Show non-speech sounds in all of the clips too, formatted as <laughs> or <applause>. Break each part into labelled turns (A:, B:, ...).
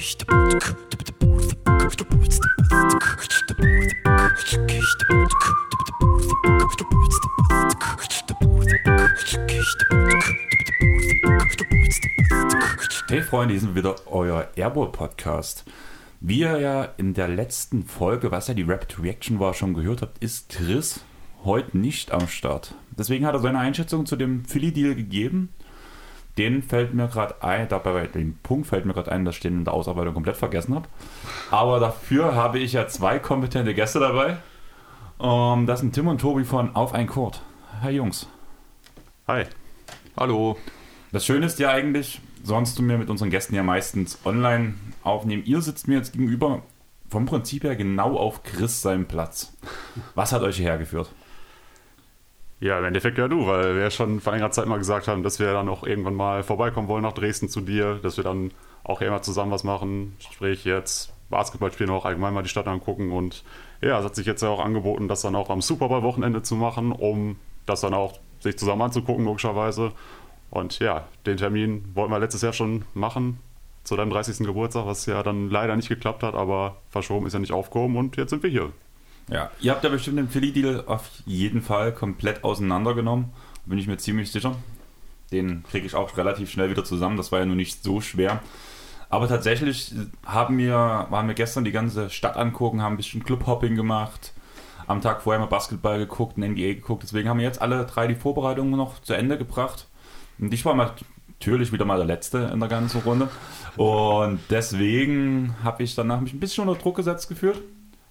A: Hey Freunde, hier sind wieder euer Airball Podcast. Wie ihr ja in der letzten Folge, was ja die Rapid Reaction war, schon gehört habt, ist Chris heute nicht am Start. Deswegen hat er seine Einschätzung zu dem Philly-Deal gegeben. Den fällt mir gerade ein, dabei den Punkt fällt mir gerade ein, dass ich den in der Ausarbeitung komplett vergessen habe. Aber dafür habe ich ja zwei kompetente Gäste dabei. Um, das sind Tim und Tobi von Auf ein Chord. Hi Jungs.
B: Hi. Hallo.
A: Das Schöne ist ja eigentlich, sonst du mir mit unseren Gästen ja meistens online aufnehmen. Ihr sitzt mir jetzt gegenüber vom Prinzip her genau auf Chris seinem Platz. Was hat euch hierher geführt?
B: Ja, im Endeffekt ja du, weil wir ja schon vor einiger Zeit mal gesagt haben, dass wir dann auch irgendwann mal vorbeikommen wollen nach Dresden zu dir, dass wir dann auch immer zusammen was machen, sprich jetzt Basketball spielen, auch allgemein mal die Stadt angucken und ja, es hat sich jetzt ja auch angeboten, das dann auch am Super Bowl Wochenende zu machen, um das dann auch sich zusammen anzugucken, logischerweise. Und ja, den Termin wollten wir letztes Jahr schon machen, zu deinem 30. Geburtstag, was ja dann leider nicht geklappt hat, aber verschoben ist ja nicht aufgehoben und jetzt sind wir hier.
A: Ja, ihr habt ja bestimmt den Philly-Deal auf jeden Fall komplett auseinandergenommen, bin ich mir ziemlich sicher. Den kriege ich auch relativ schnell wieder zusammen, das war ja nur nicht so schwer. Aber tatsächlich haben wir, waren wir gestern die ganze Stadt angucken, haben ein bisschen Clubhopping gemacht, am Tag vorher mal Basketball geguckt, ein NBA geguckt. Deswegen haben wir jetzt alle drei die Vorbereitungen noch zu Ende gebracht. Und ich war natürlich wieder mal der Letzte in der ganzen Runde. Und deswegen habe ich danach mich ein bisschen unter Druck gesetzt gefühlt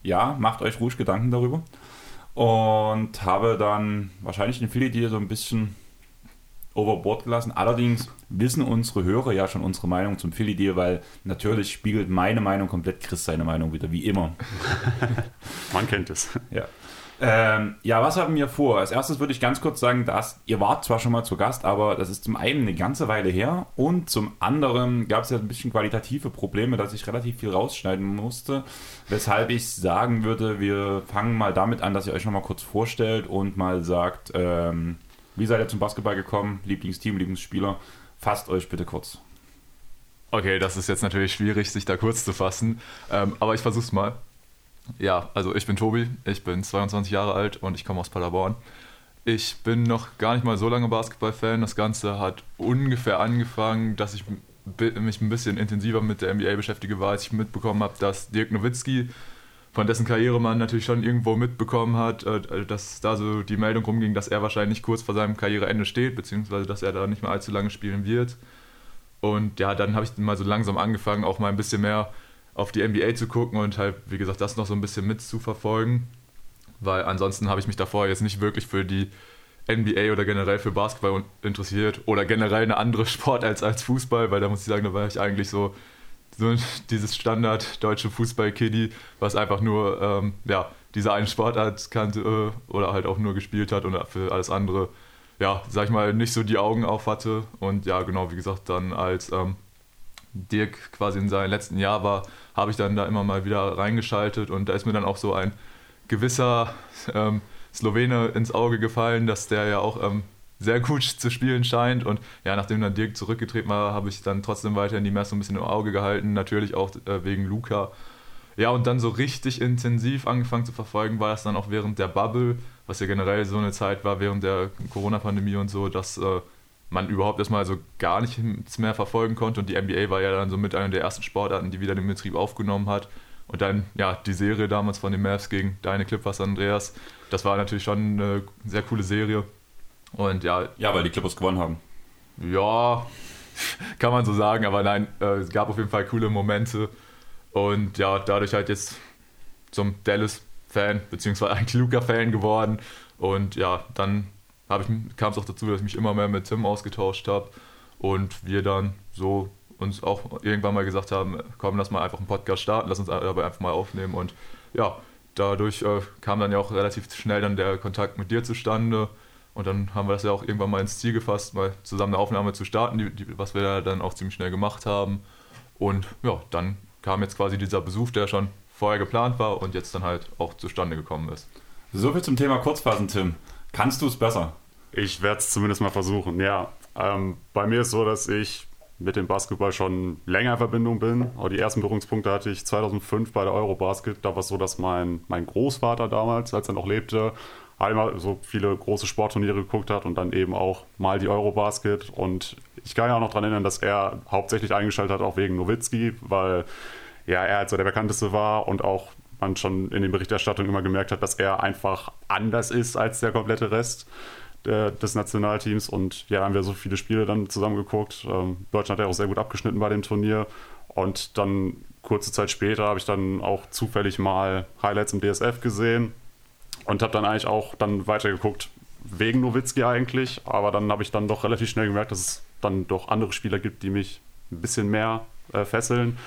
A: ja, macht euch ruhig Gedanken darüber. Und habe dann wahrscheinlich den Philly so ein bisschen overboard gelassen. Allerdings wissen unsere Hörer ja schon unsere Meinung zum Philly Deal, weil natürlich spiegelt meine Meinung komplett Chris seine Meinung wieder, wie immer. <laughs>
B: Man kennt es.
A: Ja. Ähm, ja, was haben wir vor? Als erstes würde ich ganz kurz sagen, dass ihr wart zwar schon mal zu Gast, aber das ist zum einen eine ganze Weile her und zum anderen gab es ja ein bisschen qualitative Probleme, dass ich relativ viel rausschneiden musste, weshalb ich sagen würde, wir fangen mal damit an, dass ihr euch noch mal kurz vorstellt und mal sagt, ähm, wie seid ihr zum Basketball gekommen? Lieblingsteam, Lieblingsspieler? Fasst euch bitte kurz.
C: Okay, das ist jetzt natürlich schwierig, sich da kurz zu fassen, ähm, aber ich versuch's mal. Ja, also ich bin Tobi, ich bin 22 Jahre alt und ich komme aus Paderborn. Ich bin noch gar nicht mal so lange Basketball-Fan. Das Ganze hat ungefähr angefangen, dass ich mich ein bisschen intensiver mit der NBA beschäftige, als ich mitbekommen habe, dass Dirk Nowitzki, von dessen Karriere man natürlich schon irgendwo mitbekommen hat, äh, dass da so die Meldung rumging, dass er wahrscheinlich kurz vor seinem Karriereende steht, beziehungsweise dass er da nicht mehr allzu lange spielen wird. Und ja, dann habe ich mal so langsam angefangen, auch mal ein bisschen mehr auf die NBA zu gucken und halt, wie gesagt, das noch so ein bisschen mitzuverfolgen. Weil ansonsten habe ich mich davor jetzt nicht wirklich für die NBA oder generell für Basketball interessiert oder generell eine andere Sport als, als Fußball, weil da muss ich sagen, da war ich eigentlich so, so dieses Standard deutsche Fußball-Kiddie, was einfach nur ähm, ja, diese eine Sportart kannte äh, oder halt auch nur gespielt hat und für alles andere, ja, sag ich mal, nicht so die Augen auf hatte. Und ja, genau, wie gesagt, dann als ähm, Dirk quasi in seinem letzten Jahr war, habe ich dann da immer mal wieder reingeschaltet und da ist mir dann auch so ein gewisser ähm, Slowene ins Auge gefallen, dass der ja auch ähm, sehr gut <laughs> zu spielen scheint. Und ja, nachdem dann Dirk zurückgetreten war, habe ich dann trotzdem weiterhin die Mess so ein bisschen im Auge gehalten, natürlich auch äh, wegen Luca. Ja, und dann so richtig intensiv angefangen zu verfolgen, war das dann auch während der Bubble, was ja generell so eine Zeit war während der Corona-Pandemie und so, dass äh, man überhaupt erstmal so gar nichts mehr verfolgen konnte. Und die NBA war ja dann so mit einer der ersten Sportarten, die wieder den Betrieb aufgenommen hat. Und dann, ja, die Serie damals von den Mavs gegen deine Clippers, Andreas, das war natürlich schon eine sehr coole Serie. Und ja.
A: Ja, weil die Clippers gewonnen haben.
C: Ja, kann man so sagen, aber nein, äh, es gab auf jeden Fall coole Momente. Und ja, dadurch halt jetzt zum Dallas-Fan, beziehungsweise eigentlich Luca-Fan geworden. Und ja, dann kam es auch dazu, dass ich mich immer mehr mit Tim ausgetauscht habe und wir dann so uns auch irgendwann mal gesagt haben, komm, lass mal einfach einen Podcast starten, lass uns dabei einfach mal aufnehmen und ja, dadurch äh, kam dann ja auch relativ schnell dann der Kontakt mit dir zustande und dann haben wir das ja auch irgendwann mal ins Ziel gefasst, mal zusammen eine Aufnahme zu starten, die, die, was wir dann auch ziemlich schnell gemacht haben und ja, dann kam jetzt quasi dieser Besuch, der schon vorher geplant war und jetzt dann halt auch zustande gekommen ist.
A: So viel zum Thema Kurzfassen, Tim. Kannst du es besser?
B: Ich werde es zumindest mal versuchen, ja. Ähm, bei mir ist so, dass ich mit dem Basketball schon länger in Verbindung bin. Aber die ersten Berührungspunkte hatte ich 2005 bei der Eurobasket. Da war es so, dass mein, mein Großvater damals, als er noch lebte, einmal so viele große Sportturniere geguckt hat und dann eben auch mal die Eurobasket. Und ich kann ja auch noch daran erinnern, dass er hauptsächlich eingeschaltet hat, auch wegen Nowitzki, weil ja, er halt so der bekannteste war und auch man schon in den Berichterstattungen immer gemerkt hat, dass er einfach anders ist als der komplette Rest der, des Nationalteams. Und ja, haben wir so viele Spiele dann zusammengeguckt. Ähm, Deutschland hat ja auch sehr gut abgeschnitten bei dem Turnier. Und dann kurze Zeit später habe ich dann auch zufällig mal Highlights im DSF gesehen und habe dann eigentlich auch dann weitergeguckt wegen Nowitzki eigentlich, aber dann habe ich dann doch relativ schnell gemerkt, dass es dann doch andere Spieler gibt, die mich ein bisschen mehr äh, fesseln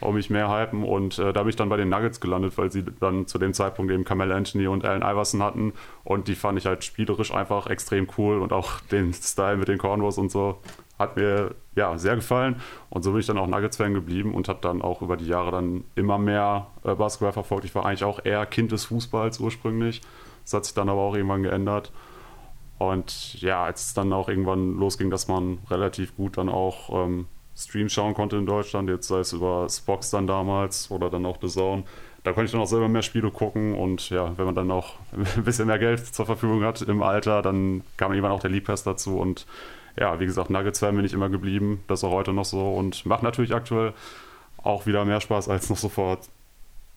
B: und mich mehr hypen und äh, da bin ich dann bei den Nuggets gelandet, weil sie dann zu dem Zeitpunkt eben Kamel Anthony und Allen Iverson hatten und die fand ich halt spielerisch einfach extrem cool und auch den Style mit den Cornrows und so hat mir ja sehr gefallen und so bin ich dann auch Nuggets-Fan geblieben und habe dann auch über die Jahre dann immer mehr äh, Basketball verfolgt. Ich war eigentlich auch eher Kind des Fußballs ursprünglich. Das hat sich dann aber auch irgendwann geändert. Und ja, als es dann auch irgendwann losging, dass man relativ gut dann auch ähm, Streams schauen konnte in Deutschland, jetzt sei es über Spox dann damals oder dann auch The Zone, da konnte ich dann auch selber mehr Spiele gucken und ja, wenn man dann auch <laughs> ein bisschen mehr Geld zur Verfügung hat im Alter, dann kam irgendwann auch der League dazu und ja, wie gesagt, Nuggets-Fan bin ich immer geblieben. Das ist auch heute noch so und macht natürlich aktuell auch wieder mehr Spaß als noch so vor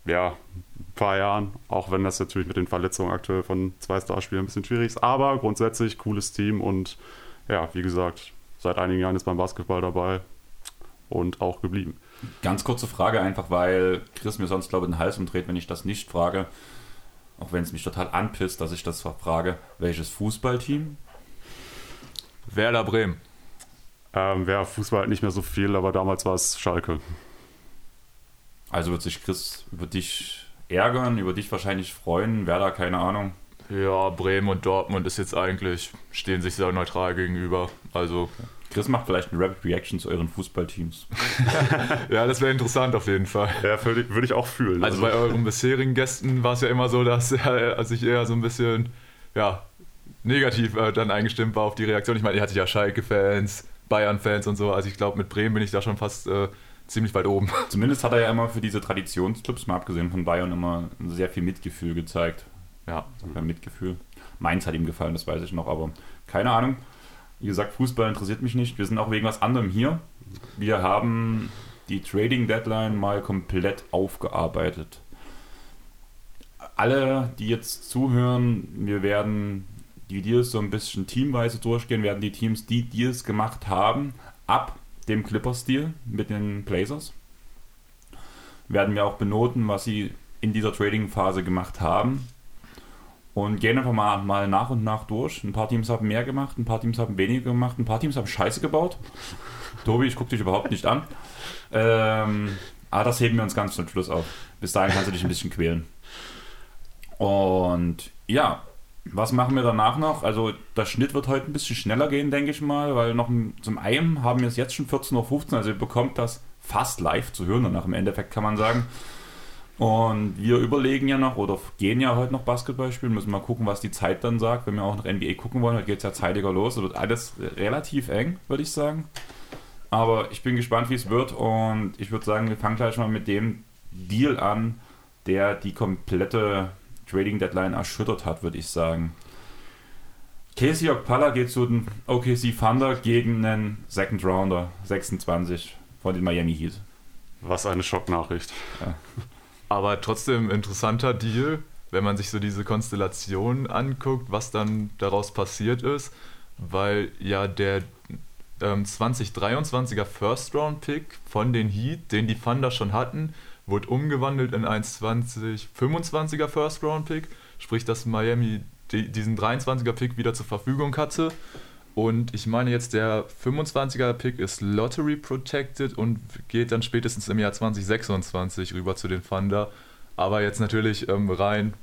B: ja, ein paar Jahren. Auch wenn das natürlich mit den Verletzungen aktuell von zwei Starspielern ein bisschen schwierig ist. Aber grundsätzlich cooles Team und ja, wie gesagt, seit einigen Jahren ist beim Basketball dabei und auch geblieben.
A: Ganz kurze Frage, einfach weil Chris mir sonst, glaube ich, den Hals umdreht, wenn ich das nicht frage. Auch wenn es mich total anpisst, dass ich das frage. Welches Fußballteam
C: Werder Bremen.
B: Ähm, Wäre Fußball halt nicht mehr so viel, aber damals war es Schalke.
A: Also wird sich Chris über dich ärgern, über dich wahrscheinlich freuen, Werder, keine Ahnung.
C: Ja, Bremen und Dortmund ist jetzt eigentlich, stehen sich sehr neutral gegenüber. Also.
A: Chris macht vielleicht eine Rapid Reaction zu euren Fußballteams. <laughs>
C: ja, das wäre interessant auf jeden Fall.
B: Ja, würde, ich auch fühlen.
C: Also, also bei euren bisherigen Gästen war es ja immer so, dass <laughs> also ich eher so ein bisschen, ja, negativ äh, dann eingestimmt war auf die Reaktion. Ich meine, ihr hattet ja Schalke-Fans, Bayern-Fans und so. Also ich glaube, mit Bremen bin ich da schon fast äh, ziemlich weit oben. <laughs>
A: Zumindest hat er ja immer für diese Traditionsclubs, mal abgesehen von Bayern, immer sehr viel Mitgefühl gezeigt. Ja, Mitgefühl. Mainz hat ihm gefallen, das weiß ich noch, aber keine Ahnung. Wie gesagt, Fußball interessiert mich nicht. Wir sind auch wegen was anderem hier. Wir haben die Trading Deadline mal komplett aufgearbeitet. Alle, die jetzt zuhören, wir werden die Deals so ein bisschen teamweise durchgehen, werden die Teams, die Deals gemacht haben, ab dem Clippers-Deal mit den Blazers, werden wir auch benoten, was sie in dieser Trading-Phase gemacht haben. Und gehen einfach mal, mal nach und nach durch. Ein paar Teams haben mehr gemacht, ein paar Teams haben weniger gemacht, ein paar Teams haben Scheiße gebaut. <laughs> Tobi, ich gucke dich überhaupt nicht an. Ähm, aber das heben wir uns ganz zum Schluss auf. Bis dahin kannst du dich ein bisschen quälen. Und ja, was machen wir danach noch? Also der Schnitt wird heute ein bisschen schneller gehen, denke ich mal, weil noch zum einen haben wir es jetzt schon 14.15 Uhr, also ihr bekommt das fast live zu hören danach im Endeffekt kann man sagen. Und wir überlegen ja noch oder gehen ja heute noch Basketball spielen, müssen mal gucken, was die Zeit dann sagt, wenn wir auch noch NBA gucken wollen. Heute geht es ja zeitiger los, es wird alles relativ eng, würde ich sagen. Aber ich bin gespannt, wie es wird und ich würde sagen, wir fangen gleich mal mit dem Deal an, der die komplette Trading Deadline erschüttert hat, würde ich sagen. Casey Okpala geht zu den OKC Thunder gegen einen Second Rounder, 26 von den Miami Heat.
B: Was eine Schocknachricht. Ja.
C: Aber trotzdem interessanter Deal, wenn man sich so diese Konstellation anguckt, was dann daraus passiert ist, weil ja der ähm, 2023er First Round Pick von den Heat, den die Thunder schon hatten, wurde umgewandelt in ein 2025er First Round Pick, sprich, dass Miami die, diesen 23er Pick wieder zur Verfügung hatte. Und ich meine jetzt, der 25er Pick ist Lottery Protected und geht dann spätestens im Jahr 2026 rüber zu den Thunder. Aber jetzt natürlich ähm, rein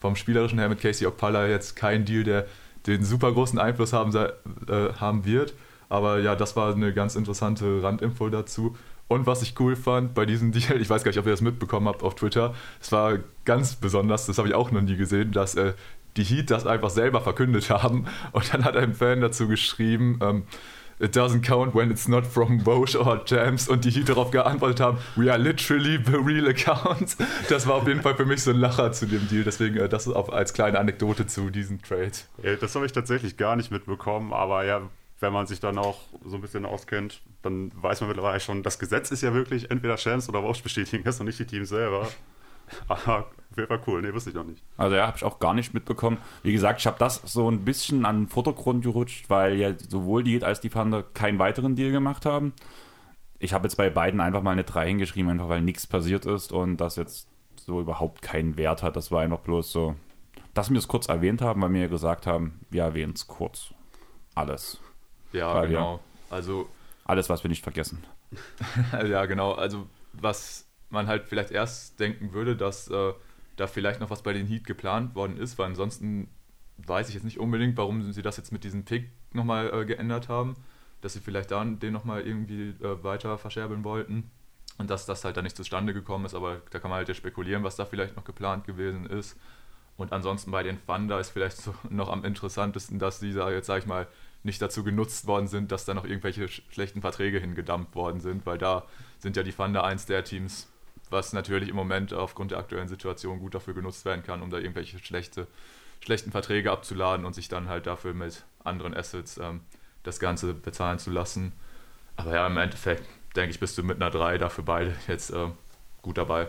C: vom Spielerischen her mit Casey Okpala jetzt kein Deal, der den super großen Einfluss haben, äh, haben wird. Aber ja, das war eine ganz interessante Randinfo dazu. Und was ich cool fand bei diesem Deal, <laughs> ich weiß gar nicht, ob ihr das mitbekommen habt auf Twitter, es war ganz besonders, das habe ich auch noch nie gesehen, dass äh, die Heat das einfach selber verkündet haben. Und dann hat ein Fan dazu geschrieben, ähm, it doesn't count when it's not from Bosch or Jams und die Heat darauf geantwortet haben, we are literally the real account. Das war auf jeden Fall für mich so ein Lacher zu dem Deal, deswegen äh, das ist auch als kleine Anekdote zu diesem Trade.
B: Ja, das habe ich tatsächlich gar nicht mitbekommen, aber ja, wenn man sich dann auch so ein bisschen auskennt, dann weiß man mittlerweile schon, das Gesetz ist ja wirklich entweder Shams oder Bosch bestätigen es und nicht die Teams selber. <laughs> Aber wäre cool, nee, wusste ich noch nicht.
A: Also ja, habe ich auch gar nicht mitbekommen. Wie gesagt, ich habe das so ein bisschen an den Vordergrund gerutscht, weil ja sowohl die als die Thunder keinen weiteren Deal gemacht haben. Ich habe jetzt bei beiden einfach mal eine 3 hingeschrieben, einfach weil nichts passiert ist und das jetzt so überhaupt keinen Wert hat. Das war einfach bloß so, dass wir es kurz erwähnt haben, weil wir ja gesagt haben, wir erwähnen es kurz. Alles.
C: Ja,
A: Weil,
C: genau. Also
A: Alles, was wir nicht vergessen. <laughs>
C: ja, genau. Also was man halt vielleicht erst denken würde, dass äh, da vielleicht noch was bei den Heat geplant worden ist, weil ansonsten weiß ich jetzt nicht unbedingt, warum sie das jetzt mit diesem Pick nochmal äh, geändert haben, dass sie vielleicht dann den nochmal irgendwie äh, weiter verscherbeln wollten und dass das halt dann nicht zustande gekommen ist, aber da kann man halt ja spekulieren, was da vielleicht noch geplant gewesen ist. Und ansonsten bei den Thunder ist vielleicht so <laughs> noch am interessantesten, dass dieser jetzt, sag ich mal, nicht dazu genutzt worden sind, dass da noch irgendwelche sch schlechten Verträge hingedampft worden sind, weil da sind ja die Thunder eins der Teams, was natürlich im Moment aufgrund der aktuellen Situation gut dafür genutzt werden kann, um da irgendwelche schlechte, schlechten Verträge abzuladen und sich dann halt dafür mit anderen Assets ähm, das Ganze bezahlen zu lassen. Aber ja, im Endeffekt denke ich, bist du mit einer 3 dafür beide jetzt äh, gut dabei.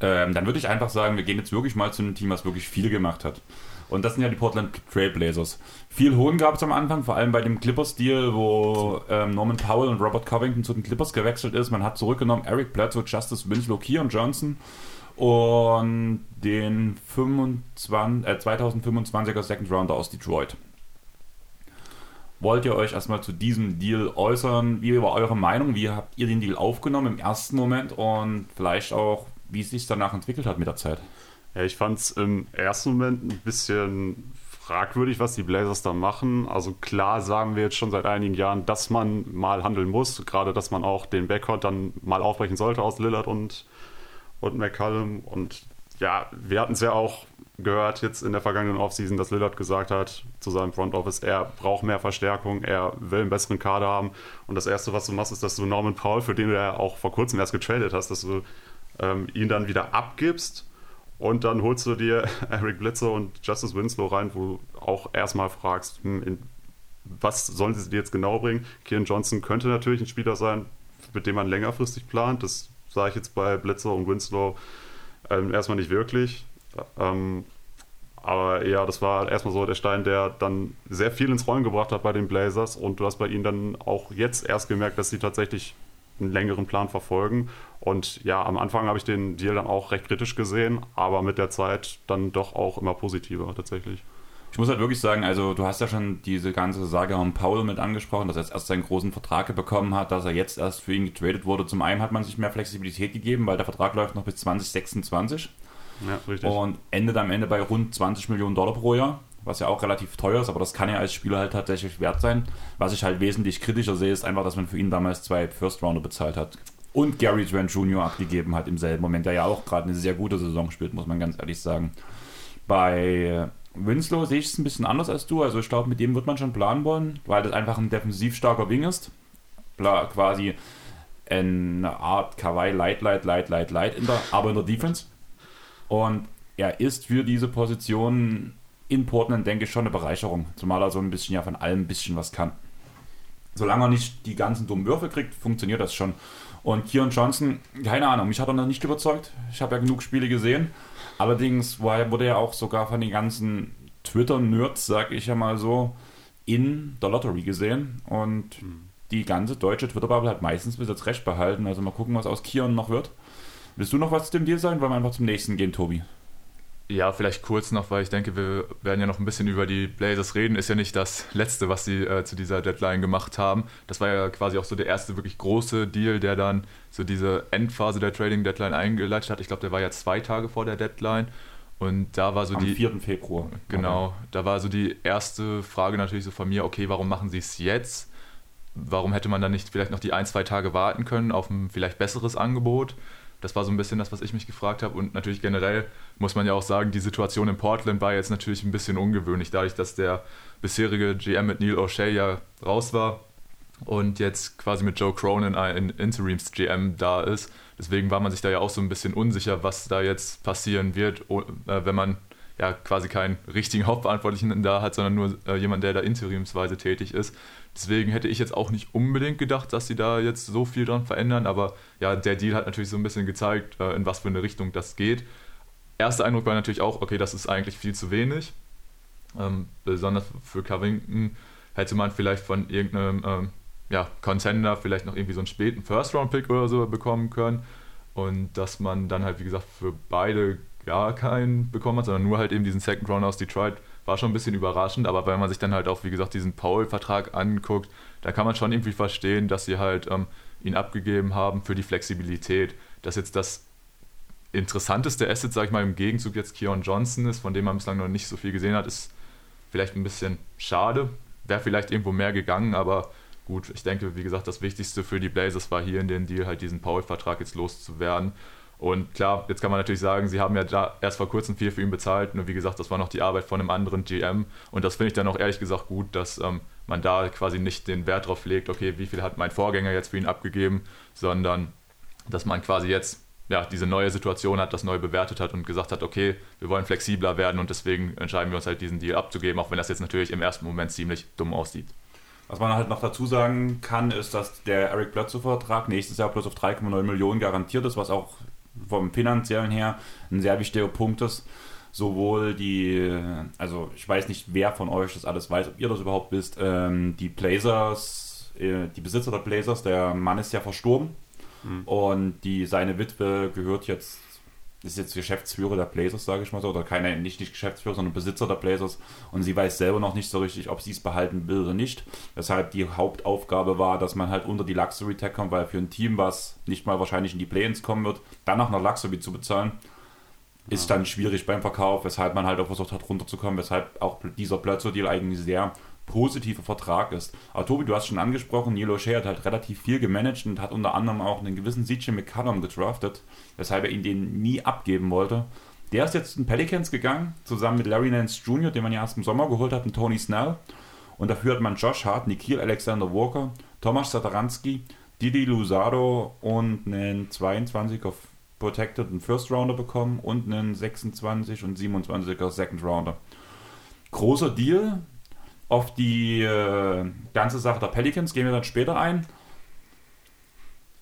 A: Ähm, dann würde ich einfach sagen, wir gehen jetzt wirklich mal zu einem Team, was wirklich viel gemacht hat. Und das sind ja die Portland Trailblazers. Viel Hohn gab es am Anfang, vor allem bei dem Clippers-Deal, wo ähm, Norman Powell und Robert Covington zu den Clippers gewechselt ist. Man hat zurückgenommen Eric Bledsoe, Justice Winslow, Keon Johnson und den 25, äh, 2025er Second Rounder aus Detroit. Wollt ihr euch erstmal zu diesem Deal äußern? Wie war eure Meinung? Wie habt ihr den Deal aufgenommen im ersten Moment und vielleicht auch, wie es sich danach entwickelt hat mit der Zeit?
B: Ja, ich fand es im ersten Moment ein bisschen fragwürdig, was die Blazers da machen. Also klar sagen wir jetzt schon seit einigen Jahren, dass man mal handeln muss. Gerade, dass man auch den Backcourt dann mal aufbrechen sollte aus Lillard und, und McCallum. Und ja, wir hatten es ja auch gehört jetzt in der vergangenen Offseason, dass Lillard gesagt hat zu seinem Front Office, er braucht mehr Verstärkung, er will einen besseren Kader haben. Und das Erste, was du machst, ist, dass du Norman Paul, für den du ja auch vor kurzem erst getradet hast, dass du ähm, ihn dann wieder abgibst und dann holst du dir <laughs> Eric Blitzer und Justice Winslow rein, wo du auch erstmal fragst, hm, in, was sollen sie dir jetzt genau bringen? Kieran Johnson könnte natürlich ein Spieler sein, mit dem man längerfristig plant. Das sage ich jetzt bei Blitzer und Winslow ähm, erstmal nicht wirklich. Ähm, aber ja, das war erstmal so der Stein, der dann sehr viel ins Rollen gebracht hat bei den Blazers. Und du hast bei ihnen dann auch jetzt erst gemerkt, dass sie tatsächlich einen längeren Plan verfolgen. Und ja, am Anfang habe ich den Deal dann auch recht kritisch gesehen, aber mit der Zeit dann doch auch immer positiver tatsächlich.
A: Ich muss halt wirklich sagen, also du hast ja schon diese ganze Sage um Paul mit angesprochen, dass er jetzt erst seinen großen Vertrag bekommen hat, dass er jetzt erst für ihn getradet wurde. Zum einen hat man sich mehr Flexibilität gegeben, weil der Vertrag läuft noch bis 2026
B: Ja, richtig.
A: und endet am Ende bei rund 20 Millionen Dollar pro Jahr, was ja auch relativ teuer ist, aber das kann ja als Spieler halt tatsächlich wert sein. Was ich halt wesentlich kritischer sehe, ist einfach, dass man für ihn damals zwei First Rounder bezahlt hat. Und Gary Trent Jr. abgegeben hat im selben Moment, der ja auch gerade eine sehr gute Saison spielt, muss man ganz ehrlich sagen. Bei Winslow sehe ich es ein bisschen anders als du. Also ich glaube, mit dem wird man schon planen wollen, weil das einfach ein defensiv starker Wing ist. Bla, quasi eine Art Kawaii Light, Light, Light, Light, Light, in der, aber in der Defense. Und er ist für diese Position in Portland, denke ich, schon eine Bereicherung. Zumal er so ein bisschen ja von allem ein bisschen was kann. Solange er nicht die ganzen dummen Würfe kriegt, funktioniert das schon. Und Kieran Johnson, keine Ahnung, mich hat er noch nicht überzeugt. Ich habe ja genug Spiele gesehen. Allerdings war, wurde er auch sogar von den ganzen Twitter-Nerds, sag ich ja mal so, in der Lottery gesehen. Und die ganze deutsche Twitter-Bubble hat meistens bis jetzt recht behalten. Also mal gucken, was aus Kieran noch wird. Willst du noch was zu dem Deal sagen? Wollen wir einfach zum nächsten gehen, Tobi?
C: Ja, vielleicht kurz noch, weil ich denke, wir werden ja noch ein bisschen über die Blazers reden. Ist ja nicht das letzte, was sie äh, zu dieser Deadline gemacht haben. Das war ja quasi auch so der erste wirklich große Deal, der dann so diese Endphase der Trading Deadline eingeleitet hat. Ich glaube, der war ja zwei Tage vor der Deadline. Und da war so
A: Am
C: die.
A: 4. Februar.
C: Genau, da war so die erste Frage natürlich so von mir, okay, warum machen sie es jetzt? Warum hätte man dann nicht vielleicht noch die ein, zwei Tage warten können auf ein vielleicht besseres Angebot? Das war so ein bisschen das, was ich mich gefragt habe. Und natürlich generell muss man ja auch sagen, die Situation in Portland war jetzt natürlich ein bisschen ungewöhnlich, dadurch, dass der bisherige GM mit Neil O'Shea ja raus war. und jetzt quasi mit Joe Cronin ein Interims-GM da ist. Deswegen war man sich da ja auch so ein bisschen unsicher, was da jetzt passieren wird, äh, wenn man ja quasi keinen richtigen Hauptverantwortlichen da hat, sondern nur äh, jemand, der da interimsweise tätig ist. Deswegen hätte ich jetzt auch nicht unbedingt gedacht, dass sie da jetzt so viel dran verändern, aber ja, der Deal hat natürlich so ein bisschen gezeigt, äh, in was für eine Richtung das geht. Erster Eindruck war natürlich auch, okay, das ist eigentlich viel zu wenig. Ähm, besonders für Covington hätte man vielleicht von irgendeinem ähm, ja, Contender vielleicht noch irgendwie so einen späten First-Round-Pick oder so bekommen können. Und dass man dann halt, wie gesagt, für beide gar keinen bekommen hat, sondern nur halt eben diesen Second Round aus Detroit, war schon ein bisschen überraschend. Aber wenn man sich dann halt auch, wie gesagt, diesen Paul-Vertrag anguckt, da kann man schon irgendwie verstehen, dass sie halt ähm, ihn abgegeben haben für die Flexibilität. Dass jetzt das interessanteste Asset, sag ich mal, im Gegenzug jetzt Keon Johnson ist, von dem man bislang noch nicht so viel gesehen hat, ist vielleicht ein bisschen schade. Wäre vielleicht irgendwo mehr gegangen, aber gut, ich denke, wie gesagt, das Wichtigste für die Blazers war hier in den Deal halt diesen Paul-Vertrag jetzt loszuwerden. Und klar, jetzt kann man natürlich sagen, sie haben ja da erst vor kurzem viel für ihn bezahlt. Nur wie gesagt, das war noch die Arbeit von einem anderen GM. Und das finde ich dann auch ehrlich gesagt gut, dass ähm, man da quasi nicht den Wert drauf legt, okay, wie viel hat mein Vorgänger jetzt für ihn abgegeben, sondern dass man quasi jetzt ja, diese neue Situation hat, das neu bewertet hat und gesagt hat, okay, wir wollen flexibler werden und deswegen entscheiden wir uns halt diesen Deal abzugeben, auch wenn das jetzt natürlich im ersten Moment ziemlich dumm aussieht.
A: Was man halt noch dazu sagen kann, ist, dass der Eric Bledsoe-Vertrag nächstes Jahr plus auf 3,9 Millionen garantiert ist, was auch vom finanziellen her ein sehr wichtiger Punkt ist. Sowohl die, also ich weiß nicht, wer von euch das alles weiß, ob ihr das überhaupt wisst, ähm, die Blazers, äh, die Besitzer der Blazers, der Mann ist ja verstorben mhm. und die, seine Witwe gehört jetzt ist jetzt Geschäftsführer der Blazers, sage ich mal so, oder keine, nicht, nicht Geschäftsführer, sondern Besitzer der Blazers und sie weiß selber noch nicht so richtig, ob sie es behalten will oder nicht. Weshalb die Hauptaufgabe war, dass man halt unter die Luxury Tag kommt, weil für ein Team, was nicht mal wahrscheinlich in die Play-ins kommen wird, dann noch nach Luxury zu bezahlen, ist dann schwierig beim Verkauf, weshalb man halt auch versucht hat runterzukommen, weshalb auch dieser Plötzer-Deal eigentlich sehr positiver Vertrag ist. Aber Tobi, du hast schon angesprochen, Neil O'Shea hat halt relativ viel gemanagt und hat unter anderem auch einen gewissen CJ McCallum gedraftet, weshalb er ihn den nie abgeben wollte. Der ist jetzt in Pelicans gegangen, zusammen mit Larry Nance Jr., den man ja erst im Sommer geholt hat, und Tony Snell. Und dafür hat man Josh Hart, Nikhil Alexander Walker, Thomas Sataranski, Didi Luzado und einen 22 auf Protected und First Rounder bekommen und einen 26 und 27er Second Rounder. Großer Deal, auf die äh, ganze Sache der Pelicans gehen wir dann später ein.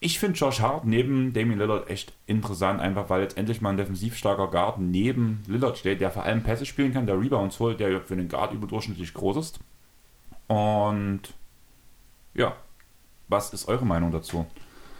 A: Ich finde Josh Hart neben Damian Lillard echt interessant, einfach weil jetzt endlich mal ein defensiv starker Guard neben Lillard steht, der vor allem Pässe spielen kann, der Rebounds holt, der für den Guard überdurchschnittlich groß ist. Und ja, was ist eure Meinung dazu?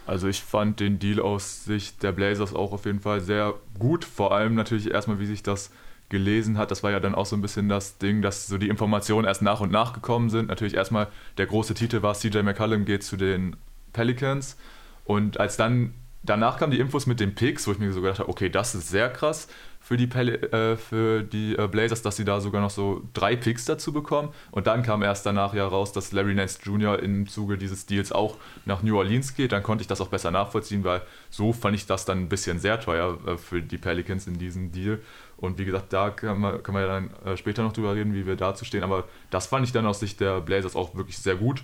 C: Also ich fand den Deal aus Sicht der Blazers auch auf jeden Fall sehr gut. Vor allem natürlich erstmal, wie sich das gelesen hat, das war ja dann auch so ein bisschen das Ding, dass so die Informationen erst nach und nach gekommen sind. Natürlich erstmal der große Titel war CJ McCullum geht zu den Pelicans und als dann danach kamen die Infos mit den Picks, wo ich mir so gedacht habe, okay, das ist sehr krass für die, Pel äh, für die äh, Blazers, dass sie da sogar noch so drei Picks dazu bekommen. Und dann kam erst danach ja raus, dass Larry Nance Jr. im Zuge dieses Deals auch nach New Orleans geht. Dann konnte ich das auch besser nachvollziehen, weil so fand ich das dann ein bisschen sehr teuer äh, für die Pelicans in diesem Deal. Und wie gesagt, da können wir, können wir ja dann äh, später noch drüber reden, wie wir dazu stehen. Aber das fand ich dann aus Sicht der Blazers auch wirklich sehr gut.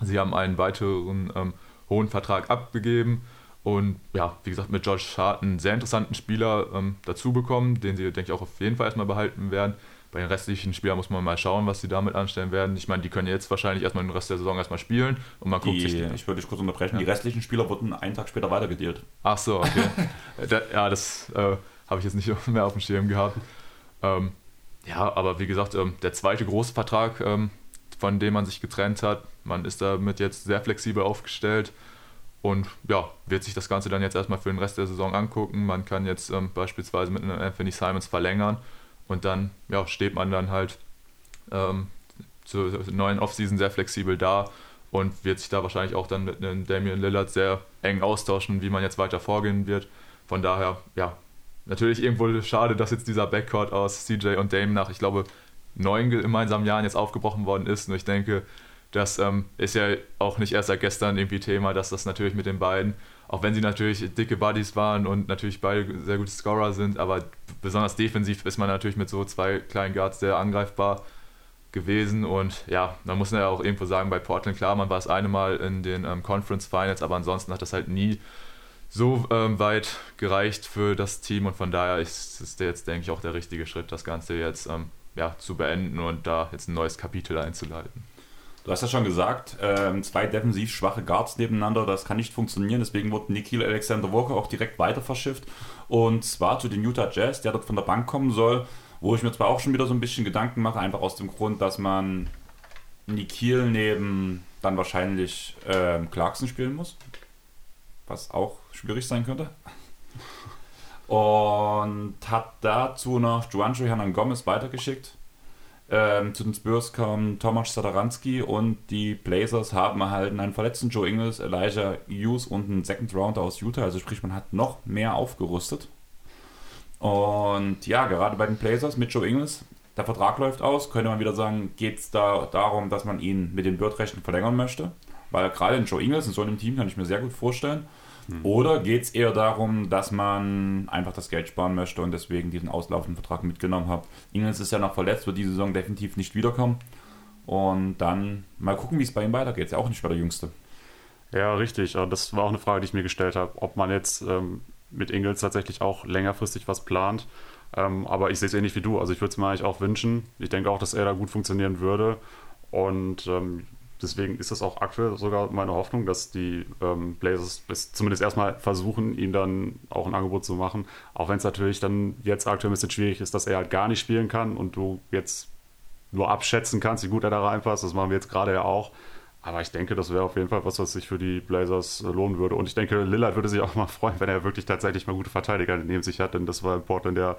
C: Sie haben einen weiteren ähm, hohen Vertrag abgegeben und ja, wie gesagt, mit George Hart einen sehr interessanten Spieler ähm, dazu bekommen, den sie, denke ich, auch auf jeden Fall erstmal behalten werden. Bei den restlichen Spielern muss man mal schauen, was sie damit anstellen werden. Ich meine, die können jetzt wahrscheinlich erstmal den Rest der Saison erstmal spielen und man guckt
A: die,
C: sich die.
A: Ich würde dich kurz unterbrechen. Ja. Die restlichen Spieler wurden einen Tag später weitergedealt.
C: Ach so, okay. <laughs> da, ja, das äh, habe ich jetzt nicht <laughs> mehr auf dem Schirm gehabt. Ähm, ja, aber wie gesagt, ähm, der zweite große Vertrag, ähm, von dem man sich getrennt hat, man ist damit jetzt sehr flexibel aufgestellt und ja, wird sich das Ganze dann jetzt erstmal für den Rest der Saison angucken. Man kann jetzt ähm, beispielsweise mit einem Anthony Simons verlängern und dann ja, steht man dann halt ähm, zur neuen Offseason sehr flexibel da und wird sich da wahrscheinlich auch dann mit einem Damian Lillard sehr eng austauschen, wie man jetzt weiter vorgehen wird. Von daher, ja, natürlich irgendwo schade, dass jetzt dieser Backcourt aus CJ und Dame nach, ich glaube, neun gemeinsamen Jahren jetzt aufgebrochen worden ist. Und ich denke, das ähm, ist ja auch nicht erst seit gestern irgendwie Thema, dass das natürlich mit den beiden, auch wenn sie natürlich dicke Buddies waren und natürlich beide sehr gute Scorer sind, aber besonders defensiv ist man natürlich mit so zwei kleinen Guards sehr angreifbar. gewesen. Und ja, man muss ja auch irgendwo sagen, bei Portland, klar, man war es eine Mal in den ähm, Conference Finals, aber ansonsten hat das halt nie so ähm, weit gereicht für das Team und von daher ist es jetzt, denke ich, auch der richtige Schritt, das Ganze jetzt ähm, ja, zu beenden und da jetzt ein neues Kapitel einzuleiten.
A: Du hast ja schon gesagt, ähm, zwei defensiv schwache Guards nebeneinander, das kann nicht funktionieren. Deswegen wurde Nikhil Alexander Walker auch direkt weiter verschifft. Und zwar zu den Utah Jazz, der dort von der Bank kommen soll, wo ich mir zwar auch schon wieder so ein bisschen Gedanken mache, einfach aus dem Grund, dass man Nikhil neben dann wahrscheinlich ähm, Clarkson spielen muss. Was auch schwierig sein könnte. Und hat dazu noch Juancho Hernan Gomez weitergeschickt ähm, zu den Spurs kam Tomasz Sadaranski und die Blazers haben erhalten einen verletzten Joe Ingles, Elijah Hughes und einen Second Rounder aus Utah. Also sprich, man hat noch mehr aufgerüstet. Und ja, gerade bei den Blazers mit Joe Ingles, der Vertrag läuft aus, könnte man wieder sagen, geht es da darum, dass man ihn mit den Birdrechten verlängern möchte. Weil gerade in Joe Ingles in so einem Team kann ich mir sehr gut vorstellen. Hm. Oder geht es eher darum, dass man einfach das Geld sparen möchte und deswegen diesen auslaufenden Vertrag mitgenommen hat? Ingels ist ja noch verletzt, wird diese Saison definitiv nicht wiederkommen. Und dann mal gucken, wie es bei ihm weitergeht. Ist ja auch nicht mehr der Jüngste.
B: Ja, richtig. Das war auch eine Frage, die ich mir gestellt habe, ob man jetzt ähm, mit Ingels tatsächlich auch längerfristig was plant. Ähm, aber ich sehe es ähnlich wie du. Also ich würde es mir eigentlich auch wünschen. Ich denke auch, dass er da gut funktionieren würde. Und ähm, deswegen ist das auch aktuell sogar meine Hoffnung, dass die ähm, Blazers zumindest erstmal versuchen, ihm dann auch ein Angebot zu machen. Auch wenn es natürlich dann jetzt aktuell ein bisschen schwierig ist, dass er halt gar nicht spielen kann und du jetzt nur abschätzen kannst, wie gut er da reinpasst. Das machen wir jetzt gerade ja auch. Aber ich denke, das wäre auf jeden Fall was, was sich für die Blazers äh, lohnen würde. Und ich denke, Lillard würde sich auch mal <laughs> freuen, wenn er wirklich tatsächlich mal gute Verteidiger neben sich hat, denn das war in Portland der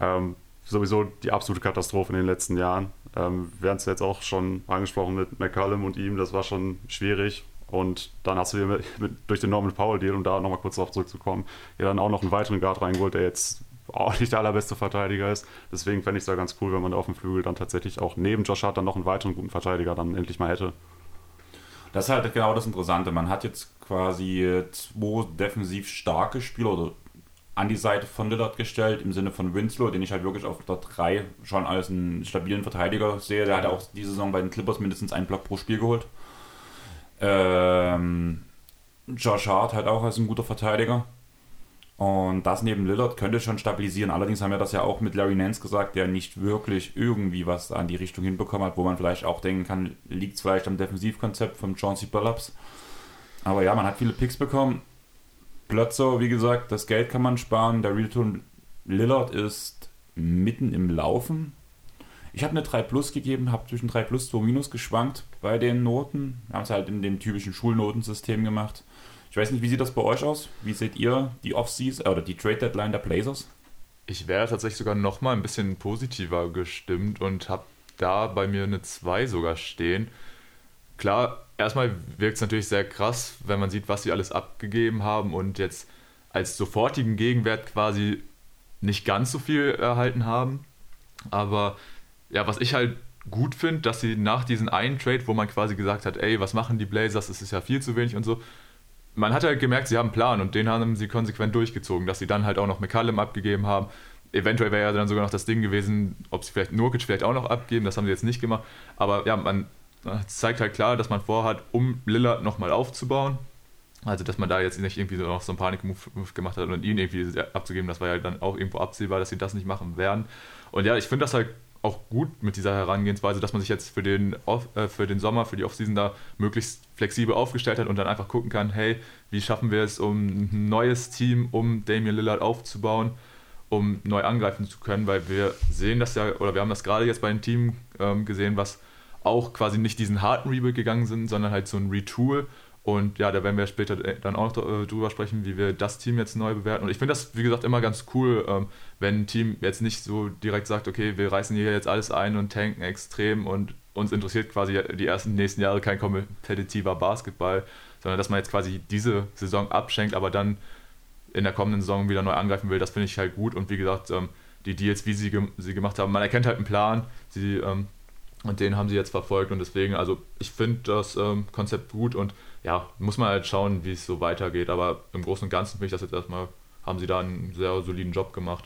B: ähm, sowieso die absolute Katastrophe in den letzten Jahren. Ähm, wir haben es jetzt auch schon angesprochen mit McCallum und ihm, das war schon schwierig. Und dann hast du hier mit, mit, durch den Norman Powell-Deal, um da nochmal kurz darauf zurückzukommen, ja dann auch noch einen weiteren Guard reingeholt, der jetzt auch nicht der allerbeste Verteidiger ist. Deswegen fände ich es da ganz cool, wenn man da auf dem Flügel dann tatsächlich auch neben Josh Hart dann noch einen weiteren guten Verteidiger dann endlich mal hätte.
A: Das ist halt genau das Interessante. Man hat jetzt quasi zwei defensiv starke Spieler oder an die Seite von Lillard gestellt, im Sinne von Winslow, den ich halt wirklich auf der 3 schon als einen stabilen Verteidiger sehe. Der hat auch diese Saison bei den Clippers mindestens einen Block pro Spiel geholt. Ähm, Josh Hart halt auch als ein guter Verteidiger. Und das neben Lillard könnte schon stabilisieren. Allerdings haben wir das ja auch mit Larry Nance gesagt, der nicht wirklich irgendwie was an die Richtung hinbekommen hat, wo man vielleicht auch denken kann, liegt es vielleicht am Defensivkonzept von Chauncey Billups. Aber ja, man hat viele Picks bekommen. Plötzow, wie gesagt, das Geld kann man sparen. Der Return Lillard ist mitten im Laufen. Ich habe eine 3 Plus gegeben, habe zwischen 3 Plus und 2 Minus geschwankt bei den Noten. Wir haben es halt in dem typischen Schulnotensystem gemacht. Ich weiß nicht, wie sieht das bei euch aus? Wie seht ihr die Off-Season oder die Trade Deadline der Blazers?
C: Ich wäre tatsächlich sogar noch mal ein bisschen positiver gestimmt und habe da bei mir eine 2 sogar stehen. Klar, erstmal wirkt es natürlich sehr krass, wenn man sieht, was sie alles abgegeben haben und jetzt als sofortigen Gegenwert quasi nicht ganz so viel erhalten haben. Aber ja, was ich halt gut finde, dass sie nach diesem einen Trade, wo man quasi gesagt hat, ey, was machen die Blazers, es ist ja viel zu wenig und so, man hat halt gemerkt, sie haben einen Plan und den haben sie konsequent durchgezogen, dass sie dann halt auch noch McCallum abgegeben haben. Eventuell wäre ja dann sogar noch das Ding gewesen, ob sie vielleicht Nurkic vielleicht auch noch abgeben, das haben sie jetzt nicht gemacht. Aber ja, man es zeigt halt klar, dass man vorhat, um Lillard nochmal aufzubauen. Also, dass man da jetzt nicht irgendwie noch so einen Panik-Move gemacht hat und ihn irgendwie abzugeben, das war ja dann auch irgendwo absehbar, dass sie das nicht machen werden. Und ja, ich finde das halt auch gut mit dieser Herangehensweise, dass man sich jetzt für den, Off, äh, für den Sommer, für die Offseason da möglichst flexibel aufgestellt hat und dann einfach gucken kann, hey, wie schaffen wir es, um ein neues Team um Damian Lillard aufzubauen, um neu angreifen zu können, weil wir sehen das ja, oder wir haben das gerade jetzt bei einem Team ähm, gesehen, was auch quasi nicht diesen harten Rebuild gegangen sind, sondern halt so ein Retool. Und ja, da werden wir später äh, dann auch äh, drüber sprechen, wie wir das Team jetzt neu bewerten. Und ich finde das, wie gesagt, immer ganz cool, ähm, wenn ein Team jetzt nicht so direkt sagt, okay, wir reißen hier jetzt alles ein und tanken extrem und uns interessiert quasi die ersten nächsten Jahre kein kompetitiver Basketball, sondern dass man jetzt quasi diese Saison abschenkt, aber dann in der kommenden Saison wieder neu angreifen will. Das finde ich halt gut. Und wie gesagt, ähm, die Deals, wie sie, sie gemacht haben, man erkennt halt einen Plan. Sie ähm, und den haben sie jetzt verfolgt und deswegen, also ich finde das ähm, Konzept gut und ja, muss man halt schauen, wie es so weitergeht. Aber im Großen und Ganzen finde ich das jetzt erstmal, haben sie da einen sehr soliden Job gemacht.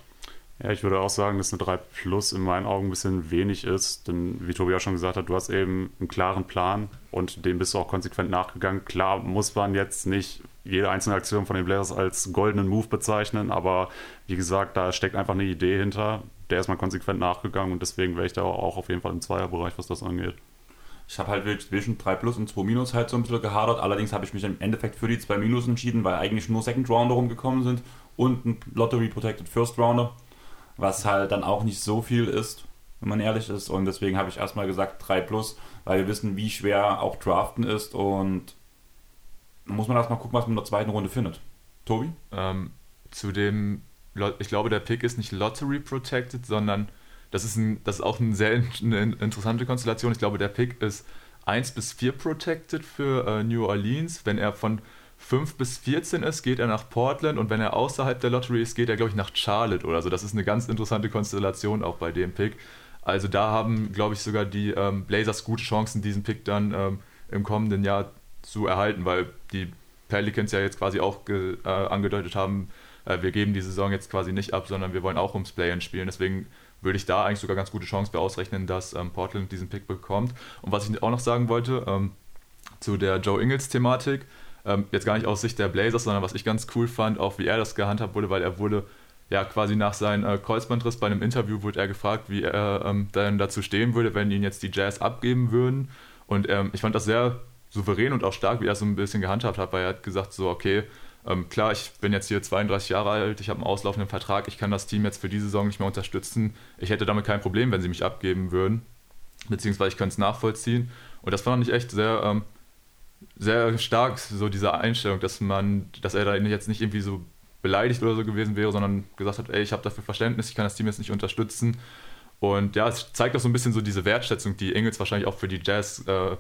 B: Ja, ich würde auch sagen, dass eine 3 Plus in meinen Augen ein bisschen wenig ist, denn wie Tobi auch schon gesagt hat, du hast eben einen klaren Plan und dem bist du auch konsequent nachgegangen. Klar muss man jetzt nicht jede einzelne Aktion von den Blazers als goldenen Move bezeichnen, aber wie gesagt, da steckt einfach eine Idee hinter, der ist konsequent nachgegangen und deswegen wäre ich da auch auf jeden Fall im Zweierbereich, was das angeht.
A: Ich habe halt zwischen 3 Plus und 2 Minus halt so ein bisschen gehadert. Allerdings habe ich mich im Endeffekt für die 2 Minus entschieden, weil eigentlich nur Second Rounder rumgekommen sind und ein Lottery Protected First Rounder, was halt dann auch nicht so viel ist, wenn man ehrlich ist. Und deswegen habe ich erstmal gesagt 3 Plus, weil wir wissen, wie schwer auch Draften ist und dann muss man erstmal gucken, was man in der zweiten Runde findet. Tobi?
C: Ähm, zu dem, ich glaube, der Pick ist nicht Lottery Protected, sondern das ist, ein, das ist auch eine sehr eine interessante Konstellation. Ich glaube, der Pick ist 1 bis 4 protected für äh, New Orleans. Wenn er von 5 bis 14 ist, geht er nach Portland und wenn er außerhalb der Lottery ist, geht er, glaube ich, nach Charlotte oder so. Das ist eine ganz interessante Konstellation auch bei dem Pick. Also da haben, glaube ich, sogar die ähm, Blazers gute Chancen, diesen Pick dann ähm, im kommenden Jahr zu erhalten, weil die Pelicans ja jetzt quasi auch äh, angedeutet haben, äh, wir geben die Saison jetzt quasi nicht ab, sondern wir wollen auch ums Play-In spielen. Deswegen würde ich da eigentlich sogar ganz gute Chance für ausrechnen, dass ähm, Portland diesen Pick bekommt. Und was ich auch noch sagen wollte, ähm, zu der Joe Ingles-Thematik, ähm, jetzt gar nicht aus Sicht der Blazers, sondern was ich ganz cool fand, auch wie er das gehandhabt wurde, weil er wurde ja quasi nach seinem äh, Kreuzbandriss bei einem Interview wurde er gefragt, wie er ähm, dann dazu stehen würde, wenn ihn jetzt die Jazz abgeben würden. Und ähm, ich fand das sehr souverän und auch stark, wie er so ein bisschen gehandhabt hat, weil er hat gesagt so, okay, ähm, klar, ich bin jetzt hier 32 Jahre alt, ich habe einen auslaufenden Vertrag, ich kann das Team jetzt für diese Saison nicht mehr unterstützen. Ich hätte damit kein Problem, wenn sie mich abgeben würden, beziehungsweise ich könnte es nachvollziehen. Und das fand ich echt sehr, ähm, sehr stark, so diese Einstellung, dass man, dass er da jetzt nicht irgendwie so beleidigt oder so gewesen wäre, sondern gesagt hat, ey, ich habe dafür Verständnis, ich kann das Team jetzt nicht unterstützen. Und ja, es zeigt auch so ein bisschen so diese Wertschätzung, die Ingels wahrscheinlich auch für die Jazz äh,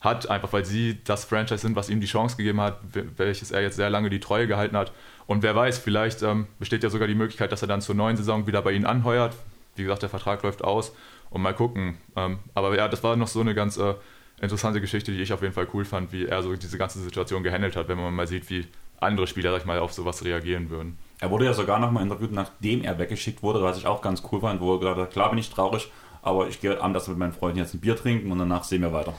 C: hat, einfach weil sie das Franchise sind, was ihm die Chance gegeben hat, welches er jetzt sehr lange die Treue gehalten hat. Und wer weiß, vielleicht ähm, besteht ja sogar die Möglichkeit, dass er dann zur neuen Saison wieder bei ihnen anheuert. Wie gesagt, der Vertrag läuft aus und mal gucken. Ähm, aber ja, das war noch so eine ganz äh, interessante Geschichte, die ich auf jeden Fall cool fand, wie er so diese ganze Situation gehandelt hat, wenn man mal sieht, wie andere Spieler, sag ich mal, auf sowas reagieren würden.
A: Er wurde ja sogar nochmal interviewt, nachdem er weggeschickt wurde, was ich auch ganz cool fand, wo er gesagt hat, klar bin ich traurig, aber ich gehe abends mit meinen Freunden jetzt ein Bier trinken und danach sehen wir weiter.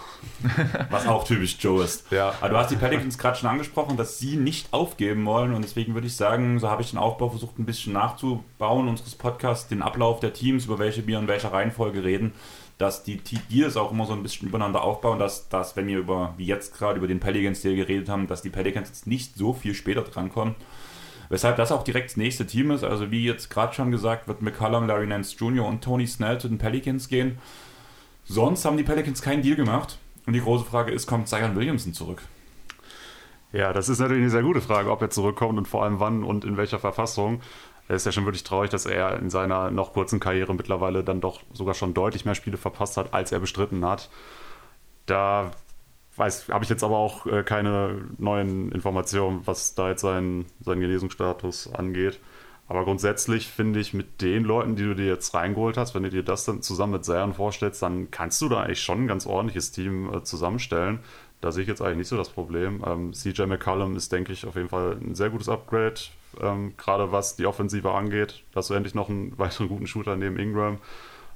A: Was auch typisch Joe ist. <laughs>
C: Ja.
A: Aber du hast die Pelicans gerade schon angesprochen, dass sie nicht aufgeben wollen und deswegen würde ich sagen, so habe ich den Aufbau versucht ein bisschen nachzubauen unseres Podcasts, den Ablauf der Teams, über welche wir in welcher Reihenfolge reden, dass die Deals auch immer so ein bisschen übereinander aufbauen, dass, dass wenn wir über, wie jetzt gerade über den Pelicans-Deal geredet haben, dass die Pelicans jetzt nicht so viel später drankommen. Weshalb das auch direkt das nächste Team ist. Also wie jetzt gerade schon gesagt, wird McCallum, Larry Nance Jr. und Tony Snell zu den Pelicans gehen. Sonst haben die Pelicans keinen Deal gemacht. Und die große Frage ist, kommt Zion Williamson zurück?
B: Ja, das ist natürlich eine sehr gute Frage, ob er zurückkommt und vor allem wann und in welcher Verfassung. Es ist ja schon wirklich traurig, dass er in seiner noch kurzen Karriere mittlerweile dann doch sogar schon deutlich mehr Spiele verpasst hat, als er bestritten hat. Da weiß, habe ich jetzt aber auch äh, keine neuen Informationen, was da jetzt seinen, seinen Genesungsstatus angeht. Aber grundsätzlich finde ich, mit den Leuten, die du dir jetzt reingeholt hast, wenn du dir das dann zusammen mit Zion vorstellst, dann kannst du da eigentlich schon ein ganz ordentliches Team äh, zusammenstellen. Da sehe ich jetzt eigentlich nicht so das Problem. Ähm, CJ McCollum ist, denke ich, auf jeden Fall ein sehr gutes Upgrade, ähm, gerade was die Offensive angeht. Dass du endlich noch einen <laughs> weiteren guten Shooter neben Ingram.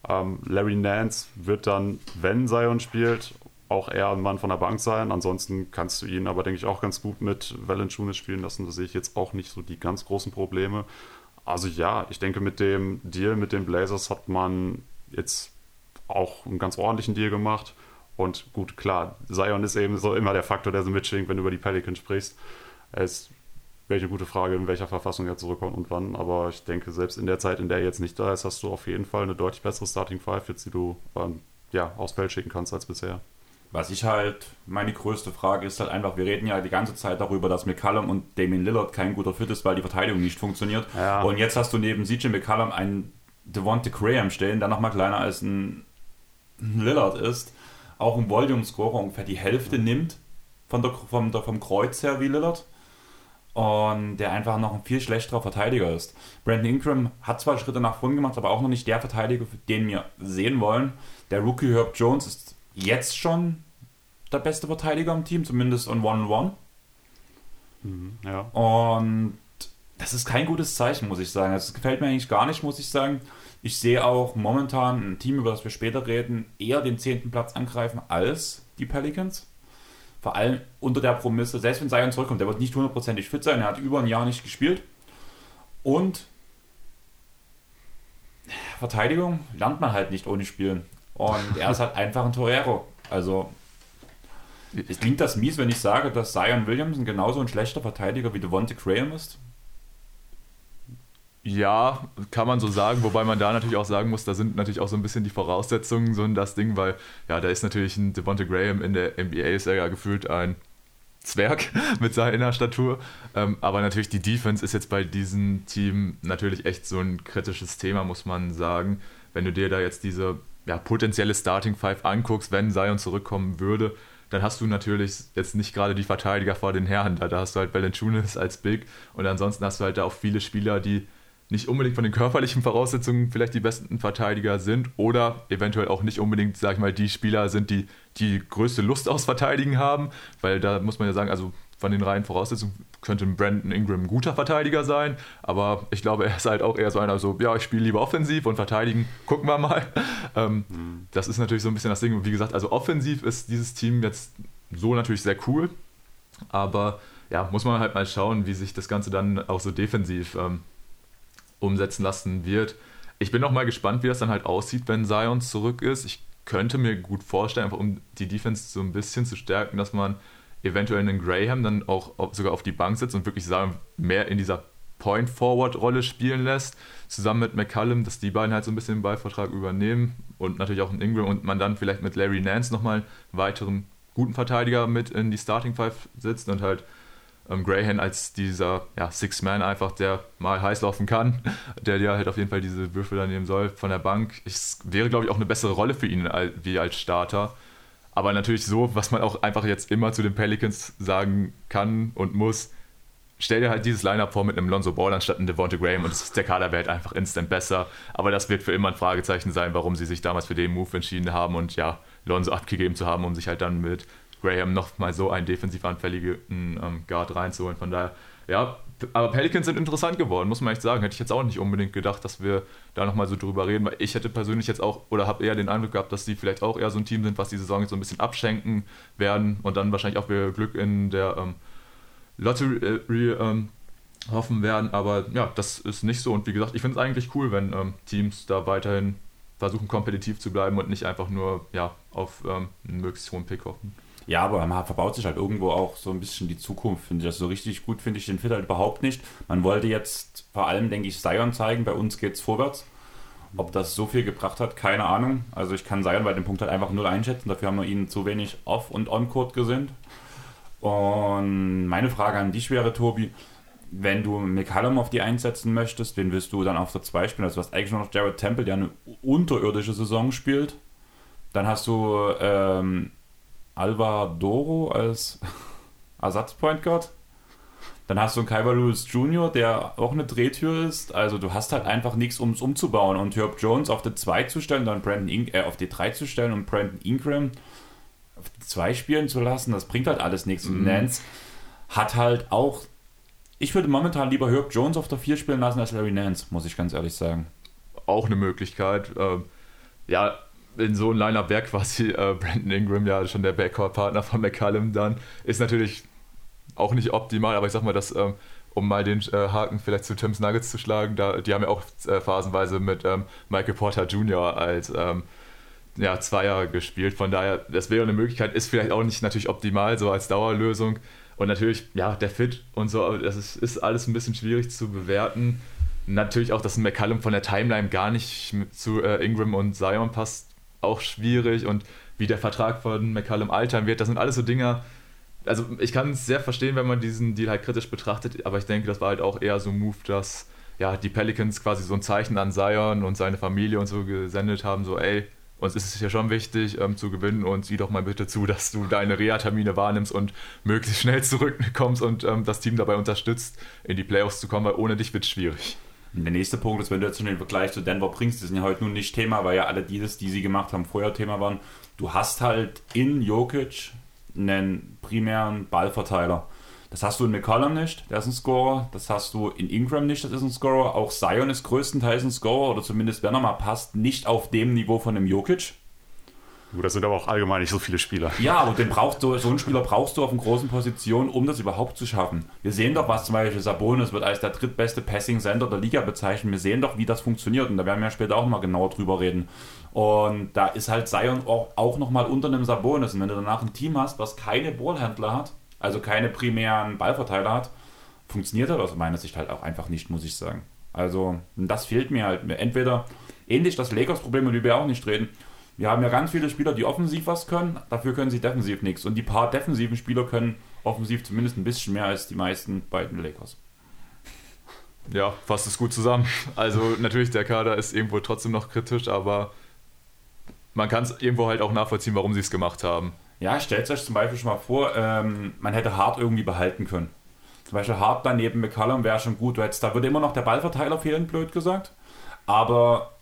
B: Ähm, Larry Nance wird dann, wenn Zion spielt, auch eher ein Mann von der Bank sein. Ansonsten kannst du ihn aber, denke ich, auch ganz gut mit Valanciunas spielen lassen. Da sehe ich jetzt auch nicht so die ganz großen Probleme. Also ja, ich denke, mit dem Deal mit den Blazers hat man jetzt auch einen ganz ordentlichen Deal gemacht. Und gut, klar, Zion ist eben so immer der Faktor, der so mitschwingt, wenn du über die Pelicans sprichst. Es ist welche gute Frage, in welcher Verfassung er zurückkommt und wann. Aber ich denke, selbst in der Zeit, in der er jetzt nicht da ist, hast du auf jeden Fall eine deutlich bessere Starting Five, jetzt die du ähm, ja, aufs Feld schicken kannst als bisher.
A: Was ich halt, meine größte Frage ist halt einfach, wir reden ja die ganze Zeit darüber, dass McCallum und Damien Lillard kein guter Fit ist, weil die Verteidigung nicht funktioniert. Ja. Und jetzt hast du neben CJ McCallum einen Devonte Graham stehen, der nochmal kleiner als ein Lillard ist, auch ein Volume-Scorer ungefähr die Hälfte nimmt von der, vom, der, vom Kreuz her wie Lillard und der einfach noch ein viel schlechterer Verteidiger ist. Brandon Ingram hat zwar Schritte nach vorn gemacht, aber auch noch nicht der Verteidiger, den wir sehen wollen. Der Rookie Herb Jones ist jetzt schon der beste Verteidiger im Team, zumindest on One-on-One.
B: Mhm, ja.
A: Und das ist kein gutes Zeichen, muss ich sagen. Das gefällt mir eigentlich gar nicht, muss ich sagen. Ich sehe auch momentan ein Team, über das wir später reden, eher den zehnten Platz angreifen als die Pelicans. Vor allem unter der Promisse, selbst wenn Zion zurückkommt, der wird nicht hundertprozentig fit sein, er hat über ein Jahr nicht gespielt. Und Verteidigung lernt man halt nicht ohne Spielen. Und er ist halt einfach ein Torero. Also, es klingt das mies, wenn ich sage, dass Zion Williamson genauso ein schlechter Verteidiger wie Devonte Graham ist.
C: Ja, kann man so sagen, wobei man da natürlich auch sagen muss, da sind natürlich auch so ein bisschen die Voraussetzungen so in das Ding, weil ja, da ist natürlich ein Devonte Graham in der NBA ist er ja gefühlt ein Zwerg <laughs> mit seiner Statur. Ähm, aber natürlich die Defense ist jetzt bei diesem Team natürlich echt so ein kritisches Thema, muss man sagen. Wenn du dir da jetzt diese ja, potenzielle Starting Five anguckst, wenn Zion zurückkommen würde, dann hast du natürlich jetzt nicht gerade die Verteidiger vor den Herren. Da, hast du halt Valanciunas als Big und ansonsten hast du halt da auch viele Spieler, die nicht unbedingt von den körperlichen Voraussetzungen vielleicht die besten Verteidiger sind oder eventuell auch nicht unbedingt, sag ich mal, die Spieler sind, die die größte Lust aufs Verteidigen haben, weil da muss man ja sagen, also von den reinen Voraussetzungen könnte Brandon Ingram ein guter Verteidiger sein, aber ich glaube, er ist halt auch eher so einer, so, ja, ich spiele lieber offensiv und verteidigen, gucken wir mal. <laughs> Ähm, mhm. Das ist natürlich so ein bisschen das Ding. Wie gesagt, also offensiv ist dieses Team jetzt so natürlich sehr cool, aber ja, muss man halt mal schauen, wie sich das Ganze dann auch so defensiv ähm, umsetzen lassen wird. Ich bin noch mal gespannt, wie das dann halt aussieht, wenn Zion zurück ist. Ich könnte mir gut vorstellen, einfach um die Defense so ein bisschen zu stärken, dass man eventuell einen Graham dann auch sogar auf die Bank setzt und wirklich Zion mehr in dieser Point-Forward-Rolle spielen lässt, zusammen mit McCallum, dass die beiden halt so ein bisschen den Ballvertrag übernehmen und natürlich auch einen Ingram und man dann vielleicht mit Larry Nance nochmal einen weiteren guten Verteidiger mit in die Starting Five sitzt und halt ähm, Graham als dieser ja, Six-Man einfach, der mal heiß laufen kann, <laughs> der dir halt auf jeden Fall diese Würfel dann nehmen soll von der Bank. Es wäre, glaube ich, auch eine bessere Rolle für ihn wie als Starter. Aber natürlich so, was man auch einfach jetzt immer zu den Pelicans sagen kann und muss, stell dir halt dieses Lineup vor mit einem Lonzo Ball anstatt einem Devonta Graham und der Kader wäre halt einfach instant besser. Aber das wird für immer ein Fragezeichen sein, warum sie sich damals für den Move entschieden haben und ja, Lonzo abgegeben zu haben, um sich halt dann mit Graham noch mal so einen defensiv anfälligen ähm, Guard reinzuholen. Von daher, ja, aber Pelicans sind interessant geworden, muss man echt sagen. Hätte ich jetzt auch nicht unbedingt gedacht, dass wir da nochmal so drüber reden, weil ich hätte persönlich jetzt auch, oder habe eher den Eindruck gehabt, dass sie vielleicht auch eher so ein Team sind, was die Saison jetzt so ein bisschen abschenken werden und dann wahrscheinlich auch wieder Glück in der ähm, Lottery ähm, hoffen werden. Aber ja, das ist nicht so. Und wie gesagt, ich finde es eigentlich cool, wenn ähm, Teams da weiterhin versuchen, kompetitiv zu bleiben und nicht einfach nur ja, auf ähm, einen möglichst hohen Pick hoffen.
A: Ja, aber man verbaut sich halt irgendwo auch so ein bisschen die Zukunft, finde ich. Das so richtig gut finde ich den Fit halt überhaupt nicht. Man wollte jetzt vor allem, denke ich, Sion zeigen. Bei uns geht es vorwärts. Ob das so viel gebracht hat, keine Ahnung. Also ich kann Sion bei dem Punkt halt einfach null einschätzen. Dafür haben wir ihn zu wenig off- und on-court gesinnt. Und meine Frage an dich wäre, Tobi, wenn du McCallum auf die einsetzen möchtest, wen willst du dann auf der 2 spielen? Also du hast eigentlich nur noch Jared Temple, der eine unterirdische Saison spielt. Dann hast du ähm, Alvadoro als <laughs> Ersatz-Point Guard. Dann hast du einen Kyber Lewis Jr., der auch eine Drehtür ist. Also du hast halt einfach nichts, um es umzubauen. Und Herb Jones auf die 2 zu stellen, dann Brandon In äh, auf die 3 zu stellen und Brandon Ingram auf die 2 spielen zu lassen, das bringt halt alles nichts. Und mhm. Nance hat halt auch. Ich würde momentan lieber Herb Jones auf der 4 spielen lassen als Larry Nance, muss ich ganz ehrlich sagen.
C: Auch eine Möglichkeit. Ähm, ja, in so einem Lineup wäre quasi äh, Brandon Ingram ja schon der Backcourt-Partner von McCallum dann. Ist natürlich auch nicht optimal, aber ich sag mal, dass, ähm, um mal den äh, Haken vielleicht zu Tim's Nuggets zu schlagen, da, die haben ja auch äh, phasenweise mit ähm, Michael Porter Jr. als ähm, ja, Zweier gespielt. Von daher, das wäre eine Möglichkeit, ist vielleicht auch nicht natürlich optimal, so als Dauerlösung. Und natürlich, ja, der Fit und so, das ist, ist alles ein bisschen schwierig zu bewerten. Natürlich auch, dass ein McCallum von der Timeline gar nicht zu äh, Ingram und Zion passt, auch schwierig und wie der Vertrag von McCallum altern wird, das sind alles so Dinge. Also ich kann es sehr verstehen, wenn man diesen Deal halt kritisch betrachtet, aber ich denke, das war halt auch eher so ein Move, dass ja, die Pelicans quasi so ein Zeichen an Zion und seine Familie und so gesendet haben, so ey, uns ist es ja schon wichtig ähm, zu gewinnen und sieh doch mal bitte zu, dass du deine Reha-Termine wahrnimmst und möglichst schnell <laughs> zurückkommst und ähm, das Team dabei unterstützt, in die Playoffs zu kommen, weil ohne dich wird es schwierig.
A: Der nächste Punkt ist, wenn du jetzt schon den Vergleich zu Denver bringst, die sind ja heute nun nicht Thema, weil ja alle dieses, die sie gemacht haben, vorher Thema waren. Du hast halt in Jokic einen primären Ballverteiler. Das hast du in McCollum nicht, der ist ein Scorer. Das hast du in Ingram nicht, das ist ein Scorer. Auch Zion ist größtenteils ein Scorer oder zumindest, wenn er mal passt, nicht auf dem Niveau von einem Jokic.
B: Gut, das sind aber auch allgemein nicht so viele Spieler.
A: Ja, aber den brauchst du, so einen Spieler brauchst du auf einer großen Position, um das überhaupt zu schaffen. Wir sehen doch, was zum Beispiel Sabonis wird als der drittbeste Passing-Center der Liga bezeichnet. Wir sehen doch, wie das funktioniert und da werden wir später auch mal genauer drüber reden. Und da ist halt Zion auch, auch nochmal unter einem Sabonis. Und wenn du danach ein Team hast, was keine Ballhändler hat, also keine primären Ballverteiler hat, funktioniert das aus meiner Sicht halt auch einfach nicht, muss ich sagen. Also, das fehlt mir halt. Entweder ähnlich das Lakers-Problem, über wir auch nicht reden, wir haben ja ganz viele Spieler, die offensiv was können, dafür können sie defensiv nichts. Und die paar defensiven Spieler können offensiv zumindest ein bisschen mehr als die meisten beiden Lakers.
C: Ja, fasst es gut zusammen. Also natürlich, der Kader ist irgendwo trotzdem noch kritisch, aber man kann es irgendwo halt auch nachvollziehen, warum sie es gemacht haben.
A: Ja, stellt euch zum Beispiel schon mal vor, ähm, man hätte Hart irgendwie behalten können. Zum Beispiel Hart daneben McCallum wäre schon gut. Du hättest, da würde immer noch der Ballverteiler fehlen, blöd gesagt. Aber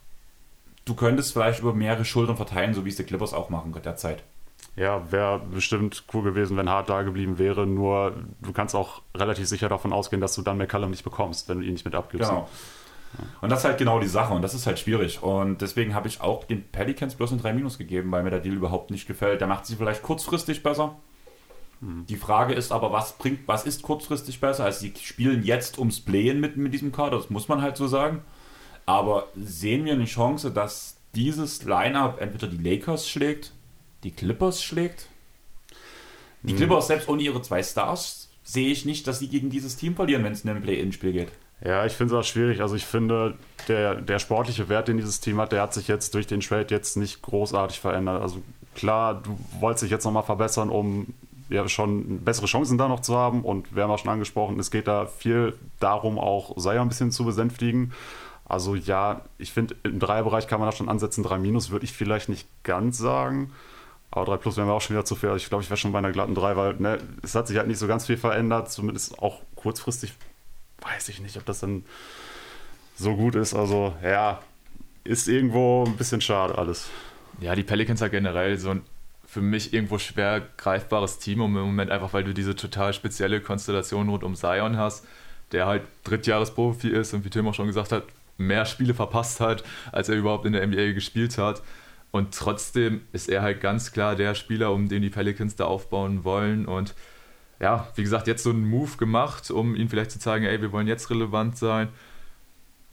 A: du könntest vielleicht über mehrere Schultern verteilen, so wie es die Clippers auch machen derzeit.
B: Ja, wäre bestimmt cool gewesen, wenn Hart da geblieben wäre. Nur du kannst auch relativ sicher davon ausgehen, dass du dann McCallum nicht bekommst, wenn du ihn nicht mit abgibst.
A: Genau. Und das ist halt genau die Sache und das ist halt schwierig. Und deswegen habe ich auch den Pelicans bloß ein 3 Minus gegeben, weil mir der Deal überhaupt nicht gefällt. Der macht sie vielleicht kurzfristig besser. Hm. Die Frage ist aber, was bringt, was ist kurzfristig besser? Also sie spielen jetzt ums Playen mit, mit diesem Kader, das muss man halt so sagen. Aber sehen wir eine Chance, dass dieses Lineup entweder die Lakers schlägt, die Clippers schlägt? Die hm. Clippers, selbst ohne ihre zwei Stars, sehe ich nicht, dass sie gegen dieses Team verlieren, wenn es in ein Play-In-Spiel geht.
B: Ja, ich finde es auch schwierig. Also ich finde, der, der sportliche Wert, den dieses Team hat, der hat sich jetzt durch den Trade jetzt nicht großartig verändert. Also klar, du wolltest dich jetzt nochmal verbessern, um ja schon bessere Chancen da noch zu haben. Und wir haben auch schon angesprochen, es geht da viel darum, auch Seier ein bisschen zu besänftigen. Also ja, ich finde, im Dreierbereich kann man da schon ansetzen. 3 Minus würde ich vielleicht nicht ganz sagen. Aber 3 Plus wären wir auch schon wieder zu viel. Ich glaube, ich wäre schon bei einer glatten 3, weil ne, es hat sich halt nicht so ganz viel verändert. Zumindest auch kurzfristig weiß ich nicht, ob das dann so gut ist. Also ja, ist irgendwo ein bisschen schade alles.
C: Ja, die Pelicans hat generell so ein für mich irgendwo schwer greifbares Team im Moment, einfach weil du diese total spezielle Konstellation rund um Zion hast, der halt Drittjahresprofi ist und wie Tim auch schon gesagt hat, mehr Spiele verpasst hat, als er überhaupt in der NBA gespielt hat. Und trotzdem ist er halt ganz klar der Spieler, um den die Pelicans da aufbauen wollen. Und ja, wie gesagt, jetzt so einen Move gemacht, um ihnen vielleicht zu zeigen, ey, wir wollen jetzt relevant sein.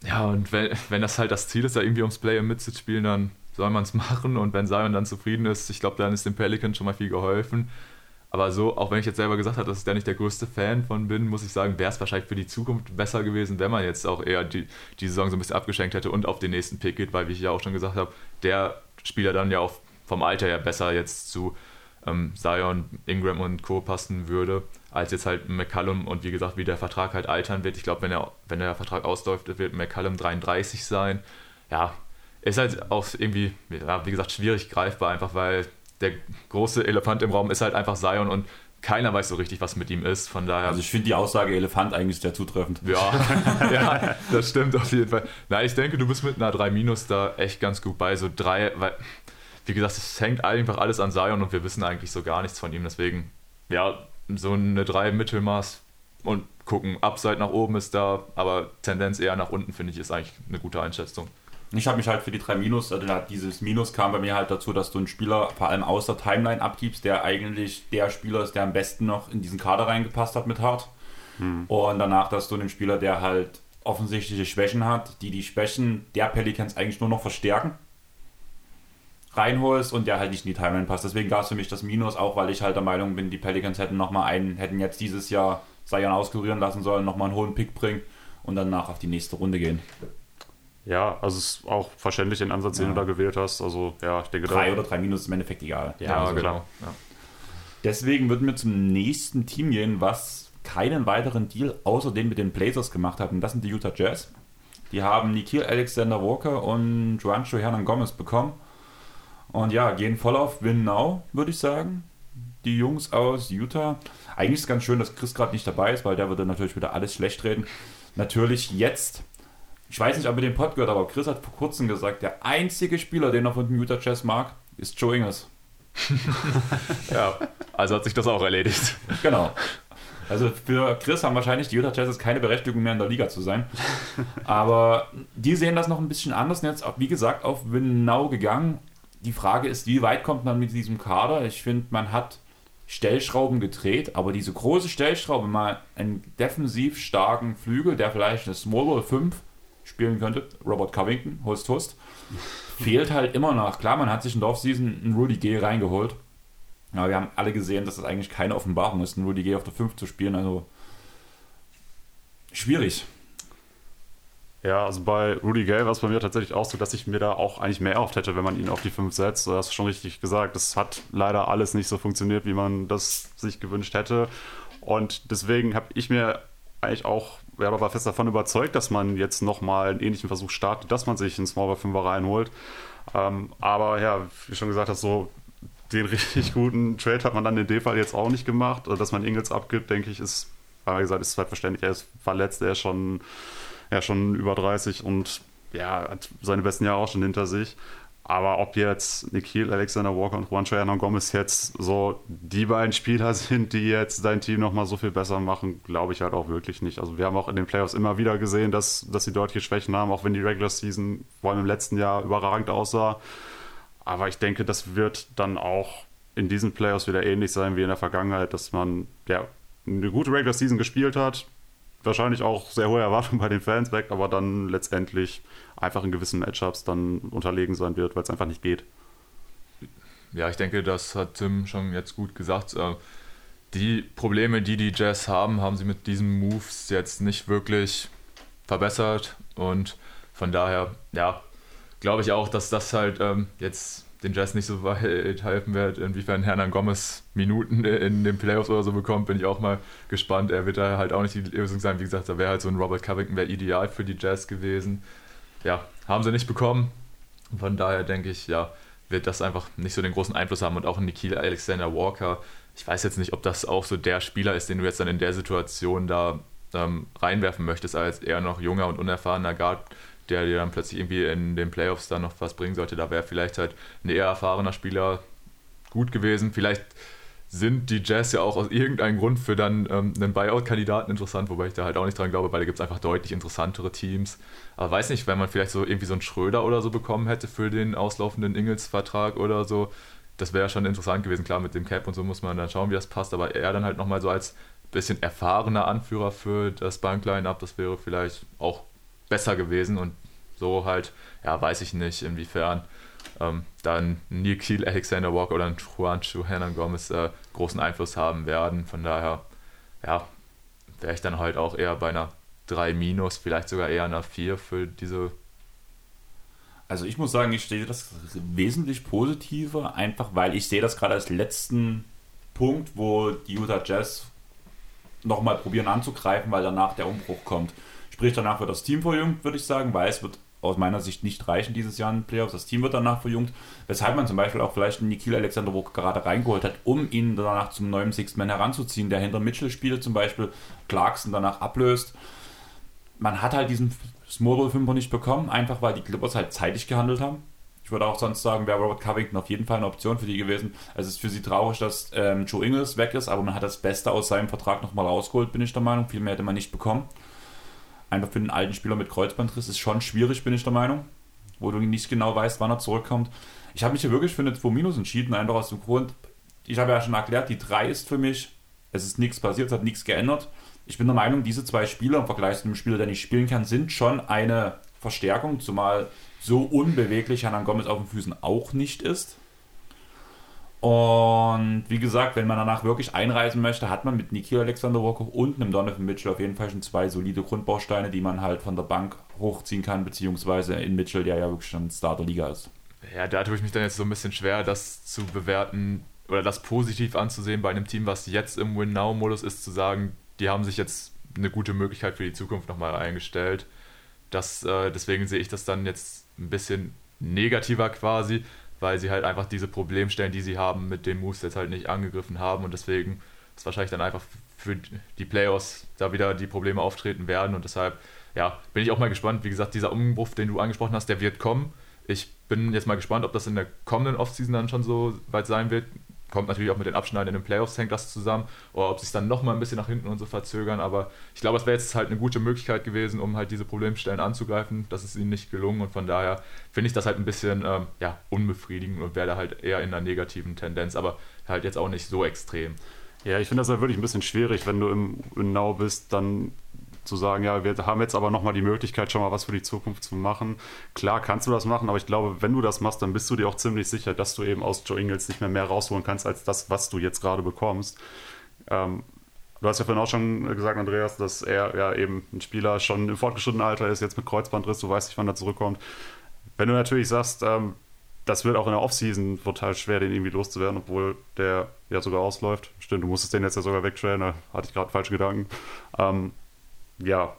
C: Ja, und wenn, wenn das halt das Ziel ist, da irgendwie ums Play mitzuspielen, dann soll man es <laughs> machen. Und wenn Zion dann zufrieden ist, ich glaube, dann ist dem Pelicans schon mal viel geholfen. Aber so, auch wenn ich jetzt selber gesagt habe, dass ich da nicht der größte Fan von bin, muss ich sagen, wäre es wahrscheinlich für die Zukunft besser gewesen, wenn man jetzt auch eher die, die Saison so ein bisschen abgeschenkt hätte und auf den nächsten Pick geht, weil, wie ich ja auch schon gesagt habe, der Spieler dann ja auch vom Alter her besser jetzt zu ähm, Zion, Ingram und Co. passen würde, als jetzt halt McCallum und wie gesagt, wie der Vertrag halt altern wird. Ich glaube, wenn, er, wenn der Vertrag ausläuft, wird McCallum 33 sein. Ja, ist halt auch irgendwie, ja, wie gesagt, schwierig greifbar, einfach weil der große Elefant im Raum ist halt einfach Zion und keiner weiß so richtig, was mit ihm ist. Von daher.
A: Also ich finde die Aussage Elefant eigentlich sehr zutreffend.
C: Ja, <laughs> <laughs> ja, das stimmt auf jeden Fall. Na, ich denke, du bist mit einer 3 Minus da echt ganz gut bei. So 3, weil, wie gesagt, es hängt einfach alles an Zion und wir wissen eigentlich so gar nichts von ihm. Deswegen, ja, so eine 3 Mittelmaß und gucken, Upside nach oben ist da, aber Tendenz eher nach unten, finde ich, ist eigentlich eine gute Einschätzung.
A: Ich habe mich halt für die drei Minus, also dieses Minus kam bei mir halt dazu, dass du einen Spieler vor allem aus der Timeline abgibst, der eigentlich der Spieler ist, der am besten noch in diesen Kader reingepasst hat mit Hart. Hm. Und danach, dass du einen Spieler, der halt offensichtliche Schwächen hat, die die Schwächen der Pelicans eigentlich nur noch verstärken, reinholst und der halt nicht in die Timeline passt. Deswegen gab es für mich das Minus, auch weil ich halt der Meinung bin, die Pelicans hätten noch mal einen, hätten jetzt dieses Jahr Zion auskurieren lassen sollen, nochmal einen hohen Pick bringen und danach auf die nächste Runde gehen.
B: Ja, also es ist auch verständlich den Ansatz, den du da gewählt hast. Also ja, ich denke
A: Drei da, oder drei Minus ist im Endeffekt egal.
C: Ja, ja also genau. Ja.
A: Deswegen würden wir zum nächsten Team gehen, was keinen weiteren Deal außer den mit den Blazers gemacht hat. Und das sind die Utah Jazz. Die haben Nikhil Alexander Walker und Juancho Hernan Gomez bekommen. Und ja, gehen voll auf Win Now, würde ich sagen. Die Jungs aus Utah. Eigentlich ist es ganz schön, dass Chris gerade nicht dabei ist, weil der würde natürlich wieder alles schlecht reden. Natürlich jetzt ich weiß nicht, ob ihr den Pod gehört, aber Chris hat vor kurzem gesagt, der einzige Spieler, den er von den Utah Jazz mag, ist Joe Ingles. <laughs>
C: ja, also hat sich das auch erledigt.
A: Genau. Also für Chris haben wahrscheinlich die Utah Jazz keine Berechtigung mehr in der Liga zu sein. Aber die sehen das noch ein bisschen anders. Jetzt, wie gesagt, auf Winnow gegangen. Die Frage ist, wie weit kommt man mit diesem Kader? Ich finde, man hat Stellschrauben gedreht, aber diese große Stellschraube, mal einen defensiv starken Flügel, der vielleicht eine Small Ball 5 spielen könnte, Robert Covington, Host Host, fehlt halt immer noch. Klar, man hat sich in der Offseason einen Rudy G reingeholt, aber wir haben alle gesehen, dass das eigentlich keine Offenbarung ist, einen Rudy G auf der 5 zu spielen, also schwierig.
B: Ja, also bei Rudy Gay war es bei mir tatsächlich auch so, dass ich mir da auch eigentlich mehr erhofft hätte, wenn man ihn auf die 5 setzt. Du hast schon richtig gesagt, das hat leider alles nicht so funktioniert, wie man das sich gewünscht hätte. Und deswegen habe ich mir eigentlich auch, ja, war fest davon überzeugt, dass man jetzt nochmal einen ähnlichen Versuch startet, dass man sich einen Small 5er reinholt. Ähm, aber ja, wie schon gesagt hast, so den <laughs> richtig guten Trade hat man dann in dem Fall jetzt auch nicht gemacht. Also, dass man Ingels abgibt, denke ich, ist, wie gesagt, ist selbstverständlich. Er ist verletzt, er ist schon ja schon über 30 und ja, hat seine besten Jahre auch schon hinter sich. Aber ob jetzt Nikhil, Alexander Walker und Juan Hernan Gomez jetzt so die beiden Spieler <laughs> sind, die jetzt dein Team nochmal so viel besser machen, glaube ich halt auch wirklich nicht. Also wir haben auch in den Playoffs immer wieder gesehen, dass, dass sie deutliche Schwächen haben, auch wenn die Regular Season vor allem im letzten Jahr überragend aussah. Aber ich denke, das wird dann auch in diesen Playoffs wieder ähnlich sein wie in der Vergangenheit, dass man ja, eine gute Regular Season gespielt hat, wahrscheinlich auch sehr hohe Erwartungen bei den Fans weg, aber dann letztendlich einfach in gewissen Matchups dann unterlegen sein wird, weil es einfach nicht geht.
C: Ja, ich denke, das hat Tim schon jetzt gut gesagt. Äh, die Probleme, die die Jazz haben, haben sie mit diesen Moves jetzt nicht wirklich verbessert und von daher, ja, glaube ich auch, dass das halt ähm, jetzt den Jazz nicht so weit <laughs> helfen wird. Inwiefern Hernan Gomez Minuten in den Playoffs oder so bekommt, bin ich auch mal gespannt. Er wird da halt auch nicht die Lösung sein. Wie gesagt, da wäre halt so ein Robert Covington wäre ideal für die Jazz gewesen. Ja, haben sie nicht bekommen. Von daher denke ich, ja, wird das einfach nicht so den großen Einfluss haben. Und auch Nikhil Alexander Walker, ich weiß jetzt nicht, ob das auch so der Spieler ist, den du jetzt dann in der Situation da ähm, reinwerfen möchtest, als eher noch junger und unerfahrener Guard der dir dann plötzlich irgendwie in den Playoffs dann noch was bringen sollte. Da wäre vielleicht halt ein eher erfahrener Spieler gut gewesen. Vielleicht sind die Jazz ja auch aus irgendeinem Grund für dann ähm, einen Buyout-Kandidaten interessant, wobei ich da halt auch nicht dran glaube, weil da gibt es einfach deutlich interessantere Teams. Aber weiß nicht, wenn man vielleicht so irgendwie so einen Schröder oder so bekommen hätte für den auslaufenden Ingels-Vertrag oder so, das wäre schon interessant gewesen. Klar, mit dem Cap und so muss man dann schauen, wie das passt, aber er dann halt nochmal so als bisschen erfahrener Anführer für das Bankline-Up, das wäre vielleicht auch besser gewesen und so halt, ja, weiß ich nicht, inwiefern ähm, dann Nikhil Alexander Walker oder Juancho Hernan Gomez äh, großen Einfluss haben werden. Von daher, ja, wäre ich dann halt auch eher bei einer 3 minus, vielleicht sogar eher einer 4 für diese.
A: Also ich muss sagen, ich stehe das wesentlich positiver, einfach weil ich sehe das gerade als letzten Punkt, wo die Utah Jazz nochmal probieren anzugreifen, weil danach der Umbruch kommt. Sprich, danach wird das Team verjüngt, würde ich sagen, weil es wird aus meiner Sicht nicht reichen dieses Jahr in den Playoffs. Das Team wird danach verjüngt, weshalb man zum Beispiel auch vielleicht einen Nikhil Alexander Walker gerade reingeholt hat, um ihn danach zum neuen Sixth Man heranzuziehen, der hinter Mitchell spielt, zum Beispiel Clarkson danach ablöst. Man hat halt diesen Small Ball 5 nicht bekommen, einfach weil die Clippers halt zeitig gehandelt haben. Ich würde auch sonst sagen, wäre Robert Covington auf jeden Fall eine Option für die gewesen. Es ist für sie traurig, dass ähm, Joe Ingles weg ist, aber man hat das Beste aus seinem Vertrag nochmal rausgeholt, bin ich der Meinung. Viel mehr hätte man nicht bekommen einfach für den alten Spieler mit Kreuzbandriss ist schon schwierig, bin ich der Meinung. Wo du nicht genau weißt, wann er zurückkommt. Ich habe mich hier wirklich für eine 2 Minus entschieden, einfach aus dem Grund, ich habe ja schon erklärt, die 3 ist für mich, es ist nichts passiert, es hat nichts geändert. Ich bin der Meinung, diese zwei Spieler im Vergleich zu dem Spieler, der nicht spielen kann, sind schon eine Verstärkung, zumal so unbeweglich Hernan Gomez auf den Füßen auch nicht ist. Und wie gesagt, wenn man danach wirklich einreisen möchte, hat man mit Nikhil Alexander Walker und einem Donovan Mitchell auf jeden Fall schon zwei solide Grundbausteine, die man halt von der Bank hochziehen kann, beziehungsweise in Mitchell, der ja wirklich schon Star der Liga ist.
C: Ja, da tue ich mich dann jetzt so ein bisschen schwer, das zu bewerten oder das positiv anzusehen bei einem Team, was jetzt im Win-Now-Modus ist, zu sagen, die haben sich jetzt eine gute Möglichkeit für die Zukunft nochmal eingestellt. Das, äh, deswegen sehe ich das dann jetzt ein bisschen negativer quasi weil sie halt einfach diese Problemstellen, die sie haben, mit den Moves jetzt halt nicht angegriffen haben und deswegen ist wahrscheinlich dann einfach für die Playoffs da wieder die Probleme auftreten werden und deshalb, ja, bin ich auch mal gespannt. Wie gesagt, dieser Umbruch, den du angesprochen hast, der wird kommen. Ich bin jetzt mal gespannt, ob das in der kommenden Offseason dann schon so weit sein wird. Kommt natürlich auch mit den Abschneiden in den Playoffs, hängt das zusammen. Oder ob sie es dann nochmal ein bisschen nach hinten und so verzögern. Aber ich glaube, es wäre jetzt halt eine gute Möglichkeit gewesen, um halt diese Problemstellen anzugreifen. Das ist ihnen nicht gelungen und von daher finde ich das halt ein bisschen ähm, ja, unbefriedigend und wäre da halt eher in einer negativen Tendenz, aber halt jetzt auch nicht so extrem.
B: Ja, ich finde das halt wirklich ein bisschen schwierig, wenn du im, Now bist, dann zu sagen, ja, wir haben jetzt aber nochmal die Möglichkeit, schon mal was für die Zukunft zu machen. Klar kannst du das machen, aber ich glaube, wenn du das machst, dann bist du dir auch ziemlich sicher, dass du eben aus Joe Ingles nicht mehr mehr rausholen kannst, als das, was du jetzt gerade bekommst. Ähm, du hast ja vorhin auch schon gesagt, Andreas, dass er ja eben ein Spieler schon im fortgeschrittenen Alter ist, jetzt mit Kreuzbandriss, du weißt nicht, wann er zurückkommt. Wenn du natürlich sagst, ähm, das wird auch in der Offseason total schwer, den irgendwie loszuwerden, obwohl der ja sogar ausläuft. Stimmt, du musstest den jetzt ja sogar wegtrainen, da hatte ich gerade falsche Gedanken. Ähm, ja,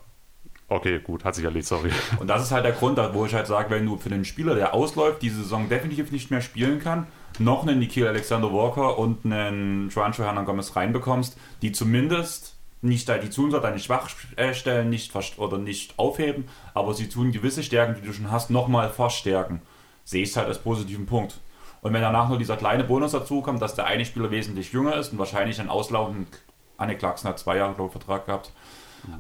B: okay, gut, hat sich erledigt, sorry. <laughs>
A: Und das ist halt der Grund, wo ich halt sage, wenn du für den Spieler, der ausläuft, diese Saison definitiv nicht mehr spielen kann, noch einen Nikhil Alexander Walker und einen Juancho Hernan Gomez reinbekommst, die zumindest nicht die tun deine Schwachstellen nicht oder nicht aufheben, aber sie tun gewisse Stärken, die du schon hast, nochmal verstärken. Sehe ich es halt als positiven Punkt. Und wenn danach nur dieser kleine Bonus dazu kommt, dass der eine Spieler wesentlich jünger ist und wahrscheinlich einen auslaufenden, Anne Clarkson hat zwei Jahre, Vertrag gehabt,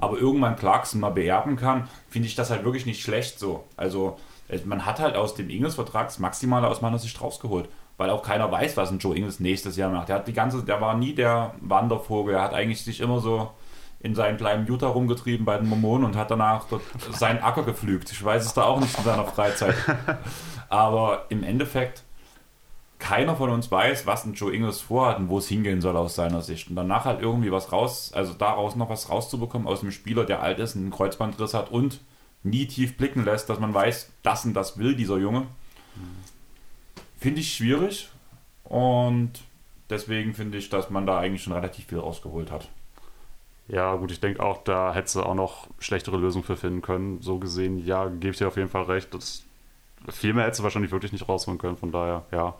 A: aber irgendwann Clarkson mal beerben kann, finde ich das halt wirklich nicht schlecht so. Also man hat halt aus dem Ingles-Vertrag das Maximale aus meiner Sicht rausgeholt. Weil auch keiner weiß, was ein Joe Ingles nächstes Jahr macht. Der hat die ganze, der war nie der Wandervogel. Er hat eigentlich sich immer so in seinem kleinen Utah rumgetrieben bei den Mormonen und hat danach dort seinen Acker gepflügt. Ich weiß es da auch nicht in seiner Freizeit. <laughs> Aber im Endeffekt keiner von uns weiß, was ein Joe Ingles vorhat und wo es hingehen soll aus seiner Sicht. Und danach halt irgendwie was raus, also daraus noch was rauszubekommen aus einem Spieler, der alt ist, einen Kreuzbandriss hat und nie tief blicken lässt, dass man weiß, das und das will dieser Junge. Finde ich schwierig und deswegen finde ich, dass man da eigentlich schon relativ viel rausgeholt hat.
B: Ja, gut, ich denke auch, da hätte sie auch noch schlechtere Lösungen für finden können. So gesehen, ja, gebe ich dir auf jeden Fall recht. Das, viel mehr hätte sie wahrscheinlich wirklich nicht rausholen können. Von daher, ja,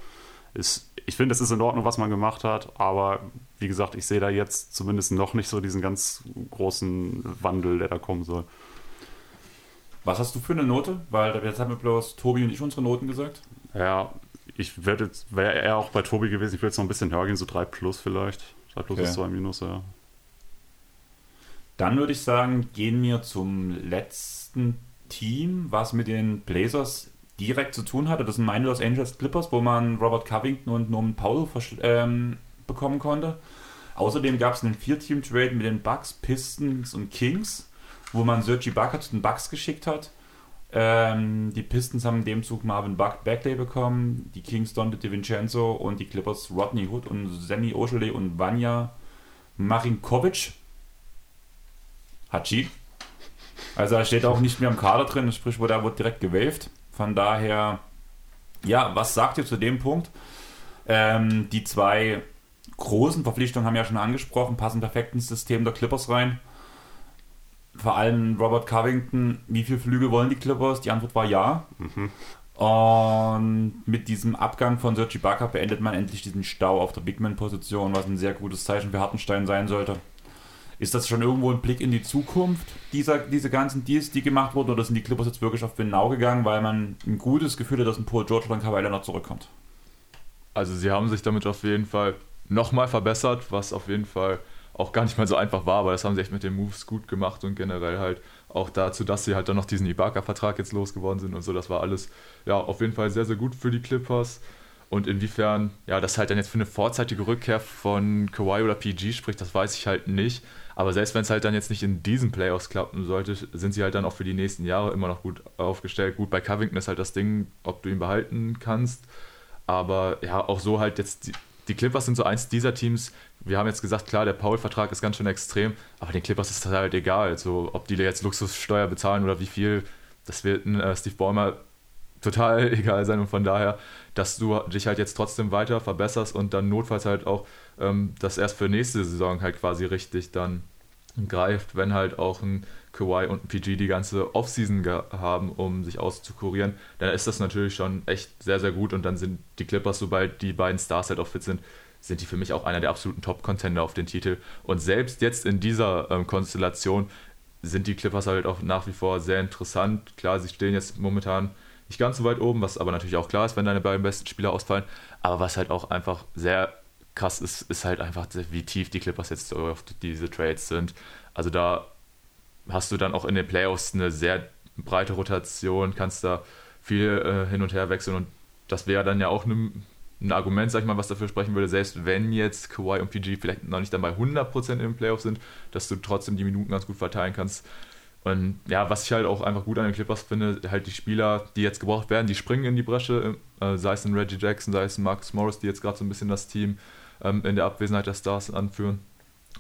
B: ist, ich finde, es ist in Ordnung, was man gemacht hat, aber wie gesagt, ich sehe da jetzt zumindest noch nicht so diesen ganz großen Wandel, der da kommen soll.
A: Was hast du für eine Note? Weil jetzt haben wir bloß Tobi und ich unsere Noten gesagt.
B: Ja, ich werde jetzt, wäre er auch bei Tobi gewesen, ich würde jetzt noch ein bisschen höher gehen, so 3 plus vielleicht. 3 plus okay. ist 2 minus, ja.
A: Dann würde ich sagen, gehen wir zum letzten Team, was mit den Blazers direkt zu tun hatte. Das sind meine Los Angeles Clippers, wo man Robert Covington und Norman Powell ähm, bekommen konnte. Außerdem gab es einen Vier-Team-Trade mit den Bucks, Pistons und Kings, wo man Sergi Ibaka zu den Bucks geschickt hat. Ähm, die Pistons haben in dem Zug Marvin Buck Bagley bekommen, die Kings Dante DiVincenzo und die Clippers Rodney Hood und Sammy Oshele und Vanya Marinkovic. Hachi. Also er steht auch nicht mehr im Kader drin, sprich, wo der wird direkt gewaved. Von daher, ja, was sagt ihr zu dem Punkt? Ähm, die zwei großen Verpflichtungen haben wir ja schon angesprochen, passen perfekt ins System der Clippers rein. Vor allem Robert Covington, wie viele Flüge wollen die Clippers? Die Antwort war ja. Mhm. Und mit diesem Abgang von Sergi Ibaka beendet man endlich diesen Stau auf der Bigman-Position, was ein sehr gutes Zeichen für Hartenstein sein sollte. Ist das schon irgendwo ein Blick in die Zukunft, dieser, diese ganzen Deals, die gemacht wurden, oder sind die Clippers jetzt wirklich auf Genau gegangen, weil man ein gutes Gefühl hat, dass ein Paul George oder ein Kawhi noch zurückkommt?
C: Also sie haben sich damit auf jeden Fall nochmal verbessert, was auf jeden Fall auch gar nicht mal so einfach war, aber das haben sie echt mit den Moves gut gemacht und generell halt auch dazu, dass sie halt dann noch diesen Ibaka-Vertrag jetzt losgeworden sind und so, das war alles ja auf jeden Fall sehr, sehr gut für die Clippers. Und inwiefern, ja, das halt dann jetzt für eine vorzeitige Rückkehr von Kawhi oder PG spricht, das weiß ich halt nicht. Aber selbst wenn es halt dann jetzt nicht in diesen Playoffs klappen sollte, sind sie halt dann auch für die nächsten Jahre immer noch gut aufgestellt. Gut, bei Covington ist halt das Ding, ob du ihn behalten kannst. Aber ja, auch so halt jetzt, die, die Clippers sind so eins dieser Teams. Wir haben jetzt gesagt, klar, der Paul-Vertrag ist ganz schön extrem, aber den Clippers ist halt egal. So, ob die jetzt Luxussteuer bezahlen oder wie viel, das wird äh, Steve Ballmer total <laughs> egal sein und von daher, dass du dich halt jetzt trotzdem weiter verbesserst und dann notfalls halt auch ähm, das erst für nächste Saison halt quasi richtig dann greift, wenn halt auch ein Kawhi und ein PG die ganze Offseason haben, um sich auszukurieren, dann ist das natürlich schon echt sehr, sehr gut und dann sind die Clippers, sobald die beiden Stars halt auch fit sind, sind die für mich auch einer der absoluten Top-Contender auf den Titel. Und selbst jetzt in dieser ähm, Konstellation sind die Clippers halt auch nach wie vor sehr interessant. Klar, sie stehen jetzt momentan nicht ganz so weit oben, was aber natürlich auch klar ist, wenn deine beiden besten Spieler ausfallen, aber was halt auch einfach sehr krass ist, ist halt einfach, wie tief die Clippers jetzt auf diese Trades sind. Also da hast du dann auch in den Playoffs eine sehr breite Rotation, kannst da viel äh, hin und her wechseln und das wäre dann ja auch ein, ein Argument, sag ich mal, was dafür sprechen würde, selbst wenn jetzt Kawhi und PG vielleicht noch nicht dann bei 100% im Playoff sind, dass du trotzdem die Minuten ganz gut verteilen kannst. Und ja, was ich halt auch einfach gut an den Clippers finde, halt die Spieler, die jetzt gebraucht werden, die springen in die Bresche, äh, sei es ein Reggie Jackson, sei es ein Marcus Morris, die jetzt gerade so ein bisschen das Team ähm, in der Abwesenheit der Stars anführen.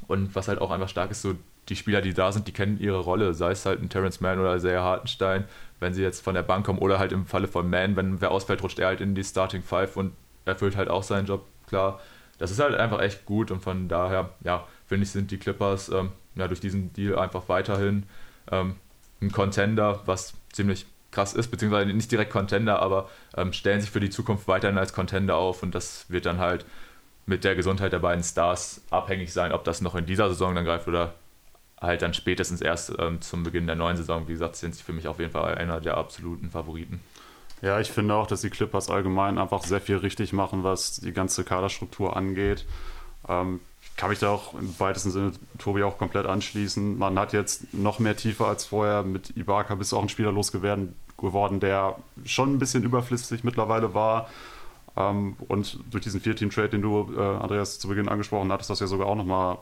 C: Und was halt auch einfach stark ist, so die Spieler, die da sind, die kennen ihre Rolle, sei es halt ein Terrence Mann oder Isaiah Hartenstein, wenn sie jetzt von der Bank kommen oder halt im Falle von Mann, wenn wer ausfällt, rutscht er halt in die Starting Five und erfüllt halt auch seinen Job, klar. Das ist halt einfach echt gut und von daher, ja, finde ich, sind die Clippers ähm, ja, durch diesen Deal einfach weiterhin ähm, ein Contender, was ziemlich krass ist, beziehungsweise nicht direkt Contender, aber ähm, stellen sich für die Zukunft weiterhin als Contender auf und das wird dann halt mit der Gesundheit der beiden Stars abhängig sein, ob das noch in dieser Saison dann greift oder halt dann spätestens erst ähm, zum Beginn der neuen Saison. Wie gesagt, sind sie für mich auf jeden Fall einer der absoluten Favoriten.
B: Ja, ich finde auch, dass die Clippers allgemein einfach sehr viel richtig machen, was die ganze Kaderstruktur angeht. Ähm, kann mich da auch im weitesten Sinne Tobi auch komplett anschließen. Man hat jetzt noch mehr Tiefe als vorher. Mit Ibaka bist du auch ein Spieler losgeworden, der schon ein bisschen überflüssig mittlerweile war. Ähm, und durch diesen Vier-Team-Trade, den du, äh, Andreas, zu Beginn angesprochen hattest, hast du ja sogar auch nochmal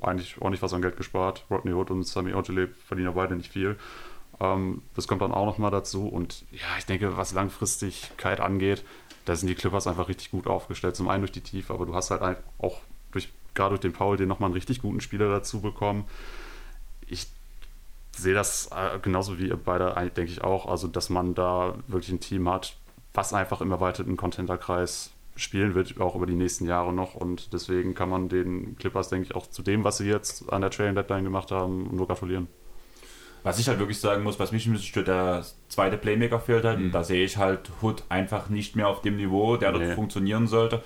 B: eigentlich ordentlich was an Geld gespart. Rodney Hood und Sami Ojale verdienen ja beide nicht viel. Ähm, das kommt dann auch nochmal dazu. Und ja, ich denke, was Langfristigkeit angeht, da sind die Clippers einfach richtig gut aufgestellt. Zum einen durch die Tiefe, aber du hast halt auch gerade durch den Paul den nochmal einen richtig guten Spieler dazu bekommen. Ich sehe das äh, genauso wie ihr beide, denke ich auch. Also, dass man da wirklich ein Team hat, was einfach im erweiterten Contenterkreis spielen wird, auch über die nächsten Jahre noch. Und deswegen kann man den Clippers, denke ich, auch zu dem, was sie jetzt an der Trailing Deadline gemacht haben, nur gratulieren.
A: Was ich halt wirklich sagen muss, was mich ein bisschen stört, der zweite Playmaker fehlt halt. Mhm. Da sehe ich halt Hood einfach nicht mehr auf dem Niveau, der dort funktionieren sollte.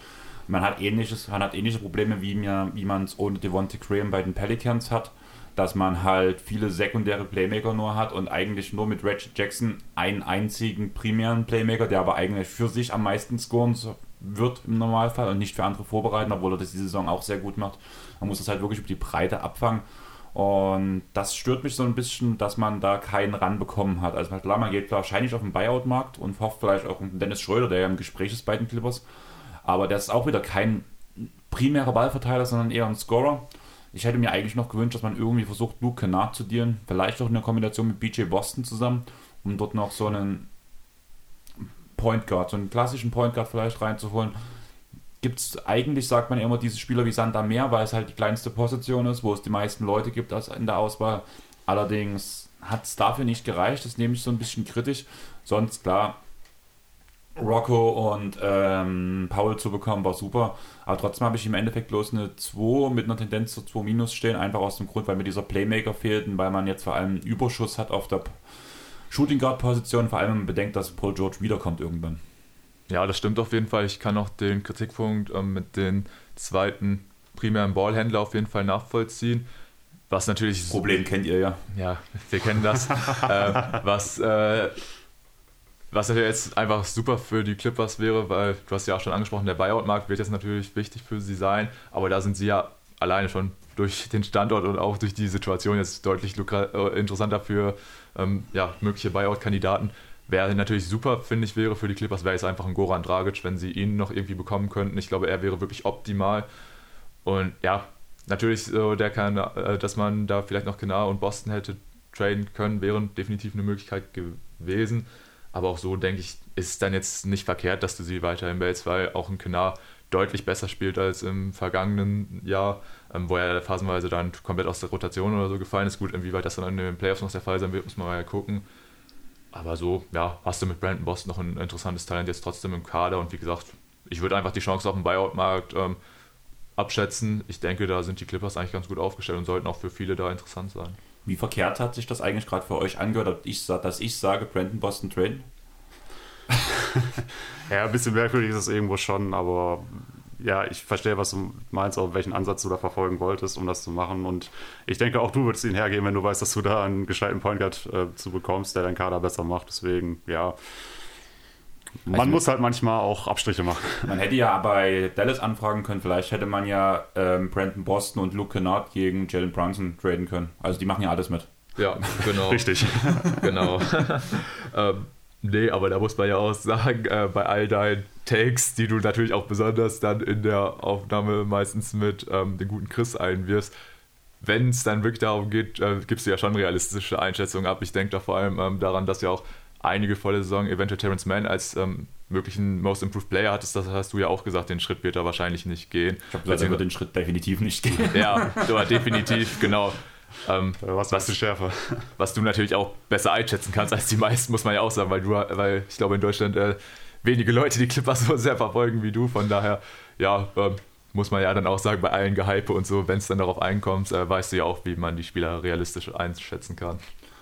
A: Man hat ähnliches, man hat ähnliche Probleme, wie, wie man es ohne Devontae Graham bei den Pelicans hat dass man halt viele sekundäre Playmaker nur hat und eigentlich nur mit Reggie Jackson einen einzigen primären Playmaker, der aber eigentlich für sich am meisten scoren wird im Normalfall und nicht für andere vorbereiten, obwohl er das diese Saison auch sehr gut macht. Man muss das halt wirklich über die Breite abfangen. Und das stört mich so ein bisschen, dass man da keinen ranbekommen hat. Also klar, man geht wahrscheinlich auf den Buyout-Markt und hofft vielleicht auch einen Dennis Schröder, der ja im Gespräch ist bei den Clippers. Aber der ist auch wieder kein primärer Ballverteiler, sondern eher ein Scorer. Ich hätte mir eigentlich noch gewünscht, dass man irgendwie versucht, Luke Kennard zu dienen. Vielleicht auch in der Kombination mit BJ Boston zusammen, um dort noch so einen Point Guard, so einen klassischen Point Guard vielleicht reinzuholen. Gibt es eigentlich, sagt man immer, diese Spieler wie Santa Meer, weil es halt die kleinste Position ist, wo es die meisten Leute gibt in der Auswahl. Allerdings hat es dafür nicht gereicht, das nehme ich so ein bisschen kritisch. Sonst, klar, Rocco und ähm, Paul zu bekommen, war super. Aber trotzdem habe ich im Endeffekt bloß eine 2 mit einer Tendenz zu 2 minus stehen, einfach aus dem Grund, weil mir dieser Playmaker fehlt und weil man jetzt vor allem einen Überschuss hat auf der Shooting Guard Position, vor allem wenn man bedenkt, dass Paul George wiederkommt irgendwann.
C: Ja, das stimmt auf jeden Fall. Ich kann auch den Kritikpunkt ähm, mit den zweiten primären Ballhändler auf jeden Fall nachvollziehen. Was natürlich. Das
A: Problem kennt ihr ja.
C: Ja, wir kennen das. <laughs> äh, was äh, was ja jetzt einfach super für die Clippers wäre, weil du hast ja auch schon angesprochen, der Buyout-Markt wird jetzt natürlich wichtig für sie sein, aber da sind sie ja alleine schon durch den Standort und auch durch die Situation jetzt deutlich äh, interessanter für ähm, ja, mögliche Buyout-Kandidaten. Wäre natürlich super, finde ich, wäre für die Clippers, wäre es einfach ein Goran Dragic, wenn sie ihn noch irgendwie bekommen könnten. Ich glaube, er wäre wirklich optimal. Und ja, natürlich, so der kann, äh, dass man da vielleicht noch Kenar und Boston hätte traden können, wäre definitiv eine Möglichkeit gewesen. Aber auch so, denke ich, ist es dann jetzt nicht verkehrt, dass du sie weiterhin behältst, weil auch ein Kenar deutlich besser spielt als im vergangenen Jahr, ähm, wo er phasenweise dann komplett aus der Rotation oder so gefallen ist. Gut, inwieweit das dann in den Playoffs noch der Fall sein wird, muss man mal gucken. Aber so, ja, hast du mit Brandon Boston noch ein interessantes Talent jetzt trotzdem im Kader und wie gesagt, ich würde einfach die Chance auf dem Buyout-Markt ähm, abschätzen. Ich denke, da sind die Clippers eigentlich ganz gut aufgestellt und sollten auch für viele da interessant sein.
A: Wie verkehrt hat sich das eigentlich gerade für euch angehört, ich, dass ich sage, Brandon Boston Train? <laughs>
B: ja, ein bisschen merkwürdig ist es irgendwo schon, aber ja, ich verstehe, was du meinst, auch welchen Ansatz du da verfolgen wolltest, um das zu machen. Und ich denke, auch du würdest ihn hergeben, wenn du weißt, dass du da einen gescheiten Point Guard äh, zu bekommst, der deinen Kader besser macht. Deswegen, ja, Man
A: Also-
B: muss halt manchmal auch Abstriche machen. <laughs>
A: Man hätte ja bei Dallas anfragen können, vielleicht hätte man ja ähm, Brandon Boston und Luke Kennard gegen Jalen Brunson traden können. Also die machen ja alles mit.
C: Ja, genau. <laughs>
B: Richtig. <laughs>
C: Genau. ähm, nee, aber da muss man ja auch sagen, äh, bei all deinen Takes, die du natürlich auch besonders dann in der Aufnahme meistens mit ähm, dem guten Chris einwirfst, wenn es dann wirklich darum geht, äh, gibst du ja schon realistische Einschätzungen ab. Ich denke da vor allem ähm, daran, dass ja auch einige volle Saison eventuell Terrence Mann als ähm, möglichen Most Improved Player hattest. Das hast du ja auch gesagt, den Schritt wird er wahrscheinlich nicht gehen.
A: Ich habe gesagt, er wird den Schritt definitiv nicht gehen. <laughs>
C: Ja, aber definitiv, genau. Ähm,
B: Was, was schärfer? <laughs>
C: was du natürlich auch besser einschätzen kannst als die meisten, muss man ja auch sagen, weil du, weil ich glaube in Deutschland äh, wenige Leute die Clippers so sehr verfolgen wie du. Von daher, ja, ähm, muss man ja dann auch sagen, bei allen Gehype und so, wenn es dann darauf einkommt, äh, weißt du ja auch, wie man die Spieler realistisch einschätzen kann.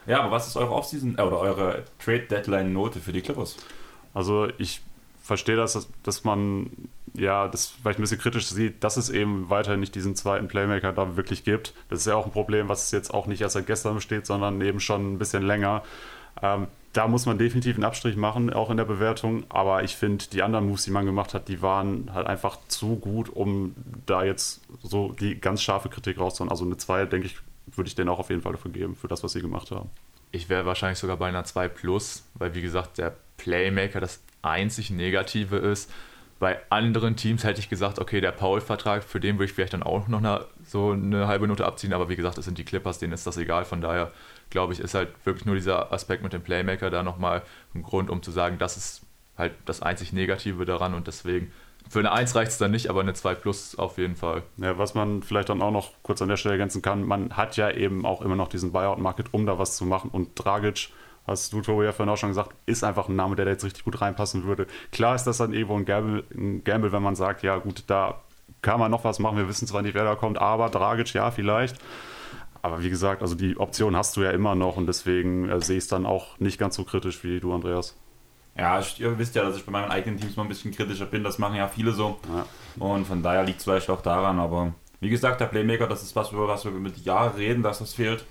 A: Ja, aber was ist eure Offseason äh, oder eure Trade Deadline Note für die Clippers?
B: Also ich verstehe das, dass, dass man ja das vielleicht ein bisschen kritisch sieht, dass es eben weiterhin nicht diesen zweiten Playmaker da wirklich gibt. Das ist ja auch ein Problem, was jetzt auch nicht erst seit gestern besteht, sondern eben schon ein bisschen länger. Ähm, da muss man definitiv einen Abstrich machen, auch in der Bewertung. Aber ich finde, die anderen Moves, die man gemacht hat, die waren halt einfach zu gut, um da jetzt so die ganz scharfe Kritik rauszuholen. Also eine 2, denke ich, würde ich denen auch auf jeden Fall dafür geben, für das, was sie gemacht haben.
C: Ich wäre wahrscheinlich sogar bei einer 2 Plus, weil wie gesagt, der Playmaker das einzig Negative ist. Bei anderen Teams hätte ich gesagt, okay, der Paul-Vertrag, für den würde ich vielleicht dann auch noch eine, so eine halbe Note abziehen, aber wie gesagt, es sind die Clippers, denen ist das egal. Von daher glaube ich, ist halt wirklich nur dieser Aspekt mit dem Playmaker da nochmal ein Grund, um zu sagen, das ist halt das einzig Negative daran und deswegen für eine 1 reicht es dann nicht, aber eine 2 Plus auf jeden Fall.
B: Ja, was man vielleicht dann auch noch kurz an der Stelle ergänzen kann, man hat ja eben auch immer noch diesen Buyout-Market, um da was zu machen. Und Dragic, hast du, Tobi, ja vorhin auch schon gesagt, ist einfach ein Name, der da jetzt richtig gut reinpassen würde. Klar ist das dann irgendwo ein Gamble, ein Gamble, wenn man sagt, ja gut, da kann man noch was machen. Wir wissen zwar nicht, wer da kommt, aber Dragic, ja, vielleicht. Aber wie gesagt, also die Option hast du ja immer noch und deswegen äh, sehe ich es dann auch nicht ganz so kritisch wie du, Andreas.
A: Ja, ihr wisst ja, dass ich bei meinen eigenen Teams mal ein bisschen kritischer bin. Das machen ja viele so.
B: Ja.
A: Und von daher liegt es vielleicht auch daran. Aber wie gesagt, der Playmaker, das ist was, über was wir mit Jahren reden, dass das fehlt.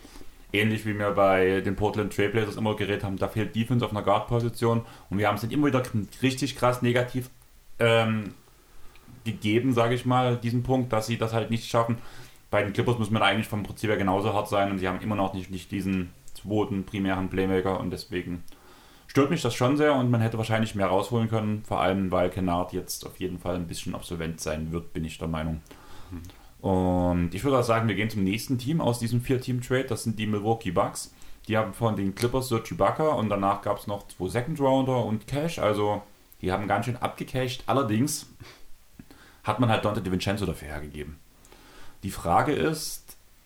A: Ähnlich wie wir bei den Portland Trailblazers immer geredet haben, da fehlt Defense auf einer Guard-Position. Und wir haben es immer wieder richtig krass negativ ähm, gegeben, sage ich mal, diesen Punkt, dass sie das halt nicht schaffen. Bei den Clippers muss man eigentlich vom Prinzip her genauso hart sein und sie haben immer noch nicht, nicht diesen zweiten primären Playmaker und deswegen stört mich das schon sehr und man hätte wahrscheinlich mehr rausholen können, vor allem weil Kennard jetzt auf jeden Fall ein bisschen absolvent sein wird, bin ich der Meinung. Und ich würde auch sagen, wir gehen zum nächsten Team aus diesem Vier-Team-Trade, das sind die Milwaukee Bucks. Die haben von den Clippers Serge Ibaka und danach gab es noch zwei Second-Rounder und Cash, also die haben ganz schön abgecasht. Allerdings hat man halt Dante DiVincenzo dafür hergegeben. Die Frage ist,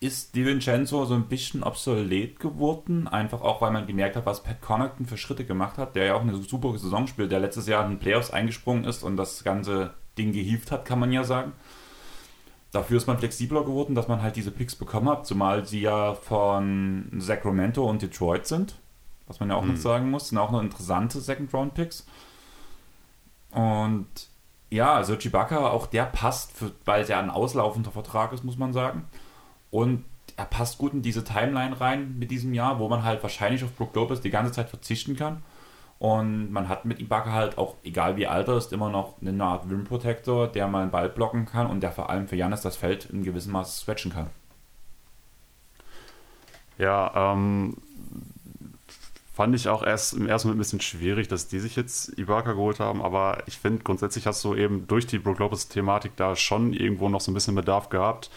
A: ist DiVincenzo so ein bisschen obsolet geworden? Einfach auch, weil man gemerkt hat, was Pat Connaughton für Schritte gemacht hat, der ja auch eine super Saison spielt, der letztes Jahr in den Playoffs eingesprungen ist und das ganze Ding gehievt hat, kann man ja sagen. Dafür ist man flexibler geworden, dass man halt diese Picks bekommen hat, zumal sie ja von Sacramento und Detroit sind, was man ja auch noch sagen muss, sind auch noch interessante Second-Round-Picks. Und ja, also Chibaka, auch der passt, für, weil es ja ein auslaufender Vertrag ist, muss man sagen. Und er passt gut in diese Timeline rein mit diesem Jahr, wo man halt wahrscheinlich auf Brook Lopez die ganze Zeit verzichten kann. Und man hat mit Ibaka halt auch, egal wie alt er ist, immer noch eine Art Rim Protector, der mal einen Ball blocken kann und der vor allem für Janis das Feld in gewissem Maße switchen kann.
B: Ja, ähm, fand ich auch erst im ersten Moment ein bisschen schwierig, dass die sich jetzt Ibaka geholt haben, aber ich finde, grundsätzlich hast du eben durch die Brook Lopez-Thematik da schon irgendwo noch so ein bisschen Bedarf gehabt.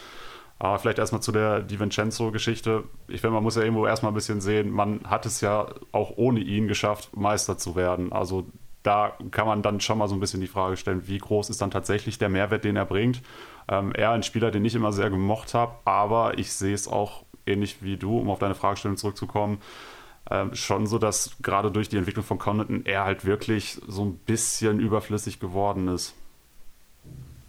B: Aber vielleicht erstmal zu der DiVincenzo-Geschichte. Ich finde, man muss ja irgendwo erstmal ein bisschen sehen, man hat es ja auch ohne ihn geschafft, Meister zu werden. Also da kann man dann schon mal so ein bisschen die Frage stellen, wie groß ist dann tatsächlich der Mehrwert, den er bringt. Ähm, er ein Spieler, den ich immer sehr gemocht habe, aber ich sehe es auch ähnlich wie du, um auf deine Fragestellung zurückzukommen, ähm, schon so, dass gerade durch die Entwicklung von Connaughton er halt wirklich so ein bisschen überflüssig geworden ist.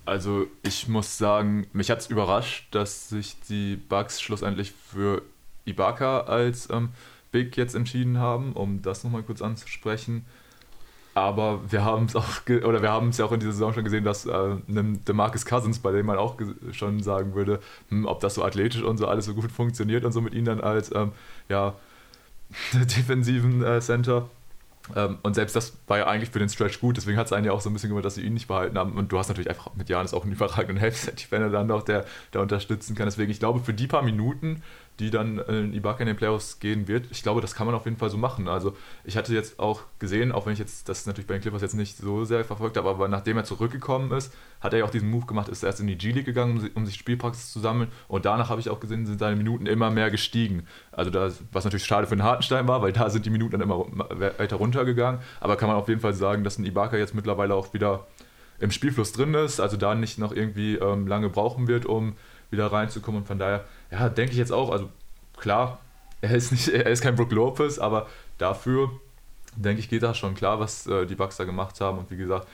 C: Also ich muss sagen, mich hat es überrascht, dass sich die Bucks schlussendlich für Ibaka als ähm, Big jetzt entschieden haben, um das nochmal kurz anzusprechen. Aber wir haben es auch, oder wir haben es ja auch in dieser Saison schon gesehen, dass äh, DeMarcus Cousins, bei dem man auch schon sagen würde, hm, ob das so athletisch und so alles so gut funktioniert und so mit ihm dann als ähm, ja, <laughs> defensiven äh, Center. Ähm, und selbst das war ja eigentlich für den Stretch gut, deswegen hat es einen ja auch so ein bisschen gemacht, dass sie ihn nicht behalten haben. Und du hast natürlich einfach mit Janis auch einen überragenden Help-Defender <laughs> dann noch, der, der unterstützen kann. Deswegen, ich glaube, für die paar Minuten, die dann in Ibaka in den Playoffs gehen wird, ich glaube, das kann man auf jeden Fall so machen. Also ich hatte jetzt auch gesehen, auch wenn ich jetzt das natürlich bei den Clippers jetzt nicht so sehr verfolgt habe, aber nachdem er zurückgekommen ist, hat er ja auch diesen Move gemacht, ist erst in die G-League gegangen, um sich Spielpraxis zu sammeln und danach habe ich auch gesehen, sind seine Minuten immer mehr gestiegen. Also das, was natürlich schade für den Hartenstein war, weil da sind die Minuten dann immer weiter runtergegangen, aber kann man auf jeden Fall sagen, dass ein Ibaka jetzt mittlerweile auch wieder im Spielfluss drin ist, also da nicht noch irgendwie ähm, lange brauchen wird, um wieder reinzukommen und von daher, ja, denke ich jetzt auch, also klar, <laughs> er ist, nicht, er ist kein Brook Lopez, aber dafür, denke ich, geht das schon klar, was äh, die Bucks da gemacht haben und wie gesagt,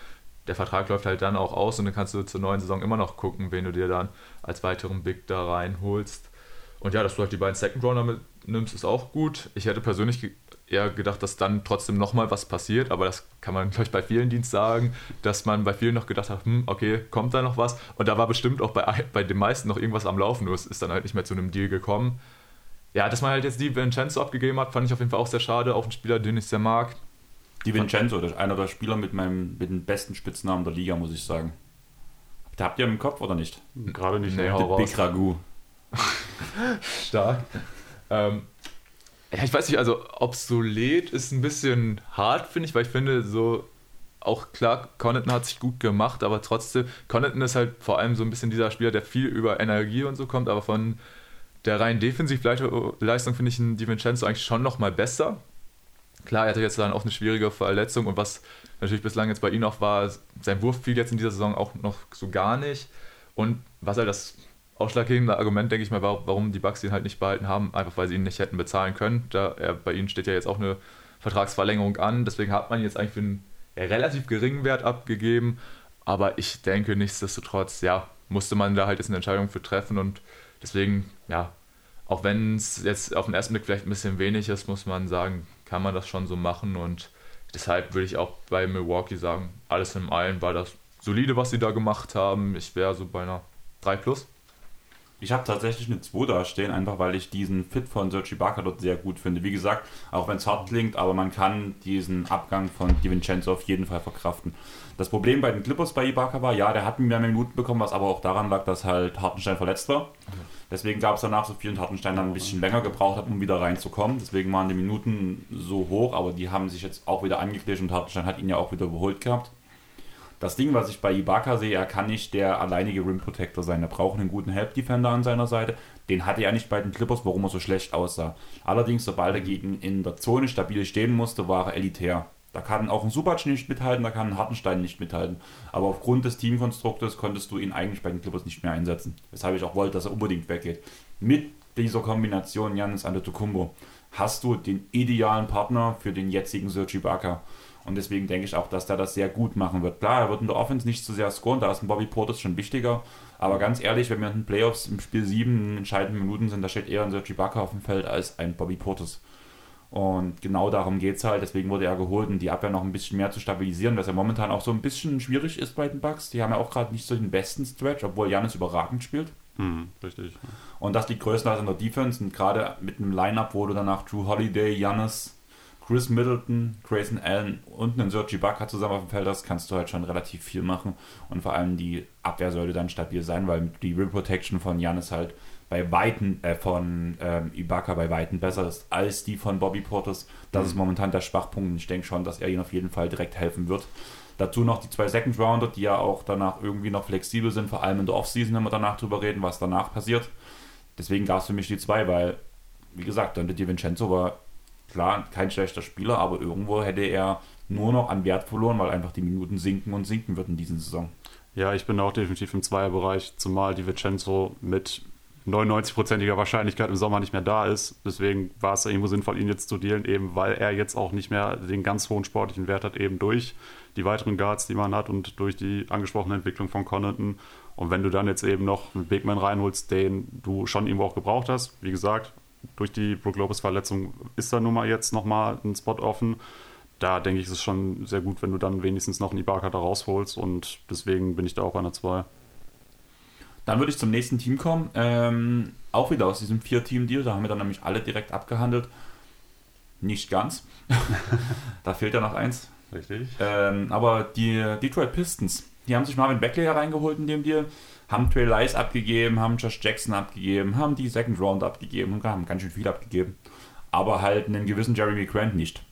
C: der Vertrag läuft halt dann auch aus und dann kannst du zur neuen Saison immer noch gucken, wen du dir dann als weiteren Big da reinholst. Und ja, dass du halt die beiden Second Runner mitnimmst, ist auch gut. Ich hätte persönlich eher gedacht, dass dann trotzdem nochmal was passiert, aber das kann man, glaube ich, bei vielen Dienst sagen, dass man bei vielen noch gedacht hat, hm, okay, kommt da noch was? Und da war bestimmt auch bei, <laughs> bei den meisten noch irgendwas am Laufen, nur es ist dann halt nicht mehr zu einem Deal gekommen. Ja, dass man halt jetzt die Vincenzo abgegeben hat, fand ich auf jeden Fall auch sehr schade, auch ein Spieler, den ich sehr mag.
A: Die Vincenzo, das ist einer der Spieler mit meinem mit dem besten Spitznamen der Liga, muss ich sagen. Habt ihr im Kopf oder nicht?
B: Gerade nicht.
A: Nee, nee Big Ragu. <laughs>
C: Stark. Ähm, ja, ich weiß nicht, also obsolet ist ein bisschen hart, finde ich, weil ich finde, so auch klar, Connaughton hat sich gut gemacht, aber trotzdem, Connaughton ist halt vor allem so ein bisschen dieser Spieler, der viel über Energie und so kommt, aber von der reinen Defensivleistung finde ich einen DiVincenzo eigentlich schon nochmal besser. Klar, er hatte jetzt dann auch eine schwierige Verletzung und was natürlich bislang jetzt bei ihm auch war, sein Wurf fiel jetzt in dieser Saison auch noch so gar nicht. Und was halt das ausschlaggebende Argument, denke ich mal, war, warum die Bucks ihn halt nicht behalten haben, einfach weil sie ihn nicht hätten bezahlen können. Da er, bei ihnen steht ja jetzt auch eine Vertragsverlängerung an, deswegen hat man jetzt eigentlich für einen relativ geringen Wert abgegeben. Aber ich denke, nichtsdestotrotz, ja, musste man da halt jetzt eine Entscheidung für treffen und deswegen, ja, auch wenn es jetzt auf den ersten Blick vielleicht ein bisschen wenig ist, muss man sagen, kann man das schon so machen und deshalb würde ich auch bei Milwaukee sagen, alles in allem war das solide, was sie da gemacht haben. Ich wäre so bei einer 3 plus.
A: Ich habe tatsächlich eine 2 da stehen, einfach weil ich diesen Fit von Sergi Barker dort sehr gut finde. Wie gesagt, auch wenn es hart klingt, aber man kann diesen Abgang von DiVincenzo auf jeden Fall verkraften. Das Problem bei den Clippers bei Ibaka war, ja, der hat mehr Minuten bekommen, was aber auch daran lag, dass halt Hartenstein verletzt war. Deswegen gab es danach so viel und Hartenstein dann ein bisschen länger gebraucht hat, um wieder reinzukommen. Deswegen waren die Minuten so hoch, aber die haben sich jetzt auch wieder angeklischt und Hartenstein hat ihn ja auch wieder überholt gehabt. Das Ding, was ich bei Ibaka sehe, er kann nicht der alleinige Rim Protector sein. Er braucht einen guten Help Defender an seiner Seite. Den hatte er nicht bei den Clippers, warum er so schlecht aussah. Allerdings, sobald er gegen in der Zone stabil stehen musste, war er elitär. Da kann auch ein Subac nicht mithalten, da kann ein Hartenstein nicht mithalten. Aber aufgrund des Teamkonstruktes konntest du ihn eigentlich bei den Clippers nicht mehr einsetzen. Weshalb ich auch wollte, dass er unbedingt weggeht. Mit dieser Kombination Janis Antetokounmpo hast du den idealen Partner für den jetzigen Sergi Ibaka. Und deswegen denke ich auch, dass der das sehr gut machen wird. Klar, er wird in der Offense nicht so sehr scoren, da ist ein Bobby Portis schon wichtiger. Aber ganz ehrlich, wenn wir in den Playoffs im Spiel 7 in entscheidenden Minuten sind, da steht eher ein Sergi Ibaka auf dem Feld als ein Bobby Portis. Und genau darum geht es halt. Deswegen wurde er geholt, um die Abwehr noch ein bisschen mehr zu stabilisieren, was ja momentan auch so ein bisschen schwierig ist bei den Bucks. Die haben ja auch gerade nicht so den besten Stretch, obwohl Janis überragend spielt.
B: Hm, richtig.
A: Und das liegt größtenteils an der Defense. Und gerade mit einem Lineup, wo du danach Drew Holiday, Janis, Chris Middleton, Grayson Allen und einen Sergi Ibaka zusammen auf dem Feld hast, kannst du halt schon relativ viel machen. Und vor allem die Abwehr sollte dann stabil sein, weil die Rim Protection von Janis halt bei Weitem äh, von ähm, Ibaka bei Weitem besser ist als die von Bobby Portis. Das mhm. ist momentan der Schwachpunkt und ich denke schon, dass er ihnen auf jeden Fall direkt helfen wird. Dazu noch die zwei Second Rounder, die ja auch danach irgendwie noch flexibel sind, vor allem in der Offseason, wenn wir danach drüber reden, was danach passiert. Deswegen gab es für mich die zwei, weil, wie gesagt, Dante Di Vincenzo war klar kein schlechter Spieler, aber irgendwo hätte er nur noch an Wert verloren, weil einfach die Minuten sinken und sinken würden in dieser Saison.
B: Ja, ich bin auch definitiv im Zweierbereich, zumal Di Vincenzo mit 99-prozentiger Wahrscheinlichkeit im Sommer nicht mehr da ist. Deswegen war es irgendwo sinnvoll, ihn jetzt zu dealen, eben weil er jetzt auch nicht mehr den ganz hohen sportlichen Wert hat, eben durch die weiteren Guards, die man hat und durch die angesprochene Entwicklung von Connaughton. Und wenn du dann jetzt eben noch einen Bigman reinholst, den du schon irgendwo auch gebraucht hast, wie gesagt, durch die Brook Lopez Verletzung ist da nun mal jetzt nochmal ein Spot offen. Da denke ich, ist es schon sehr gut, wenn du dann wenigstens noch einen Ibaka da rausholst und deswegen bin ich da auch an der 2.
A: Dann würde ich zum nächsten Team kommen. Ähm, auch wieder aus diesem Vier-Team-Deal. Da haben wir dann nämlich alle direkt abgehandelt. Nicht ganz. <laughs> da fehlt ja noch eins.
B: Richtig.
A: Ähm, aber die Detroit Pistons, die haben sich Marvin Beckley hereingeholt in dem Deal, haben Trey Lice abgegeben, haben Josh Jackson abgegeben, haben die Second Round abgegeben und haben ganz schön viel abgegeben. Aber halt einen gewissen Jeremy Grant nicht.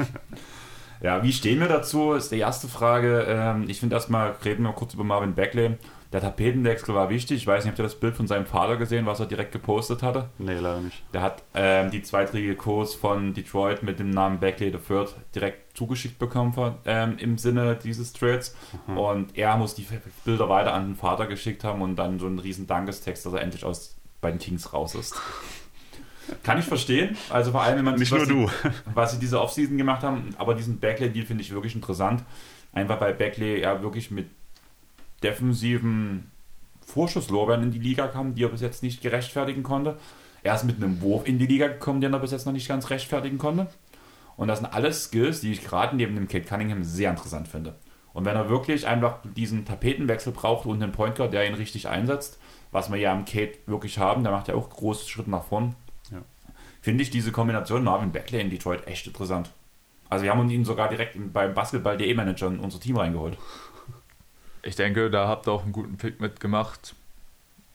A: <laughs> ja, wie stehen wir dazu? Ist die erste Frage. Ähm, ich finde erstmal, reden wir kurz über Marvin Beckley. Der Tapetenwechsel war wichtig. Ich weiß nicht, habt ihr das Bild von seinem Vater gesehen, was er direkt gepostet hatte?
B: Nee, leider nicht.
A: Der hat ähm, die zweitrige Kurs von Detroit mit dem Namen Beckley III direkt zugeschickt bekommen von, ähm, im Sinne dieses Trades. Mhm. Und er muss die Bilder weiter an den Vater geschickt haben und dann so einen riesen Dankestext, dass er endlich aus bei den Kings raus ist. Kann ich verstehen. Also vor allem, wenn man
B: nicht nur du. <laughs>
A: was sie diese Offseason gemacht haben, aber diesen Beckley-Deal finde ich wirklich interessant. Einfach weil Beckley ja wirklich mit defensiven Vorschusslorbeeren in die Liga kam, die er bis jetzt nicht gerechtfertigen konnte. Er ist mit einem Wurf in die Liga gekommen, den er bis jetzt noch nicht ganz rechtfertigen konnte. Und das sind alles Skills, die ich gerade neben dem Kate Cunningham sehr interessant finde. Und wenn er wirklich einfach diesen Tapetenwechsel braucht und einen Point Guard, der ihn richtig einsetzt, was wir ja am Kate wirklich haben, der macht ja auch große Schritte nach vorn, ja. finde ich diese Kombination Marvin Beckley in Detroit echt interessant. Also wir haben ihn sogar direkt beim Basketball.de Manager in unser Team reingeholt
C: ich denke, da habt ihr auch einen guten Pick mitgemacht.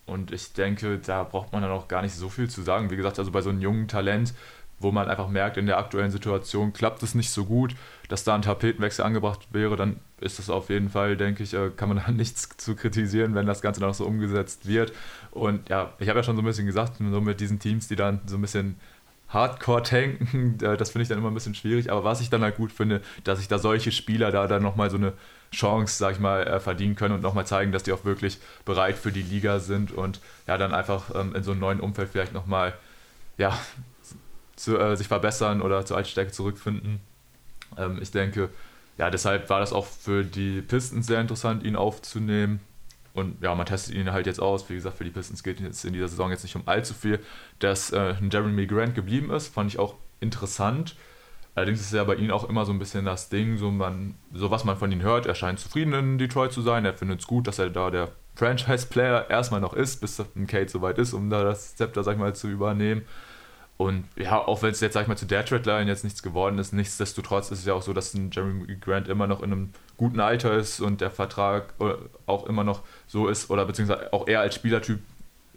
C: Und ich denke, da braucht man dann auch gar nicht so viel zu sagen. Wie gesagt, also bei so einem jungen Talent, wo man einfach merkt, in der aktuellen Situation klappt es nicht so gut, dass da ein Tapetenwechsel angebracht wäre, dann ist das auf jeden Fall, denke ich, äh, kann man <laughs> da nichts zu kritisieren, wenn das Ganze dann auch so umgesetzt wird. Und ja, ich habe ja schon so ein bisschen gesagt, so mit diesen Teams, die dann so ein bisschen Hardcore tanken, <laughs> äh, das finde ich dann immer ein bisschen schwierig. Aber was ich dann halt gut finde, dass sich da solche Spieler da dann nochmal so eine Chance, sag ich mal, äh, verdienen können und nochmal zeigen, dass die auch wirklich bereit für die Liga sind und ja, dann einfach ähm, in so einem neuen Umfeld vielleicht nochmal, ja, zu, äh, sich verbessern oder zur Altstärke zurückfinden. Ähm, ich denke, ja, deshalb war das auch für die Pistons sehr interessant, ihn aufzunehmen. Und ja, man testet ihn halt jetzt aus. Wie gesagt, für die Pistons geht es in dieser Saison jetzt nicht um allzu viel. Dass äh, Jeremy Grant geblieben ist, fand ich auch interessant. Allerdings ist ja bei ihm auch immer so ein bisschen das Ding, so, man, so was man von ihm hört, er scheint zufrieden in Detroit zu sein, er findet es gut, dass er da der Franchise-Player erstmal noch ist, bis Kate soweit ist, um da das Zepter, sag ich mal, zu übernehmen. Und ja, auch wenn es jetzt, sag ich mal, zu der Trade-Line jetzt nichts geworden ist, nichtsdestotrotz ist es ja auch so, dass ein Jeremy Grant immer noch in einem guten Alter ist und der Vertrag äh, auch immer noch so ist, oder beziehungsweise auch er als Spielertyp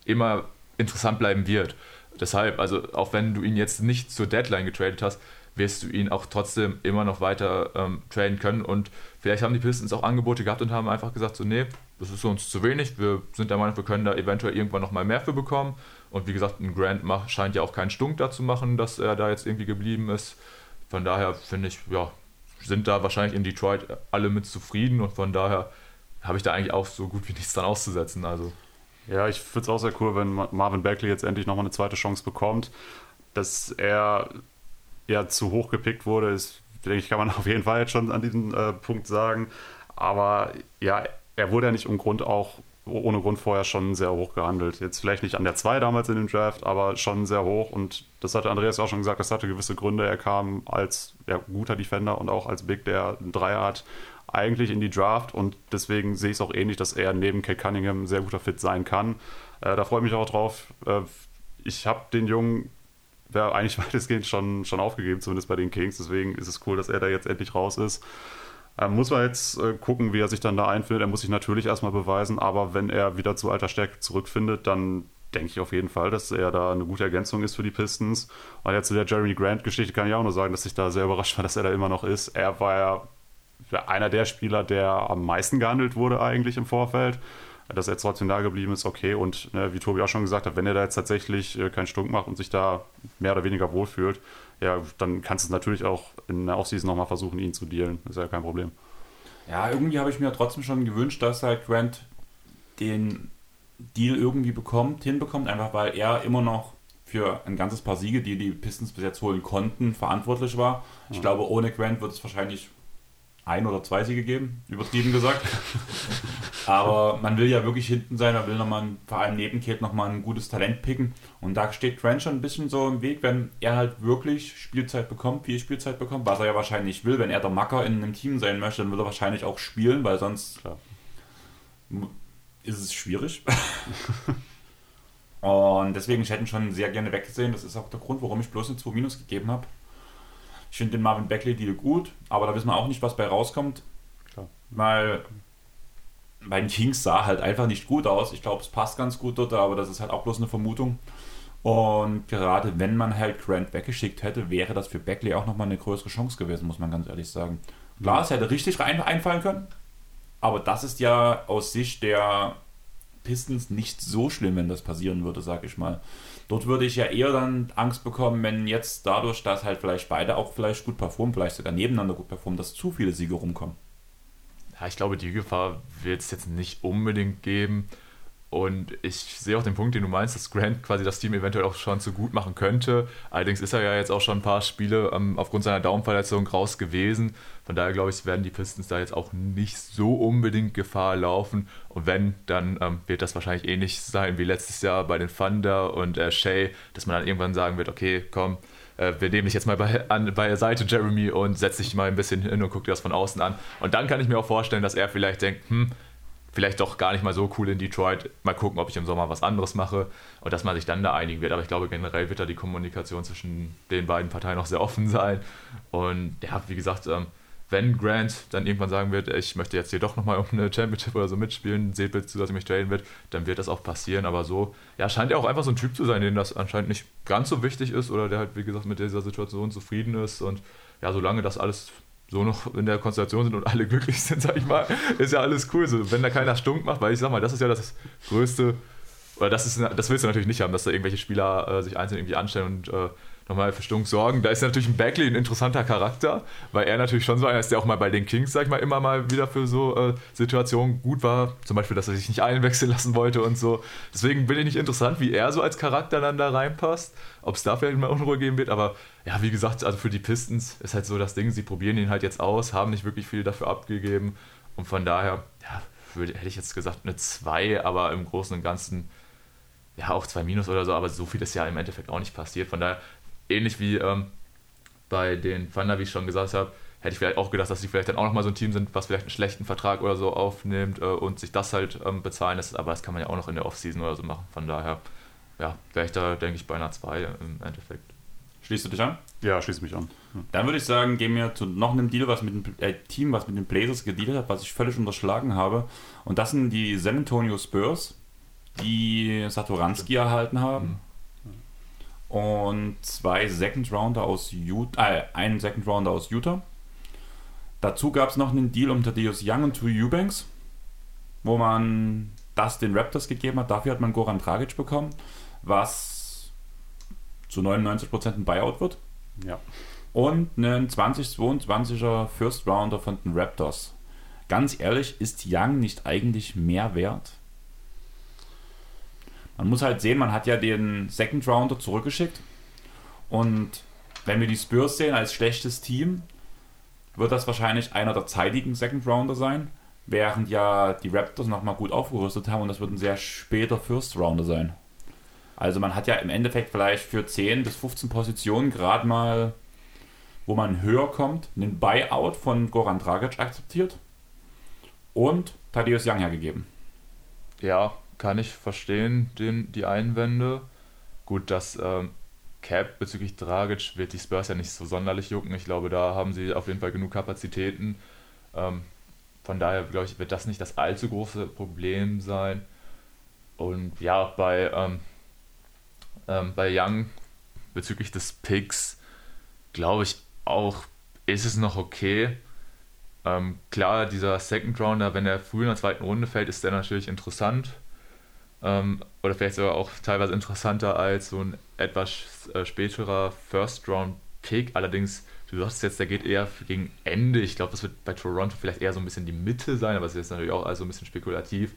C: immer interessant bleiben wird. Deshalb, also auch wenn du ihn jetzt nicht zur Deadline getradet hast, wirst du ihn auch trotzdem immer noch weiter ähm, traden können. Und vielleicht haben die Pistons auch Angebote gehabt und haben einfach gesagt, so, nee, das ist uns zu wenig. Wir sind der Meinung, wir können da eventuell irgendwann noch mal mehr für bekommen. Und wie gesagt, ein Grant macht, scheint ja auch keinen Stunk dazu machen, dass er da jetzt irgendwie geblieben ist. Von daher finde ich, ja, sind da wahrscheinlich in Detroit alle mit zufrieden und von daher habe ich da eigentlich auch so gut wie nichts dran auszusetzen. Also.
B: Ja, ich finde es auch sehr cool, wenn Marvin Beckley jetzt endlich nochmal eine zweite Chance bekommt, dass er ja zu hoch gepickt wurde, ist, denke ich, kann man <laughs> auf jeden Fall jetzt schon an diesem äh, Punkt sagen. Aber ja, er wurde ja nicht um Grund auch ohne Grund vorher schon sehr hoch gehandelt. Jetzt vielleicht nicht an der 2 damals in dem Draft, aber schon sehr hoch. Und das hatte Andreas auch schon gesagt, das hatte gewisse Gründe. Er kam als ja, guter Defender und auch als Big, der einen Dreier hat, eigentlich in die Draft. Und deswegen sehe ich es auch ähnlich, dass er neben Kate Cunningham ein sehr guter Fit sein kann. Äh, da freue ich mich auch drauf. Äh, ich habe den Jungen wäre eigentlich <laughs> weitestgehend schon, schon aufgegeben, zumindest bei den Kings. Deswegen ist es cool, dass er da jetzt endlich raus ist. Ähm, muss man jetzt äh, gucken, wie er sich dann da einfindet. Er muss sich natürlich erstmal beweisen, aber wenn er wieder zu alter Stärke zurückfindet, dann denke ich auf jeden Fall, dass er da eine gute Ergänzung ist für die Pistons. Und jetzt zu der Jeremy Grant-Geschichte kann ich auch nur sagen, dass ich da sehr <laughs> überrascht war, dass er da immer noch ist. Er war ja einer der Spieler, der am meisten gehandelt wurde eigentlich im Vorfeld dass er jetzt trotzdem da geblieben ist, okay. Und ne, wie Tobi auch schon gesagt hat, wenn er da jetzt tatsächlich äh, keinen Stunk macht und sich da mehr oder weniger wohlfühlt, ja, dann kannst du es natürlich auch in der Offseason nochmal versuchen, ihn zu dealen. Ist ja kein Problem.
A: Ja, irgendwie habe ich mir trotzdem schon gewünscht, dass halt Grant den Deal irgendwie bekommt, hinbekommt, einfach weil er immer noch für ein ganzes paar Siege, die die Pistons bis jetzt holen konnten, verantwortlich war. Ich ja. glaube, ohne Grant wird es wahrscheinlich ein oder zwei Siege geben, übertrieben gesagt. Aber man will ja wirklich hinten sein, man will nochmal, vor allem neben Kate nochmal ein gutes Talent picken. Und da steht Grant schon ein bisschen so im Weg, wenn er halt wirklich Spielzeit bekommt, viel Spielzeit bekommt, was er ja wahrscheinlich will. Wenn er der Macker in einem Team sein möchte, dann wird er wahrscheinlich auch spielen, weil sonst Klar. ist es schwierig. <laughs> Und deswegen, ich hätte ihn schon sehr gerne weggesehen. Das ist auch der Grund, warum ich bloß eine 2 Minus gegeben habe. Ich finde den Marvin Beckley Deal gut, aber da wissen wir auch nicht, was bei rauskommt.
B: Klar.
A: Weil bei den Kings sah halt einfach nicht gut aus. Ich glaube, es passt ganz gut dort, aber das ist halt auch bloß eine Vermutung. Und gerade wenn man halt Grant weggeschickt hätte, wäre das für Beckley auch nochmal eine größere Chance gewesen, muss man ganz ehrlich sagen. Klar, es hätte richtig rein, einfallen können, aber das ist ja aus Sicht der Pistons nicht so schlimm, wenn das passieren würde, sag ich mal. Dort würde ich ja eher dann Angst bekommen, wenn jetzt dadurch, dass halt vielleicht beide auch vielleicht gut performen, vielleicht sogar nebeneinander gut performen, dass zu viele Siege rumkommen.
C: Ja, ich glaube, die Gefahr wird es jetzt nicht unbedingt geben. Und ich sehe auch den Punkt, den du meinst, dass Grant quasi das Team eventuell auch schon zu gut machen könnte. Allerdings ist er ja jetzt auch schon ein paar Spiele ähm, aufgrund seiner Daumenverletzung raus gewesen. Von daher glaube ich, werden die Pistons da jetzt auch nicht so unbedingt Gefahr laufen. Und wenn, dann ähm, wird das wahrscheinlich ähnlich sein wie letztes Jahr bei den Thunder und äh, Shea, dass man dann irgendwann sagen wird, okay, komm, äh, wir nehmen dich jetzt mal bei, an, bei der Seite, Jeremy, und setz dich mal ein bisschen hin und guck dir das von außen an. Und dann kann ich mir auch vorstellen, dass er vielleicht denkt, hm, vielleicht doch gar nicht mal so cool in Detroit. Mal gucken, ob ich im Sommer was anderes mache und dass man sich dann da einigen wird. Aber ich glaube, generell wird da die Kommunikation zwischen den beiden Parteien noch sehr offen sein. Und ja, wie gesagt, ähm, wenn Grant dann irgendwann sagen wird, ich möchte jetzt hier doch nochmal um eine Championship oder so mitspielen, seht bitte zu, dass ich mich traden wird, dann wird das auch passieren. Aber so, ja, scheint er auch einfach so ein Typ zu sein, dem das anscheinend nicht ganz so wichtig ist oder der halt, wie gesagt, mit dieser Situation zufrieden ist. Und ja, solange das alles so noch in der Konstellation sind und alle <laughs> glücklich sind, sag ich mal, ist ja alles cool. So, wenn da keiner stunk macht, weil ich sag mal, das ist ja das größte, oder das ist, das willst du natürlich nicht haben, dass da irgendwelche Spieler äh, sich einzeln irgendwie anstellen und äh, nochmal für Stunk sorgen. Da ist natürlich ein Bagley ein interessanter Charakter, weil er natürlich schon so einer ist, der auch mal bei den Kings, sag ich mal, immer mal wieder für so äh, Situationen gut war. Zum Beispiel, dass er sich nicht einwechseln lassen wollte und so. Deswegen bin ich nicht interessant, wie er so als Charakter dann da reinpasst. Ob es da vielleicht mal Unruhe geben wird, aber ja, wie gesagt, also für die Pistons ist halt so das Ding, sie probieren ihn halt jetzt aus, haben nicht wirklich viel dafür abgegeben und von daher, ja, würde, hätte ich jetzt gesagt eine 2, aber im Großen und Ganzen ja auch 2 Minus oder so, aber so viel ist ja im Endeffekt auch nicht passiert. Von daher ähnlich wie ähm, bei den Thunder, wie ich schon gesagt habe, hätte ich vielleicht auch gedacht, dass sie vielleicht dann auch nochmal so ein Team sind, was vielleicht einen schlechten Vertrag oder so aufnimmt äh, und sich das halt ähm, bezahlen lässt. Aber das kann man ja auch noch in der Offseason oder so machen. Von daher, ja, wäre ich da, denke ich, bei einer 2 im Endeffekt.
A: Schließt du dich an?
B: Ja, schließe mich an.
A: Dann würde ich sagen, gehen wir zu noch einem Deal, was mit dem äh, Team, was mit den Blazers gedealt hat, was ich völlig unterschlagen habe. Und das sind die San Antonio Spurs, die Satoranski erhalten haben. Mhm und zwei Second Rounder aus Utah, äh, einen Second Rounder aus Utah. Dazu gab es noch einen Deal um Thaddeus Young und Two Eubanks, wo man das den Raptors gegeben hat. Dafür hat man Goran Dragic bekommen, was zu 99% ein Buyout wird.
B: Ja.
A: Und einen 2022er First Rounder von den Raptors. Ganz ehrlich, ist Young nicht eigentlich mehr wert? Man muss halt sehen, man hat ja den Second Rounder zurückgeschickt. Und wenn wir die Spurs sehen als schlechtes Team, wird das wahrscheinlich einer der zeitigen Second Rounder sein. Während ja die Raptors nochmal gut aufgerüstet haben und das wird ein sehr später First Rounder sein. Also man hat ja im Endeffekt vielleicht für 10 bis 15 Positionen gerade mal, wo man höher kommt, einen Buyout von Goran Dragic akzeptiert und Thaddeus Young hergegeben.
C: Ja, kann ich verstehen, den, die Einwände. Gut, dass ähm, Cap bezüglich Dragic wird die Spurs ja nicht so sonderlich jucken. Ich glaube, da haben sie auf jeden Fall genug Kapazitäten. Ähm, von daher, glaube ich, wird das nicht das allzu große Problem sein. Und ja, bei, ähm, ähm, bei Young bezüglich des Picks, glaube ich auch, ist es noch okay. Ähm, klar, dieser Second Rounder, wenn er früh in der zweiten Runde fällt, ist der natürlich interessant. Ähm, oder vielleicht sogar auch teilweise interessanter als so ein etwas äh, späterer First-Round-Pick. Allerdings, du sagst jetzt, der geht eher gegen Ende. Ich glaube, das wird bei Toronto vielleicht eher so ein bisschen die Mitte sein, aber es ist jetzt natürlich auch also ein bisschen spekulativ.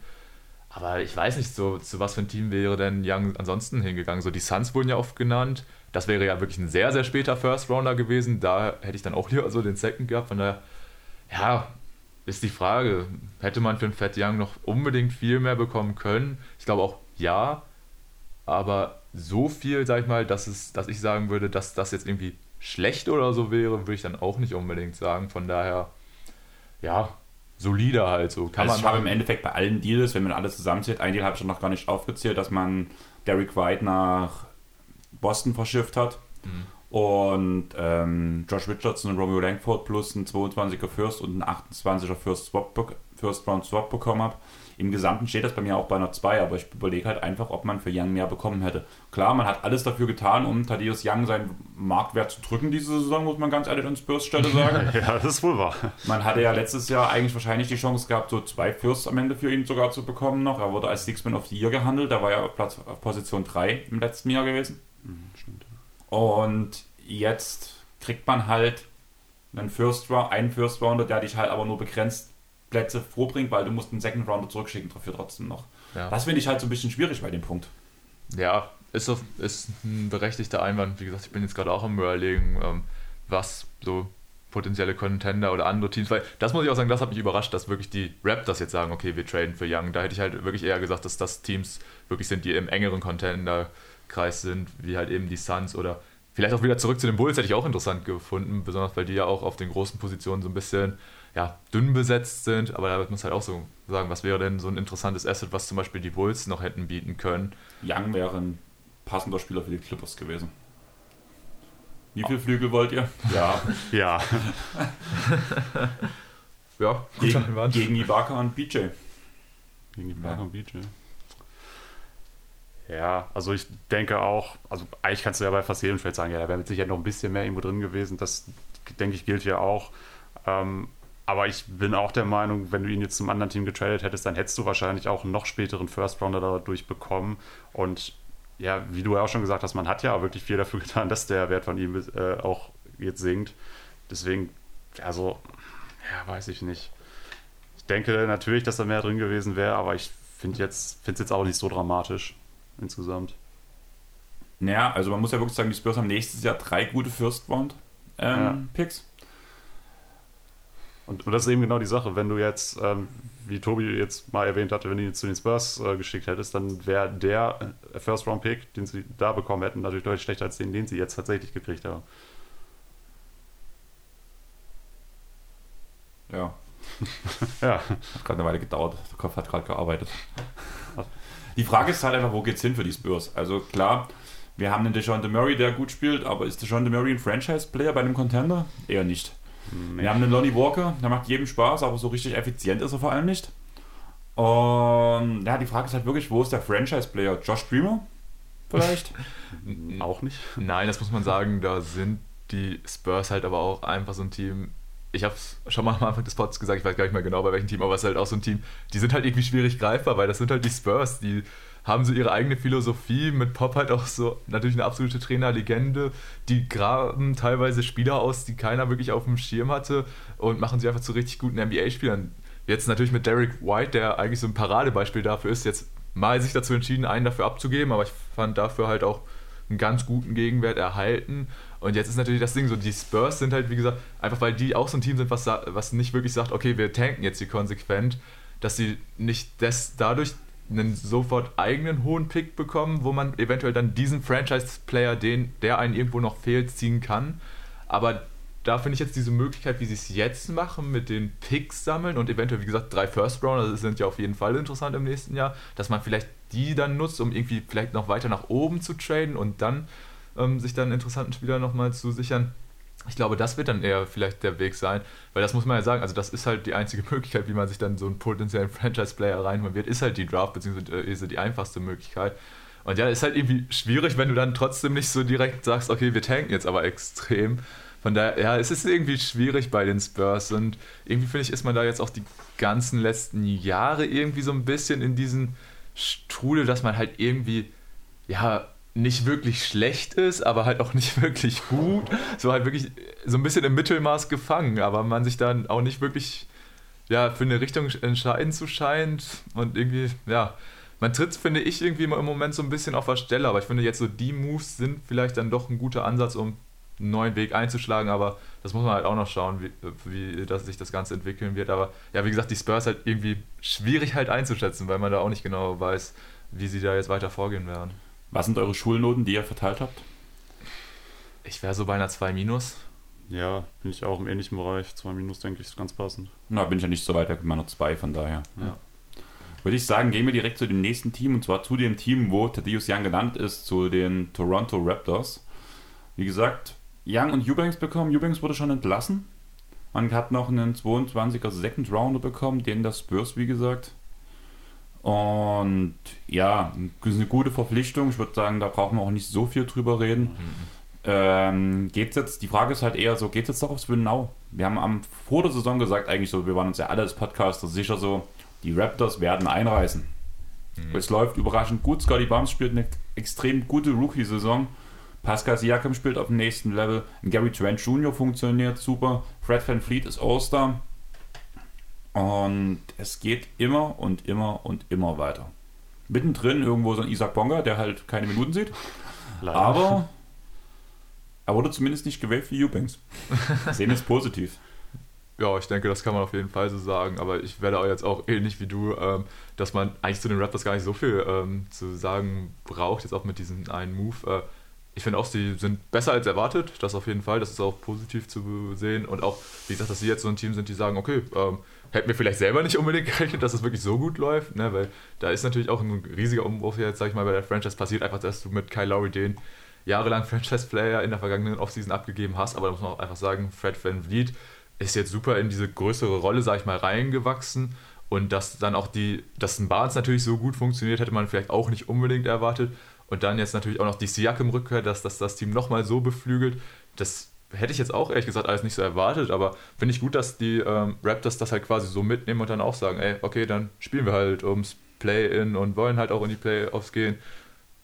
C: Aber ich weiß nicht, so, zu was für ein Team wäre denn Young ansonsten hingegangen. So, die Suns wurden ja oft genannt. Das wäre ja wirklich ein sehr, sehr später First Rounder gewesen. Da hätte ich dann auch lieber so den Second gehabt. Von daher, ja, ist die Frage, hätte man für einen Fat Young noch unbedingt viel mehr bekommen können? Ich glaube auch ja, aber so viel, sag ich mal, dass, es, dass ich sagen würde, dass das jetzt irgendwie schlecht oder so wäre, würde ich dann auch nicht unbedingt sagen. Von daher, ja, solider halt so.
A: Kann also ich habe im Endeffekt bei allen Deals, wenn man alles zusammenzählt, ein Deal habe ich schon noch gar nicht aufgezählt, dass man Derek White nach Boston verschifft hat. Mhm. Und ähm, Josh Richardson und Romeo Langford plus ein 22er First und ein 28er First, Swap, First Round Swap bekommen habe. Im Gesamten steht das bei mir auch bei einer 2, aber ich überlege halt einfach, ob man für Young mehr bekommen hätte. Klar, man hat alles dafür getan, um Thaddeus Young seinen Marktwert zu drücken diese Saison, muss man ganz ehrlich an Spurs Stelle sagen. <laughs>
B: ja, das ist wohl wahr.
A: Man hatte ja letztes Jahr eigentlich wahrscheinlich die Chance gehabt, so zwei Firsts am Ende für ihn sogar zu bekommen noch. Er wurde als Sixman of the Year gehandelt, da war er auf, Platz, auf Position 3 im letzten Jahr gewesen. Und jetzt kriegt man halt einen First Round, einen First Rounder, der dich halt aber nur begrenzt Plätze vorbringt, weil du musst einen Second Rounder zurückschicken dafür trotzdem noch. Ja. Das finde ich halt so ein bisschen schwierig bei dem Punkt.
C: Ja, ist, auf, ist ein berechtigter Einwand. Wie gesagt, ich bin jetzt gerade auch am überlegen, ähm, was so potenzielle Contender oder andere Teams, weil das muss ich auch sagen, das hat mich überrascht, dass wirklich die Raptors jetzt sagen, okay, wir traden für Young. Da hätte ich halt wirklich eher gesagt, dass das Teams wirklich sind, die im engeren Contender-Kreis sind, wie halt eben die Suns oder vielleicht auch wieder zurück zu den Bulls, hätte ich auch interessant gefunden, besonders weil die ja auch auf den großen Positionen so ein bisschen ja, dünn besetzt sind, aber da muss halt auch so sagen, was wäre denn so ein interessantes Asset, was zum Beispiel die Bulls noch hätten bieten können.
A: Young wäre ein passender Spieler für die Clippers gewesen. Wie viele Flügel wollt ihr?
B: Ja. <laughs> ja. <laughs>
A: ja, gegen, gegen Ibaka und BJ.
B: Gegen Ibaka ja. und BJ. Ja, also ich denke auch, also eigentlich kannst du ja bei fast jedem Feld sagen, ja, da wäre mit Sicherheit noch ein bisschen mehr irgendwo drin gewesen. Das, denke ich, gilt hier auch. Ähm, aber ich bin auch der Meinung, wenn du ihn jetzt zum anderen Team getradet hättest, dann hättest du wahrscheinlich auch einen noch späteren First Rounder dadurch bekommen. Und ja, wie du ja auch schon gesagt hast, man hat ja wirklich viel dafür <laughs> getan, dass der Wert von ihm äh, auch jetzt sinkt. Deswegen, also, ja, weiß ich nicht. Ich denke natürlich, dass da mehr drin gewesen wäre, aber ich finde jetzt, finde es jetzt auch nicht so dramatisch insgesamt.
A: Naja, also man muss ja wirklich sagen, die Spurs haben nächstes Jahr drei gute First Round ähm, ja. Picks.
B: Und, und, das ist eben genau die Sache. Wenn du jetzt, ähm, wie Tobi jetzt mal erwähnt hatte, wenn du ihn zu den Spurs äh, geschickt hättest, dann wäre der äh, First-Round-Pick, den sie da bekommen hätten, natürlich deutlich schlechter als den, den sie jetzt tatsächlich gekriegt haben.
A: Ja. <laughs> ja. Hat gerade eine Weile gedauert. Der Kopf hat gerade gearbeitet. Die Frage ist halt einfach, wo geht's hin für die Spurs? Also klar, wir haben den DeJounte Murray, der gut spielt, aber ist DeJounte Murray ein Franchise-Player bei einem Contender? Eher nicht. Nee. Wir haben einen Lonnie Walker, der macht jedem Spaß, aber so richtig effizient ist er vor allem nicht. Und ja, die Frage ist halt wirklich, wo ist der Franchise-Player? Josh Dreamer? Vielleicht? <laughs>
C: auch nicht. Nein, das muss man sagen, da sind die Spurs halt aber auch einfach so ein Team. Ich habe es schon mal am Anfang des Pods gesagt, ich weiß gar nicht mehr genau bei welchem Team, aber es ist halt auch so ein Team, die sind halt irgendwie schwierig greifbar, weil das sind halt die Spurs, die haben so ihre eigene Philosophie, mit Pop halt auch so natürlich eine absolute Trainerlegende, die graben teilweise Spieler aus, die keiner wirklich auf dem Schirm hatte und machen sie einfach zu richtig guten NBA-Spielern. Jetzt natürlich mit Derek White, der eigentlich so ein Paradebeispiel dafür ist, jetzt mal sich dazu entschieden, einen dafür abzugeben, aber ich fand dafür halt auch einen ganz guten Gegenwert erhalten. Und jetzt ist natürlich das Ding so, die Spurs sind halt, wie gesagt, einfach weil die auch so ein Team sind, was, was nicht wirklich sagt, okay, wir tanken jetzt hier konsequent, dass sie nicht das dadurch einen sofort eigenen hohen Pick bekommen, wo man eventuell dann diesen Franchise-Player, den, der einen irgendwo noch fehlt, ziehen kann. Aber da finde ich jetzt diese Möglichkeit, wie sie es jetzt machen, mit den Picks sammeln und eventuell, wie gesagt, drei First Rounder das sind ja auf jeden Fall interessant im nächsten Jahr, dass man vielleicht die dann nutzt, um irgendwie vielleicht noch weiter nach oben zu traden und dann ähm, sich dann interessanten Spieler nochmal zu sichern. Ich glaube, das wird dann eher vielleicht der Weg sein, weil das muss man ja sagen, also das ist halt die einzige <laughs> Möglichkeit, wie man sich dann so einen potenziellen Franchise-Player reinholen wird, ist halt die Draft, beziehungsweise die einfachste Möglichkeit. Und ja, ist halt irgendwie schwierig, wenn du dann trotzdem nicht so direkt sagst, okay, wir tanken jetzt aber extrem. Von daher, ja, es ist irgendwie schwierig bei den Spurs und irgendwie finde ich, ist man da jetzt auch die ganzen letzten Jahre irgendwie so ein bisschen in diesen Strudel, dass man halt irgendwie, ja, nicht wirklich schlecht ist, aber halt auch nicht <laughs> wirklich gut. So halt wirklich so ein bisschen im Mittelmaß gefangen, aber man sich dann auch nicht wirklich ja, für eine Richtung entscheiden zu scheint und irgendwie, ja, man tritt, finde ich, irgendwie im Moment so ein bisschen auf der Stelle, aber ich finde jetzt so die Moves sind vielleicht dann doch ein guter Ansatz, um einen neuen Weg einzuschlagen, aber das muss man halt auch noch schauen, wie, wie das sich das Ganze entwickeln wird. Aber ja, wie gesagt, die Spurs halt irgendwie schwierig halt einzuschätzen, weil man da auch nicht genau weiß, wie sie da jetzt weiter vorgehen werden.
A: Was sind eure Schulnoten, die ihr verteilt habt?
C: Ich wäre so bei einer 2 minus.
B: Ja, bin ich auch im ähnlichen Bereich. 2 minus, denke ich, ist ganz passend.
A: Na, bin ich ja nicht so weit weg mit meiner 2, von daher.
C: Ja.
A: Würde ich sagen, gehen wir direkt zu dem nächsten Team und zwar zu dem Team, wo Thaddeus Young genannt ist, zu den Toronto Raptors. Wie gesagt, Young und Eubanks bekommen. Eubanks wurde schon entlassen. Man hat noch einen 22er Second Rounder bekommen, den das Spurs, wie gesagt. Und ja, eine gute Verpflichtung. Ich würde sagen, da brauchen wir auch nicht so viel drüber reden. Ähm, geht's jetzt, die Frage ist halt eher so, geht es jetzt doch aufs Winnow? Wir haben am, vor der Saison gesagt, eigentlich so, wir waren uns ja alle als Podcaster sicher so, die Raptors werden einreißen. Es läuft überraschend gut. Scotty Barnes spielt eine extrem gute Rookie-Saison. Pascal Siakam spielt auf dem nächsten Level. Gary Trent Jr. funktioniert super. Fred Van Fleet ist All-Star. Und es geht immer und immer und immer weiter. Mittendrin irgendwo so ein Isaac Bonga, der halt keine Minuten sieht.
B: Leider.
A: Aber <laughs> er wurde zumindest nicht gewählt wie Eubanks. Sehen es positiv.
C: Ja, ich denke, das kann man auf jeden Fall so sagen. Aber ich werde auch jetzt auch ähnlich wie du, ähm, dass man eigentlich zu den Raptors gar nicht so viel ähm, zu sagen braucht, jetzt auch mit diesem einen Move. Äh, ich finde auch, sie sind besser als erwartet, das auf jeden Fall. Das ist auch positiv zu sehen. Und auch, wie gesagt, dass sie jetzt so ein Team sind, die sagen, okay, ähm, hätten wir vielleicht selber nicht unbedingt <laughs> gerechnet, dass es wirklich so gut läuft, ne? weil da ist natürlich auch ein riesiger Umbruch jetzt, sag ich mal, bei der Franchise passiert, einfach, dass du mit Kyle Lowry den jahrelang <laughs> Franchise-Player in der vergangenen Offseason abgegeben hast. Aber da muss man auch einfach sagen, Fred Van Vliet ist jetzt super in diese größere Rolle, sag ich mal, reingewachsen. Und dass dann auch die, dass ein Barnes natürlich so gut funktioniert, hätte man vielleicht auch nicht unbedingt erwartet. Und dann jetzt natürlich auch noch die Siakam-Rückkehr, dass, dass das Team nochmal so beflügelt. Das hätte ich jetzt auch ehrlich gesagt alles nicht so erwartet, aber finde ich gut, dass die ähm, Raptors das halt quasi so mitnehmen und dann auch sagen, ey, okay, dann spielen wir halt ums Play-In und wollen halt auch in die Playoffs gehen.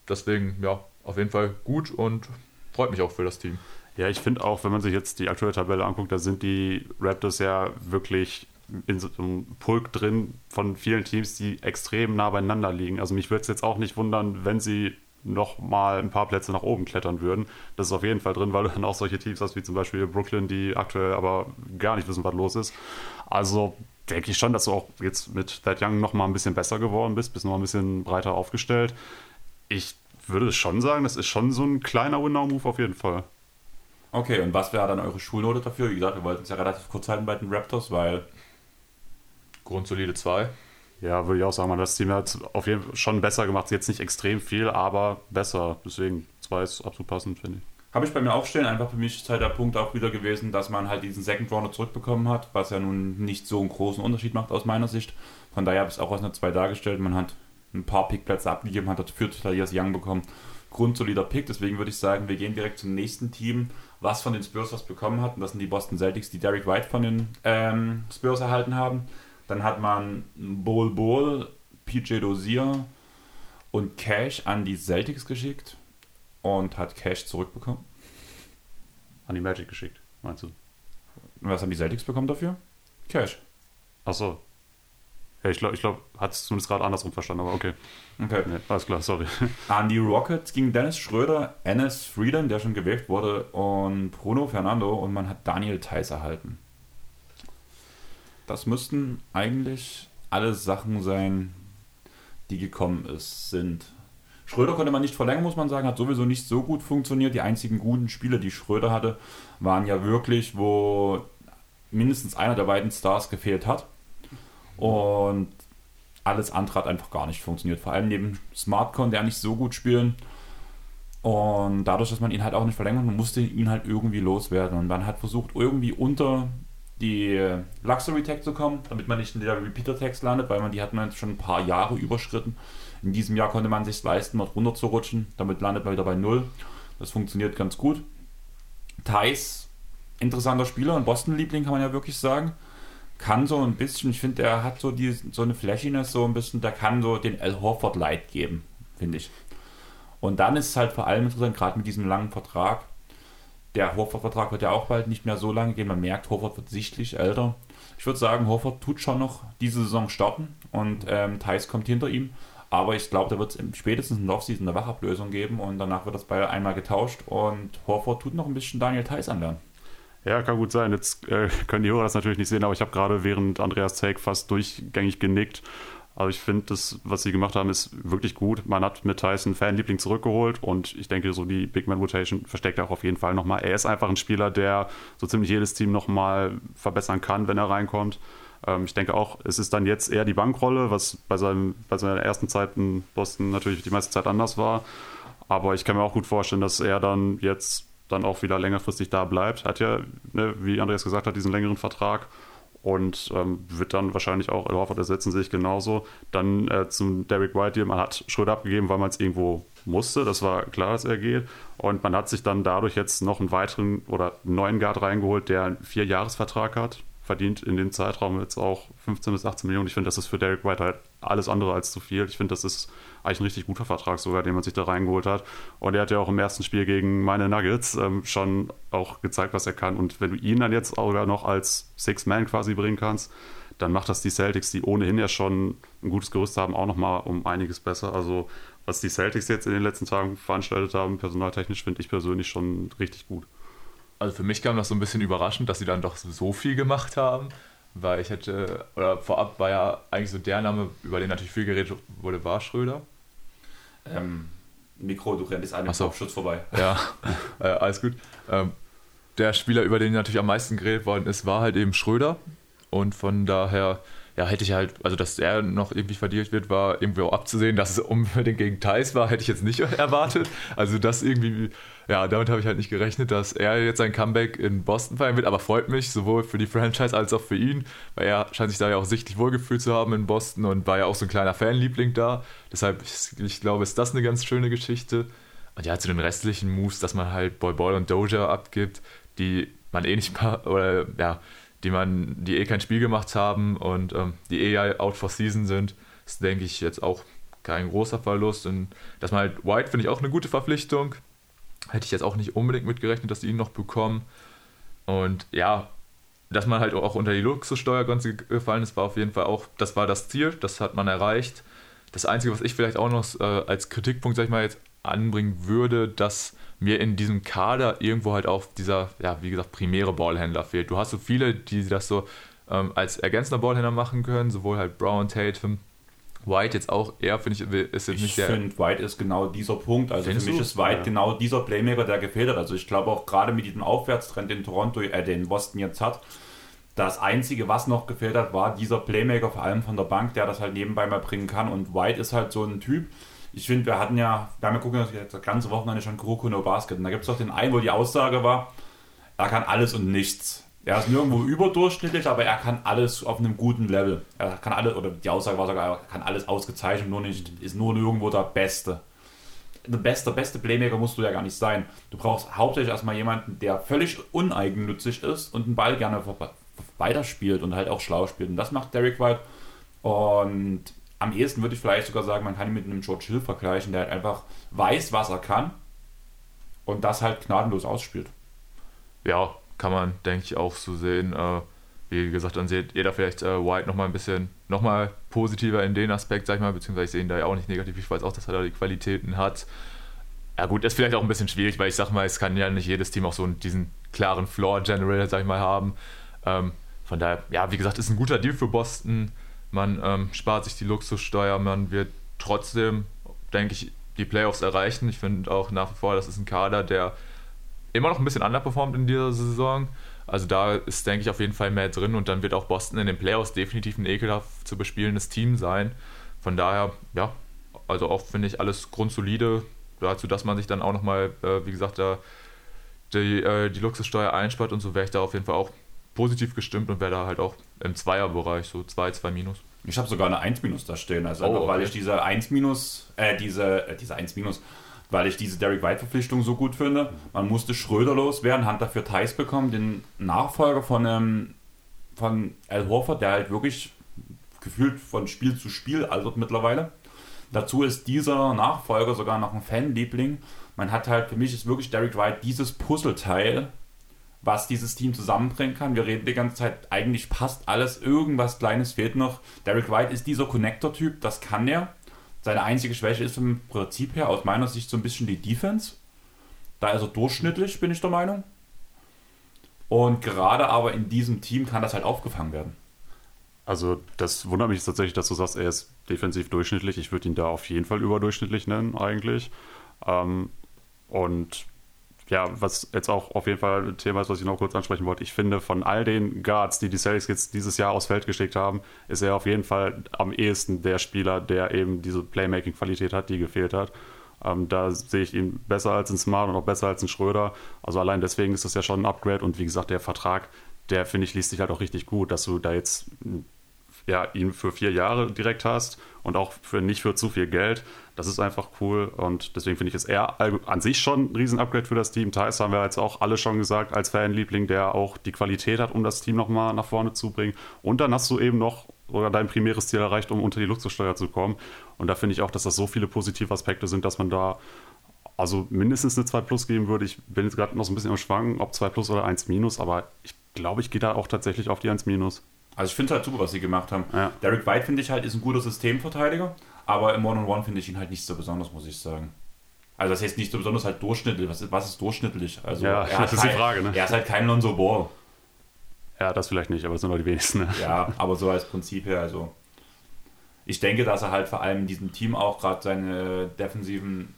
C: Deswegen, ja, auf jeden Fall gut und freut mich auch für das Team.
B: Ja, ich finde auch, wenn man sich jetzt die aktuelle Tabelle anguckt, da sind die Raptors ja wirklich in so einem Pulk drin von vielen Teams, die extrem nah beieinander liegen. Also mich würde es jetzt auch nicht wundern, wenn sie noch mal ein paar Plätze nach oben klettern würden. Das ist auf jeden Fall drin, weil du dann auch solche Teams hast wie zum Beispiel Brooklyn, die aktuell aber gar nicht wissen, was los ist. Also denke ich schon, dass du auch jetzt mit That Young noch mal ein bisschen besser geworden bist, bist noch mal ein bisschen breiter aufgestellt. Ich würde schon sagen, das ist schon so ein kleiner Winnow-Move auf jeden Fall.
A: Okay, und was wäre dann eure Schulnote dafür? Wie gesagt, wir wollten es ja relativ kurz halten bei den Raptors, weil
C: Grundsolide 2.
B: Ja, würde ich auch sagen, man das Team hat auf jeden Fall schon besser gemacht. Jetzt nicht extrem viel, aber besser. Deswegen, zwei ist absolut passend, finde ich.
A: Habe ich bei mir aufstellen. Einfach für mich ist halt der Punkt auch wieder gewesen, dass man halt diesen Second Rounder zurückbekommen hat, was ja nun nicht so einen großen Unterschied macht aus meiner Sicht. Von daher habe ich es auch aus einer 2 dargestellt. Man hat ein paar Pickplätze abgegeben, hat dafür Thaddeus Young bekommen. Grundsolider Pick, deswegen würde ich sagen, wir gehen direkt zum nächsten Team, was von den Spurs was bekommen hat. Und das sind die Boston Celtics, die Derek White von den ähm, Spurs erhalten haben. Dann hat man Bol Bol, PJ Dozier und Cash an die Celtics geschickt und hat Cash zurückbekommen.
B: An die Magic geschickt, meinst du?
A: Und was haben die Celtics bekommen dafür? Cash.
B: Achso. Ja, ich glaube, ich glaub, hat es zumindest gerade andersrum verstanden, aber okay.
A: Okay.
B: Nee, alles klar, sorry. <laughs>
A: An die Rockets ging Dennis Schröder, Ennis Frieden, der schon gewählt wurde, und Bruno Fernando und man hat Daniel Theiss erhalten. Das müssten eigentlich alles Sachen sein, die gekommen ist, sind. Schröder konnte man nicht verlängern, muss man sagen, hat sowieso nicht so gut funktioniert. Die einzigen guten Spiele, die Schröder hatte, waren ja wirklich, wo mindestens einer der beiden Stars gefehlt hat. Und alles andere hat einfach gar nicht funktioniert. Vor allem neben Smart konnte er nicht so gut spielen. Und dadurch, dass man ihn halt auch nicht verlängert, man musste ihn halt irgendwie loswerden. Und man hat versucht, irgendwie unter die Luxury Tag zu kommen, damit man nicht in der Repeater Tags landet, weil man die hat man jetzt schon ein paar Jahre überschritten. In diesem Jahr konnte man sich leisten, dort runter zu rutschen. Damit landet man wieder bei Null. Das funktioniert ganz gut. Thais, interessanter Spieler, ein Boston-Liebling kann man ja wirklich sagen. Kann so ein bisschen, ich finde, er hat so, die, so eine Flashiness, so ein bisschen, der kann so den Al Horford Light geben, finde ich. Und dann ist es halt vor allem interessant, gerade mit diesem langen Vertrag. Der Horford-Vertrag wird ja auch bald nicht mehr so lange gehen. Man merkt, Horford wird sichtlich älter. Ich würde sagen, Horford tut schon noch diese Saison starten und ähm, Thais kommt hinter ihm. Aber ich glaube, da wird es spätestens in der Offseason eine Wachablösung geben und danach wird das Ball einmal getauscht und Horford tut noch ein bisschen Daniel Theiss anlernen.
B: Ja, kann gut sein. Jetzt äh, können die Hörer das natürlich nicht sehen, aber ich habe gerade während Andreas Take fast durchgängig genickt. Aber ich finde, das, was sie gemacht haben, ist wirklich gut. Man hat mit Tyson Fanliebling zurückgeholt und ich denke, so die Big Man Rotation versteckt er auch auf jeden Fall nochmal. Er ist einfach ein Spieler, der so ziemlich jedes Team nochmal verbessern kann, wenn er reinkommt. Ähm, ich denke auch, es ist dann jetzt eher die Bankrolle, was bei, seinem, bei seiner ersten Zeit in Boston natürlich die meiste Zeit anders war. Aber ich kann mir auch gut vorstellen, dass er dann jetzt dann auch wieder längerfristig da bleibt. Hat ja, ne, wie Andreas gesagt hat, diesen längeren Vertrag und ähm, wird dann wahrscheinlich auch Horford ersetzen, sehe ich genauso. Dann äh, zum Derek White Deal, man hat Schröder abgegeben, weil man es irgendwo musste, das war klar, dass er geht. Und man hat sich dann dadurch jetzt noch einen weiteren oder neuen Guard reingeholt, der einen Vierjahresvertrag hat, verdient in dem Zeitraum jetzt auch 15 bis 18 Millionen. Ich finde, das ist für Derek White halt alles andere als zu viel. Ich finde, das ist eigentlich ein richtig guter Vertrag sogar, den man sich da reingeholt hat. Und er hat ja auch im ersten Spiel gegen meine Nuggets ähm, schon auch gezeigt, was er kann. Und wenn du ihn dann jetzt sogar noch als Six-Man quasi bringen kannst, dann macht das die Celtics, die ohnehin ja schon ein gutes Gerüst haben, auch nochmal um einiges besser. Also was die Celtics jetzt in den letzten Tagen veranstaltet haben, personaltechnisch, finde ich persönlich schon richtig gut.
C: Also für mich kam das so ein bisschen überraschend, dass sie dann doch so viel gemacht haben, weil ich hätte, oder vorab war ja eigentlich so der Name, über den natürlich viel geredet wurde, war Schröder.
A: Ähm, Mikro, du rennst an dem
C: so.
A: Kopfschutz vorbei.
C: Ja, <laughs> äh, alles gut. Ähm, der Spieler, über den natürlich am meisten geredet worden ist, war halt eben Schröder. Und von daher, ja, hätte ich halt, also dass er noch irgendwie verdient wird, war irgendwie auch abzusehen. Dass es unbedingt gegen Thais war, hätte ich jetzt nicht <laughs> erwartet. Also das irgendwie, ja, damit habe ich halt nicht gerechnet, dass er jetzt sein Comeback in Boston feiern wird. Aber freut mich, sowohl für die Franchise als auch für ihn, weil er scheint sich da ja auch sichtlich wohlgefühlt zu haben in Boston und war ja auch so ein kleiner Fanliebling da. Deshalb, ich, glaube, ist das eine ganz schöne Geschichte. Und ja, zu den restlichen Moves, dass man halt Boy Boy und Doja abgibt, die man eh nicht <laughs> mal, oder ja, die man, die eh kein Spiel gemacht haben und ähm, die eh out for season sind, ist, denke ich, jetzt auch kein großer Verlust. Und dass man halt White finde ich auch eine gute Verpflichtung. Hätte ich jetzt auch nicht unbedingt mitgerechnet, dass die ihn noch bekommen. Und ja, dass man halt auch unter die Luxussteuergrenze gefallen ist, war auf jeden Fall auch, das war das Ziel, das hat man erreicht. Das Einzige, was ich vielleicht auch noch äh, als Kritikpunkt, sag ich mal, jetzt anbringen würde, dass mir in diesem Kader irgendwo halt auch dieser, ja, wie gesagt, primäre Ballhändler fehlt. Du hast so viele, die das so ähm, als ergänzender Ballhändler machen können, sowohl halt Brown, Tatum, White jetzt auch eher, finde ich, ist jetzt
A: ich
C: nicht der.
A: Ich finde, White ist genau dieser Punkt. Also für mich
C: du?
A: ist White
B: Ja.
A: genau dieser Playmaker, der gefehlt hat. Also ich glaube auch gerade mit diesem Aufwärtstrend, den Toronto, äh, den Boston jetzt hat, das Einzige, was noch gefehlt hat, war dieser Playmaker, vor allem von der Bank, der das halt nebenbei mal bringen kann. Und White ist halt so ein Typ. Ich finde, wir hatten ja, wir haben ja gucken, jetzt das ganze Wochenende schon Kuroko no Basket. Und da gibt es doch den einen, wo die Aussage war, er kann alles und nichts. Er ist nirgendwo überdurchschnittlich, aber er kann alles auf einem guten Level. Er kann alles, oder die Aussage war sogar, er kann alles ausgezeichnet, nur nicht, ist nur nirgendwo der Beste. Der beste, beste Playmaker musst du ja gar nicht sein. Du brauchst hauptsächlich erstmal jemanden, der völlig uneigennützig ist und den Ball gerne weiterspielt und halt auch schlau spielt. Und das macht Derek White. Und am ehesten würde ich vielleicht sogar sagen, man kann ihn mit einem George Hill vergleichen, der halt einfach weiß, was er kann und das halt gnadenlos ausspielt.
C: Ja, kann man, denke ich, auch so sehen. Äh, wie gesagt, dann seht ihr da vielleicht äh, White nochmal ein bisschen nochmal positiver in den Aspekt, sag ich mal, beziehungsweise ich sehe ihn da ja auch nicht negativ. Ich weiß auch, dass er da die Qualitäten hat. Ja gut, ist vielleicht auch ein bisschen schwierig, weil ich sag mal, es kann ja nicht jedes Team auch so diesen klaren Floor-Generator, sag ich mal, haben. Ähm, von daher, ja, wie gesagt, ist ein guter Deal für Boston. Man ähm, spart sich die Luxussteuer, man wird trotzdem, denke ich, die Playoffs erreichen. Ich finde auch nach wie vor, das ist ein Kader, der immer noch ein bisschen underperformt in dieser Saison. Also da ist, denke ich, auf jeden Fall mehr drin und dann wird auch Boston in den Playoffs definitiv ein ekelhaft zu bespielendes Team sein. Von daher, ja, also auch finde ich alles grundsolide. Dazu, dass man sich dann auch nochmal, äh, wie gesagt, da die, äh, die Luxussteuer einspart und so wäre ich da auf jeden Fall auch positiv gestimmt und wäre da halt auch im Zweierbereich, so 2, 2 minus.
A: Ich habe sogar eine 1 minus da stehen. Also
C: Oh,
A: einfach, weil
C: okay.
A: ich diese 1 minus, äh, diese, äh, diese 1 minus, weil ich diese Derek White Verpflichtung so gut finde. Man musste Schröder loswerden, hat dafür Thais bekommen, den Nachfolger von, ähm, von Al Horford, der halt wirklich gefühlt von Spiel zu Spiel altert mittlerweile. Dazu ist dieser Nachfolger sogar noch ein Fanliebling. Man hat halt, für mich ist wirklich Derek White dieses Puzzleteil, was dieses Team zusammenbringen kann. Wir reden die ganze Zeit, eigentlich passt alles, irgendwas Kleines fehlt noch. Derek White ist dieser Connector-Typ, das kann er. Seine einzige Schwäche ist vom Prinzip her aus meiner Sicht so ein bisschen die Defense. Da ist er durchschnittlich, bin ich der Meinung. Und gerade aber in diesem Team kann das halt aufgefangen werden.
B: Also das wundert mich tatsächlich, dass du sagst, er ist defensiv durchschnittlich. Ich würde ihn da auf jeden Fall überdurchschnittlich nennen eigentlich. Ähm, und ja, was jetzt auch auf jeden Fall ein Thema ist, was ich noch kurz ansprechen wollte. Ich finde, von all den Guards, die die Celtics jetzt dieses Jahr aufs Feld geschickt haben, ist er auf jeden Fall am ehesten der Spieler, der eben diese Playmaking-Qualität hat, die gefehlt hat. Ähm, da sehe ich ihn besser als ein Smart und auch besser als ein Schröder. Also allein deswegen ist das ja schon ein Upgrade. Und wie gesagt, der Vertrag, der finde ich, liest sich halt auch richtig gut, dass du da jetzt ja, ihn für vier Jahre direkt hast und auch für nicht für zu viel Geld. Das ist einfach cool und deswegen finde ich es eher an sich schon ein Riesen-Upgrade für das Team. Thais haben wir jetzt auch alle schon gesagt, als Fanliebling, der auch die Qualität hat, um das Team nochmal nach vorne zu bringen. Und dann hast du eben noch oder dein primäres Ziel erreicht, um unter die Luxussteuer zu kommen. Und da finde ich auch, dass das so viele positive Aspekte sind, dass man da also mindestens eine 2 Plus geben würde. Ich bin jetzt gerade noch so ein bisschen im Schwanken, ob 2 Plus oder 1 Minus, aber ich glaube, ich gehe da auch tatsächlich auf die 1 Minus.
A: Also ich finde es halt super, was sie gemacht haben. Ja. Derek White finde ich halt ist ein guter Systemverteidiger, aber im One-on-One finde ich ihn halt nicht so besonders, muss ich sagen. Also das heißt nicht so besonders halt durchschnittlich. Was ist, was ist durchschnittlich? Also
B: ja, <laughs> das ist
A: kein,
B: die Frage. Ne?
A: Er ist halt kein Lonzo Ball.
B: Ja, das vielleicht nicht, aber das sind nur die wenigsten. Ne?
A: Ja, aber so als Prinzip her, also ich denke, dass er halt vor allem in diesem Team auch gerade seine defensiven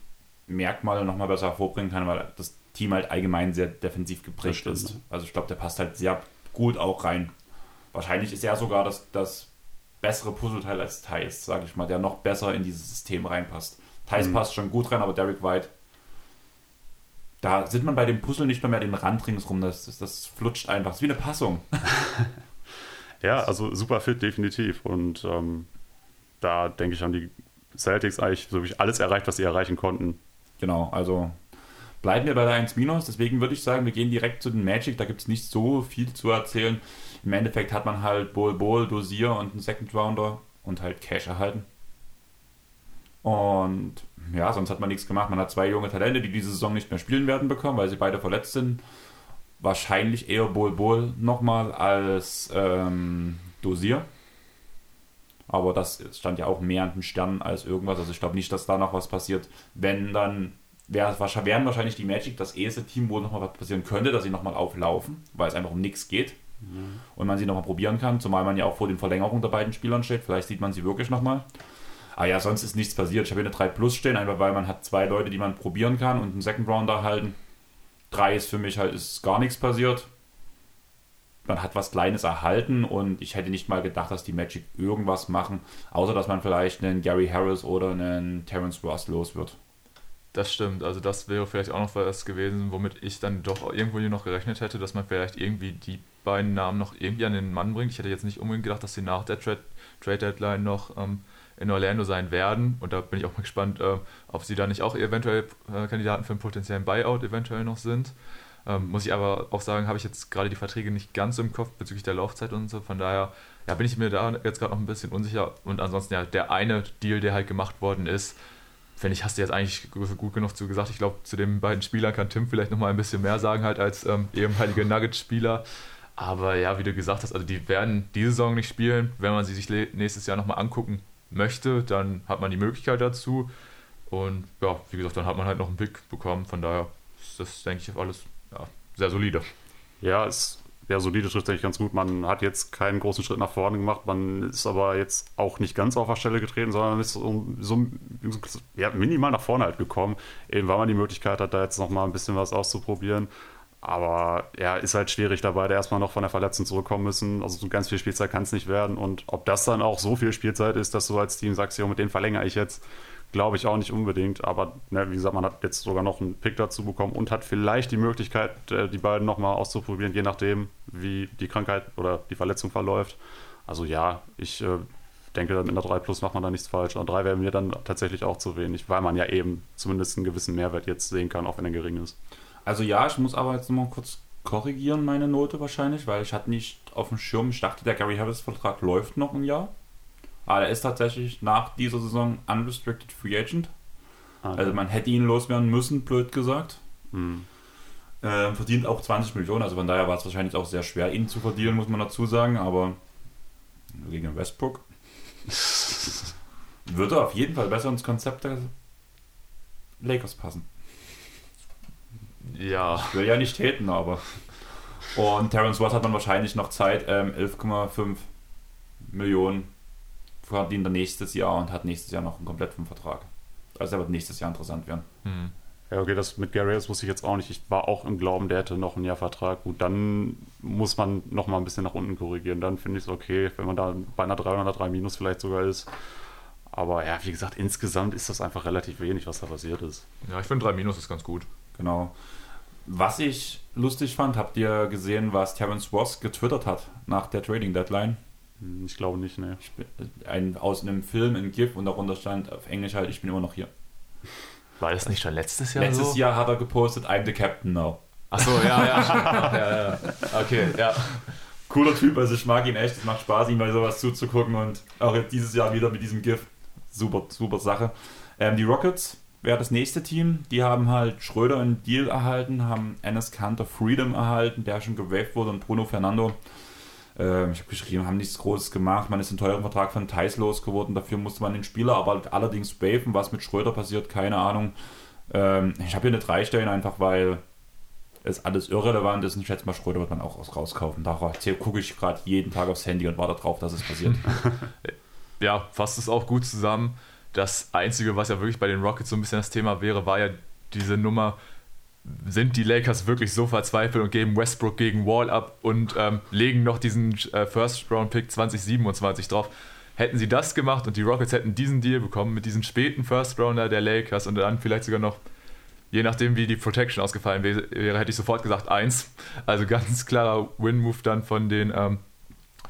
A: Merkmale nochmal besser hervorbringen kann, weil das Team halt allgemein sehr defensiv geprägt ist. Also ich glaube, der passt halt sehr gut auch rein. Wahrscheinlich ist er sogar das, das bessere Puzzleteil als Thais, sage ich mal, der noch besser in dieses System reinpasst. Thais mhm. passt schon gut rein, aber Derek White, da sieht man bei dem Puzzle nicht mehr, mehr den Rand ringsrum, das, das, das flutscht einfach. Das ist wie eine Passung. <laughs>
B: ja, also super fit, definitiv. Und ähm, da denke ich, haben die Celtics eigentlich so wirklich alles erreicht, was sie erreichen konnten.
A: Genau, also bleiben wir bei der 1 Deswegen würde ich sagen, wir gehen direkt zu den Magic. Da gibt es nicht so viel zu erzählen. Im Endeffekt hat man halt Bol Bol, Dosier und einen Second Rounder und halt Cash erhalten. Und ja, sonst hat man nichts gemacht. Man hat zwei junge Talente, die diese Saison nicht mehr spielen werden bekommen, weil sie beide verletzt sind. Wahrscheinlich eher Bol Bol nochmal als ähm, Dosier. Aber das stand ja auch mehr an den Sternen als irgendwas. Also ich glaube nicht, dass da noch was passiert. Wenn, dann wären wahrscheinlich die Magic das erste Team, wo nochmal was passieren könnte, dass sie nochmal auflaufen, weil es einfach um nichts geht. Mhm. Und man sie nochmal probieren kann, zumal man ja auch vor den Verlängerungen der beiden Spielern steht. Vielleicht sieht man sie wirklich nochmal. Aber ja, sonst ist nichts passiert. Ich habe hier eine 3 Plus stehen, einfach weil man hat zwei Leute, die man probieren kann und einen Second Rounder halten. 3 ist für mich halt ist gar nichts passiert. Man hat was Kleines erhalten und ich hätte nicht mal gedacht, dass die Magic irgendwas machen, außer dass man vielleicht einen Gary Harris oder einen Terence Ross los wird.
C: Das stimmt, also das wäre vielleicht auch noch was gewesen, womit ich dann doch irgendwo hier noch gerechnet hätte, dass man vielleicht irgendwie die beiden Namen noch irgendwie an den Mann bringt. Ich hätte jetzt nicht unbedingt gedacht, dass sie nach der Trade, Trade Deadline noch ähm, in Orlando sein werden. Und da bin ich auch mal gespannt, äh, ob sie da nicht auch eventuell äh, Kandidaten für einen potenziellen Buyout eventuell noch sind. Ähm, muss ich aber auch sagen, habe ich jetzt gerade die Verträge nicht ganz im Kopf bezüglich der Laufzeit und so. Von daher ja, bin ich mir da jetzt gerade noch ein bisschen unsicher. Und ansonsten ja, der eine Deal, der halt gemacht worden ist, finde ich, hast du jetzt eigentlich gut genug zu gesagt. Ich glaube, zu den beiden Spielern kann Tim vielleicht noch mal ein bisschen mehr sagen, halt als ähm, ehemalige Nuggets-Spieler. Aber ja, wie du gesagt hast, also die werden diese Saison nicht spielen. Wenn man sie sich nächstes Jahr nochmal angucken möchte, dann hat man die Möglichkeit dazu. Und ja, wie gesagt, dann hat man halt noch einen Pick bekommen. Von daher ist das, denke ich, alles ja, sehr solide.
B: Ja, es ja, solide trifft eigentlich ganz gut. Man hat jetzt keinen großen Schritt nach vorne gemacht, man ist aber jetzt auch nicht ganz auf der Stelle getreten, sondern ist so, so ja, minimal nach vorne halt gekommen, eben weil man die Möglichkeit hat, da jetzt nochmal ein bisschen was auszuprobieren. Aber ja, ist halt schwierig dabei, der erstmal noch von der Verletzung zurückkommen müssen. Also so ganz viel Spielzeit kann es nicht werden. Und ob das dann auch so viel Spielzeit ist, dass du als Team sagst, ja, mit denen verlängere ich jetzt, glaube ich auch nicht unbedingt. Aber ne, wie gesagt, man hat jetzt sogar noch einen Pick dazu bekommen und hat vielleicht die Möglichkeit, äh, die beiden nochmal auszuprobieren, je nachdem, wie die Krankheit oder die Verletzung verläuft. Also ja, ich äh, denke, mit einer 3 Plus macht man da nichts falsch. Und 3 wäre mir dann tatsächlich auch zu wenig, weil man ja eben zumindest einen gewissen Mehrwert jetzt sehen kann, auch wenn er gering ist.
A: Also ja, ich muss aber jetzt nochmal kurz korrigieren, meine Note wahrscheinlich, weil ich hatte nicht auf dem Schirm, ich dachte, der Gary Harris-Vertrag läuft noch ein Jahr. Aber er ist tatsächlich nach dieser Saison unrestricted free agent. Okay. Ah, also man hätte ihn loswerden müssen, blöd gesagt. Hm. Äh, verdient auch 20 Millionen, also von daher war es wahrscheinlich auch sehr schwer, ihn zu verdienen, muss man dazu sagen, aber gegen Westbrook <laughs> würde auf jeden Fall besser ins Konzept der Lakers passen. Ja. Ich will ja nicht täten, aber. Und Terence Ross hat man wahrscheinlich noch Zeit, ähm, 11,5 Millionen verdient er nächstes Jahr und hat nächstes Jahr noch einen kompletten Vertrag. Also er wird nächstes Jahr interessant werden.
B: Hm. Ja, okay, das mit Gary Harris wusste ich jetzt auch nicht. Ich war auch im Glauben, der hätte noch ein Jahr Vertrag. Gut, dann muss man noch mal ein bisschen nach unten korrigieren. Dann finde ich es okay, wenn man da bei einer 303 minus vielleicht sogar ist. Aber ja, wie gesagt, insgesamt ist das einfach relativ wenig, was da passiert ist.
C: Ja, ich finde 3 minus ist ganz gut.
A: Genau. Was ich lustig fand, habt ihr gesehen, was Terence Ross getwittert hat nach der Trading Deadline?
B: Hm, ich glaube nicht, ne.
A: Ein, aus einem Film in GIF und darunter stand auf Englisch halt, ich bin immer noch hier.
C: War das nicht schon letztes Jahr
A: Letztes so? Jahr hat er gepostet, I'm the Captain now.
C: Achso, ja, <laughs> ja, ja, ja. Okay, ja.
A: Cooler Typ, also ich mag ihn echt, es macht Spaß, ihm bei sowas zuzugucken und auch jetzt dieses Jahr wieder mit diesem GIF. Super, super Sache. Ähm, die Rockets wäre das nächste Team. Die haben halt Schröder einen Deal erhalten, haben Ennis Cantor Freedom erhalten, der schon gewaved wurde, und Bruno Fernando. Äh, ich habe geschrieben, haben nichts Großes gemacht. Man ist einen teuren Vertrag von Thais losgeworden. Dafür musste man den Spieler aber allerdings waven. Was mit Schröder passiert, keine Ahnung. Ähm, ich habe hier eine drei Stellen einfach, weil es alles irrelevant ist. Und ich schätze mal, Schröder wird man auch rauskaufen. Da gucke ich gerade jeden Tag aufs Handy und warte darauf, dass es passiert. <laughs>
C: ja, fasst es auch gut zusammen. Das Einzige, was ja wirklich bei den Rockets so ein bisschen das Thema wäre, war ja diese Nummer, sind die Lakers wirklich so verzweifelt und geben Westbrook gegen Wall ab und ähm, legen noch diesen äh, First-Round-Pick 2027 drauf. Hätten sie das gemacht und die Rockets hätten diesen Deal bekommen mit diesem späten First-Rounder der Lakers und dann vielleicht sogar noch, je nachdem wie die Protection ausgefallen wäre, hätte ich sofort gesagt eins. Also ganz klarer Win-Move dann von den ähm,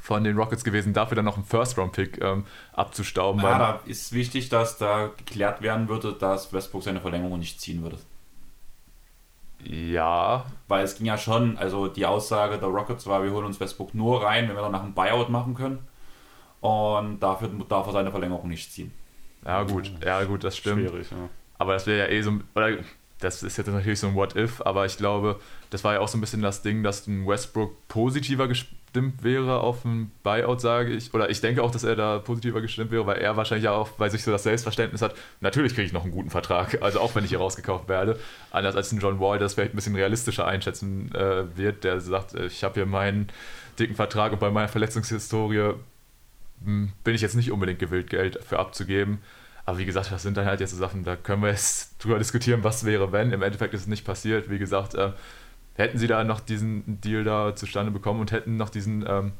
C: von den Rockets gewesen, dafür dann noch einen First-Round-Pick ähm, abzustauben.
A: Ja, da ist wichtig, dass da geklärt werden würde, dass Westbrook seine Verlängerung nicht ziehen würde.
C: Ja.
A: Weil es ging ja schon, also die Aussage der Rockets war, wir holen uns Westbrook nur rein, wenn wir danach einen Buyout machen können. Und dafür darf er seine Verlängerung nicht ziehen.
C: Ja, gut, ja, gut, das stimmt. Schwierig, ja. Aber das wäre ja eh so, oder das ist jetzt natürlich so ein What-If, aber ich glaube, das war ja auch so ein bisschen das Ding, dass ein Westbrook positiver gestimmt wäre auf ein Buyout, sage ich. Oder ich denke auch, dass er da positiver gestimmt wäre, weil er wahrscheinlich auch bei sich so das Selbstverständnis hat, natürlich kriege ich noch einen guten Vertrag, also auch wenn ich hier rausgekauft werde. Anders als ein John Wall, das vielleicht ein bisschen realistischer einschätzen äh, wird, der sagt, äh, ich habe hier meinen dicken Vertrag und bei meiner Verletzungshistorie hm, bin ich jetzt nicht unbedingt gewillt, Geld für abzugeben. Aber wie gesagt, das sind dann halt jetzt so Sachen, da können wir jetzt drüber diskutieren, was wäre, wenn. Im Endeffekt ist es nicht passiert. Wie gesagt, äh, hätten sie da noch diesen Deal da zustande bekommen und hätten noch diesen ähm,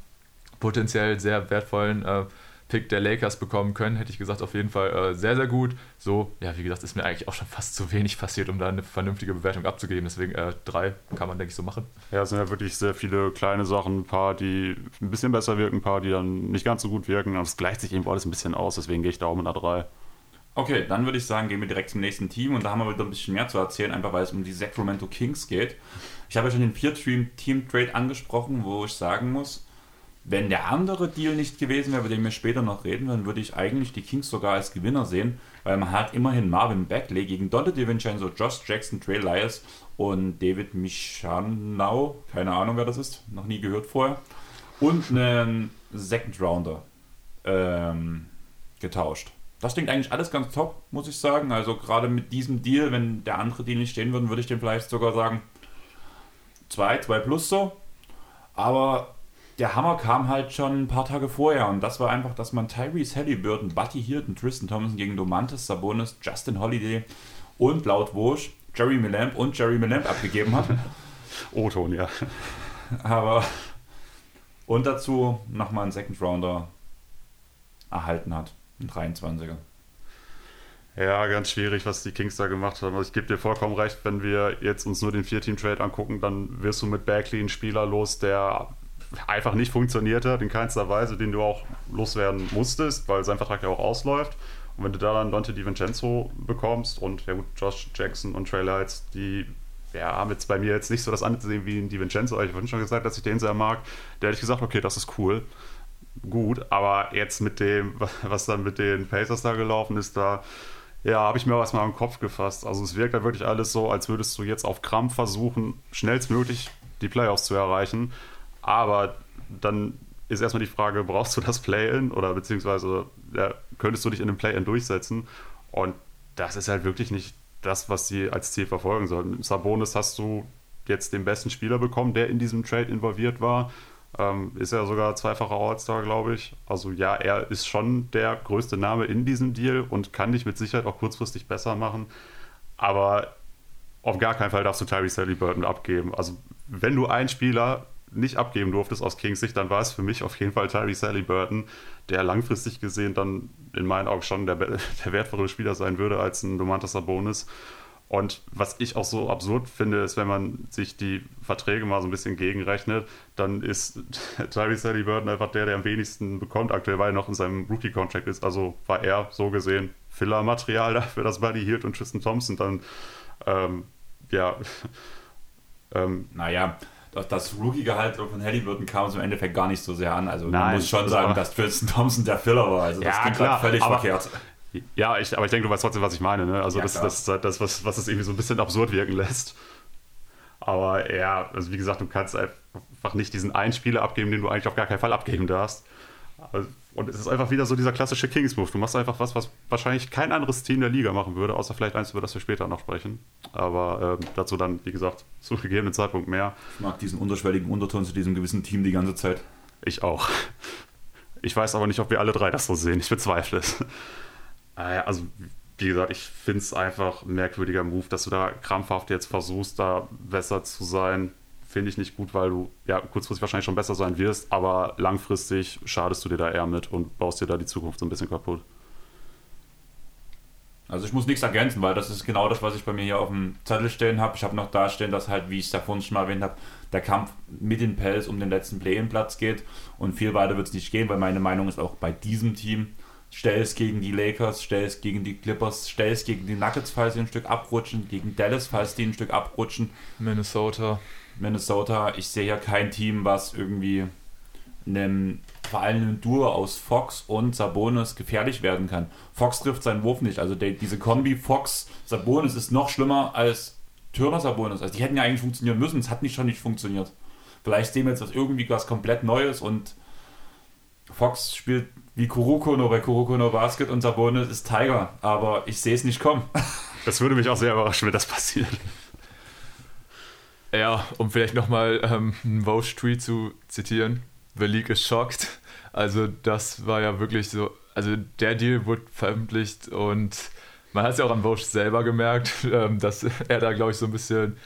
C: potenziell sehr wertvollen äh, Pick der Lakers bekommen können, hätte ich gesagt, auf jeden Fall äh, sehr, sehr gut. So, ja, wie gesagt, ist mir eigentlich auch schon fast zu wenig passiert, um da eine vernünftige Bewertung abzugeben. Deswegen äh, drei kann man, denke ich, so machen.
B: Ja, es sind ja wirklich sehr viele kleine Sachen, ein paar, die ein bisschen besser wirken, ein paar, die dann nicht ganz so gut wirken. Aber es gleicht sich eben alles ein bisschen aus, deswegen gehe ich da auch mit einer drei.
A: Okay, dann würde ich sagen, gehen wir direkt zum nächsten Team und da haben wir wieder ein bisschen mehr zu erzählen, einfach weil es um die Sacramento Kings geht. Ich habe ja schon den Vier-Team-Trade angesprochen, wo ich sagen muss, wenn der andere Deal nicht gewesen wäre, über den wir später noch reden, dann würde ich eigentlich die Kings sogar als Gewinner sehen, weil man hat immerhin Marvin Beckley gegen Dante DiVincenzo, Josh Jackson, Trey Lyles und David Michanau, keine Ahnung wer das ist, noch nie gehört vorher, und einen Second Rounder ähm, getauscht das klingt eigentlich alles ganz top, muss ich sagen. Also gerade mit diesem Deal, wenn der andere Deal nicht stehen würde, würde ich dem vielleicht sogar sagen 2, 2 plus so. Aber der Hammer kam halt schon ein paar Tage vorher und das war einfach, dass man Tyrese Halliburton, Buddy Hilton, Tristan Thompson gegen Domantas Sabonis, Justin Holiday und laut Wosch Jerry Millamp und Jerry Millamp abgegeben hat. <laughs>
B: O-Ton, ja.
A: Aber und dazu nochmal einen Second Rounder erhalten hat. Ein 23er.
B: Ja, ganz schwierig, was die Kings da gemacht haben. Also ich gebe dir vollkommen recht, wenn wir jetzt uns nur den Vier-Team-Trade angucken, dann wirst du mit Bagley einen Spieler los, der einfach nicht funktioniert hat, in keinster Weise, den du auch loswerden musstest, weil sein Vertrag ja auch ausläuft. Und wenn du da dann Dante DiVincenzo bekommst und ja gut, Josh Jackson und Trey Lights, die ja, haben jetzt bei mir jetzt nicht so das Ansehen wie DiVincenzo, aber ich habe schon gesagt, dass ich den sehr mag. Da hätte ich gesagt, okay, das ist cool gut, aber jetzt mit dem, was dann mit den Pacers da gelaufen ist, da ja, habe ich mir was mal im Kopf gefasst. Also es wirkt da wirklich alles so, als würdest du jetzt auf Krampf versuchen, schnellstmöglich die Playoffs zu erreichen. Aber dann ist erstmal die Frage, brauchst du das Play-In oder beziehungsweise ja, könntest du dich in einem Play-In durchsetzen? Und das ist halt wirklich nicht das, was sie als Ziel verfolgen sollen. Mit Sabonis hast du jetzt den besten Spieler bekommen, der in diesem Trade involviert war. Ähm, ist ja sogar zweifacher All-Star, glaube ich. Also ja, er ist schon der größte Name in diesem Deal und kann dich mit Sicherheit auch kurzfristig besser machen. Aber auf gar keinen Fall darfst du Tyrese Halliburton abgeben. Also wenn du einen Spieler nicht abgeben durftest aus Kings Sicht, dann war es für mich auf jeden Fall Tyrese Halliburton, der langfristig gesehen dann in meinen Augen schon der, <laughs> der wertvollere Spieler sein würde als ein Domantas Sabonis. Und was ich auch so absurd finde, ist, wenn man sich die Verträge mal so ein bisschen gegenrechnet, dann ist <laughs> Tyrese Halliburton einfach der, der am wenigsten bekommt aktuell, weil er noch in seinem Rookie-Contract ist. Also war er so gesehen Filler-Material <laughs> dafür, dass Buddy Hield und Tristan Thompson dann, ähm, ja. <laughs>
A: Ähm, naja, das, das Rookie-Gehalt von Halliburton kam es im Endeffekt gar nicht so sehr an. Also
B: Nein,
A: man muss schon sagen, dass Tristan Thompson der Filler war. Also das
B: Ja,
A: klingt
B: klar,
A: halt völlig
B: aber-
A: verkehrt.
B: Ja, ich, aber ich denke, du weißt trotzdem, was ich meine. Ne? Also
A: Ja,
B: das, das ist halt das, was, was es irgendwie so ein bisschen absurd wirken lässt. Aber ja, also wie gesagt, du kannst einfach nicht diesen einen Spieler abgeben, den du eigentlich auf gar keinen Fall abgeben darfst. Und es ist einfach wieder so dieser klassische Kings-Move. Du machst einfach was, was wahrscheinlich kein anderes Team der Liga machen würde, außer vielleicht eins, über das wir später noch sprechen. Aber ähm, dazu dann, wie gesagt, zu gegebenen Zeitpunkt mehr.
A: Ich mag diesen unterschwelligen Unterton zu diesem gewissen Team die ganze Zeit.
B: Ich auch. Ich weiß aber nicht, ob wir alle drei das so sehen. Ich bezweifle es. Äh, Also, wie gesagt, ich finde es einfach ein merkwürdiger Move, dass du da krampfhaft jetzt versuchst, da besser zu sein. Finde ich nicht gut, weil du ja kurzfristig wahrscheinlich schon besser sein wirst, aber langfristig schadest du dir da eher mit und baust dir da die Zukunft so ein bisschen kaputt.
A: Also ich muss nichts ergänzen, weil das ist genau das, was ich bei mir hier auf dem Zettel stehen habe. Ich habe noch da dass halt, wie ich es da vorhin schon mal erwähnt habe, der Kampf mit den Pels um den letzten Play-in-Platz geht. Und viel weiter wird es nicht gehen, weil meine Meinung ist auch bei diesem Team, stell es gegen die Lakers, stell es gegen die Clippers, stell es gegen die Nuggets, falls sie ein Stück abrutschen, gegen Dallas, falls die ein Stück abrutschen.
C: Minnesota.
A: Minnesota, ich sehe hier kein Team, was irgendwie einem, vor allem einem Duo aus Fox und Sabonis gefährlich werden kann. Fox trifft seinen Wurf nicht. Also der, diese Kombi Fox-Sabonis ist noch schlimmer als Turner-Sabonis. Also die hätten ja eigentlich funktionieren müssen, es hat nicht schon nicht funktioniert. Vielleicht sehen wir jetzt das irgendwie was komplett Neues und Fox spielt wie Kuruko nur bei Kuruko nur Basket und Sabonis ist Tiger. Aber ich sehe es nicht kommen. <laughs>
B: Das würde mich auch sehr überraschen, wenn das passiert.
C: Ja, um vielleicht nochmal ähm, einen Vogue-Tweet zu zitieren. The League is shocked. Also das war ja wirklich so, also der Deal wurde veröffentlicht und man hat es ja auch an Vogue selber gemerkt, <laughs> ähm, dass er da, glaube ich, so ein bisschen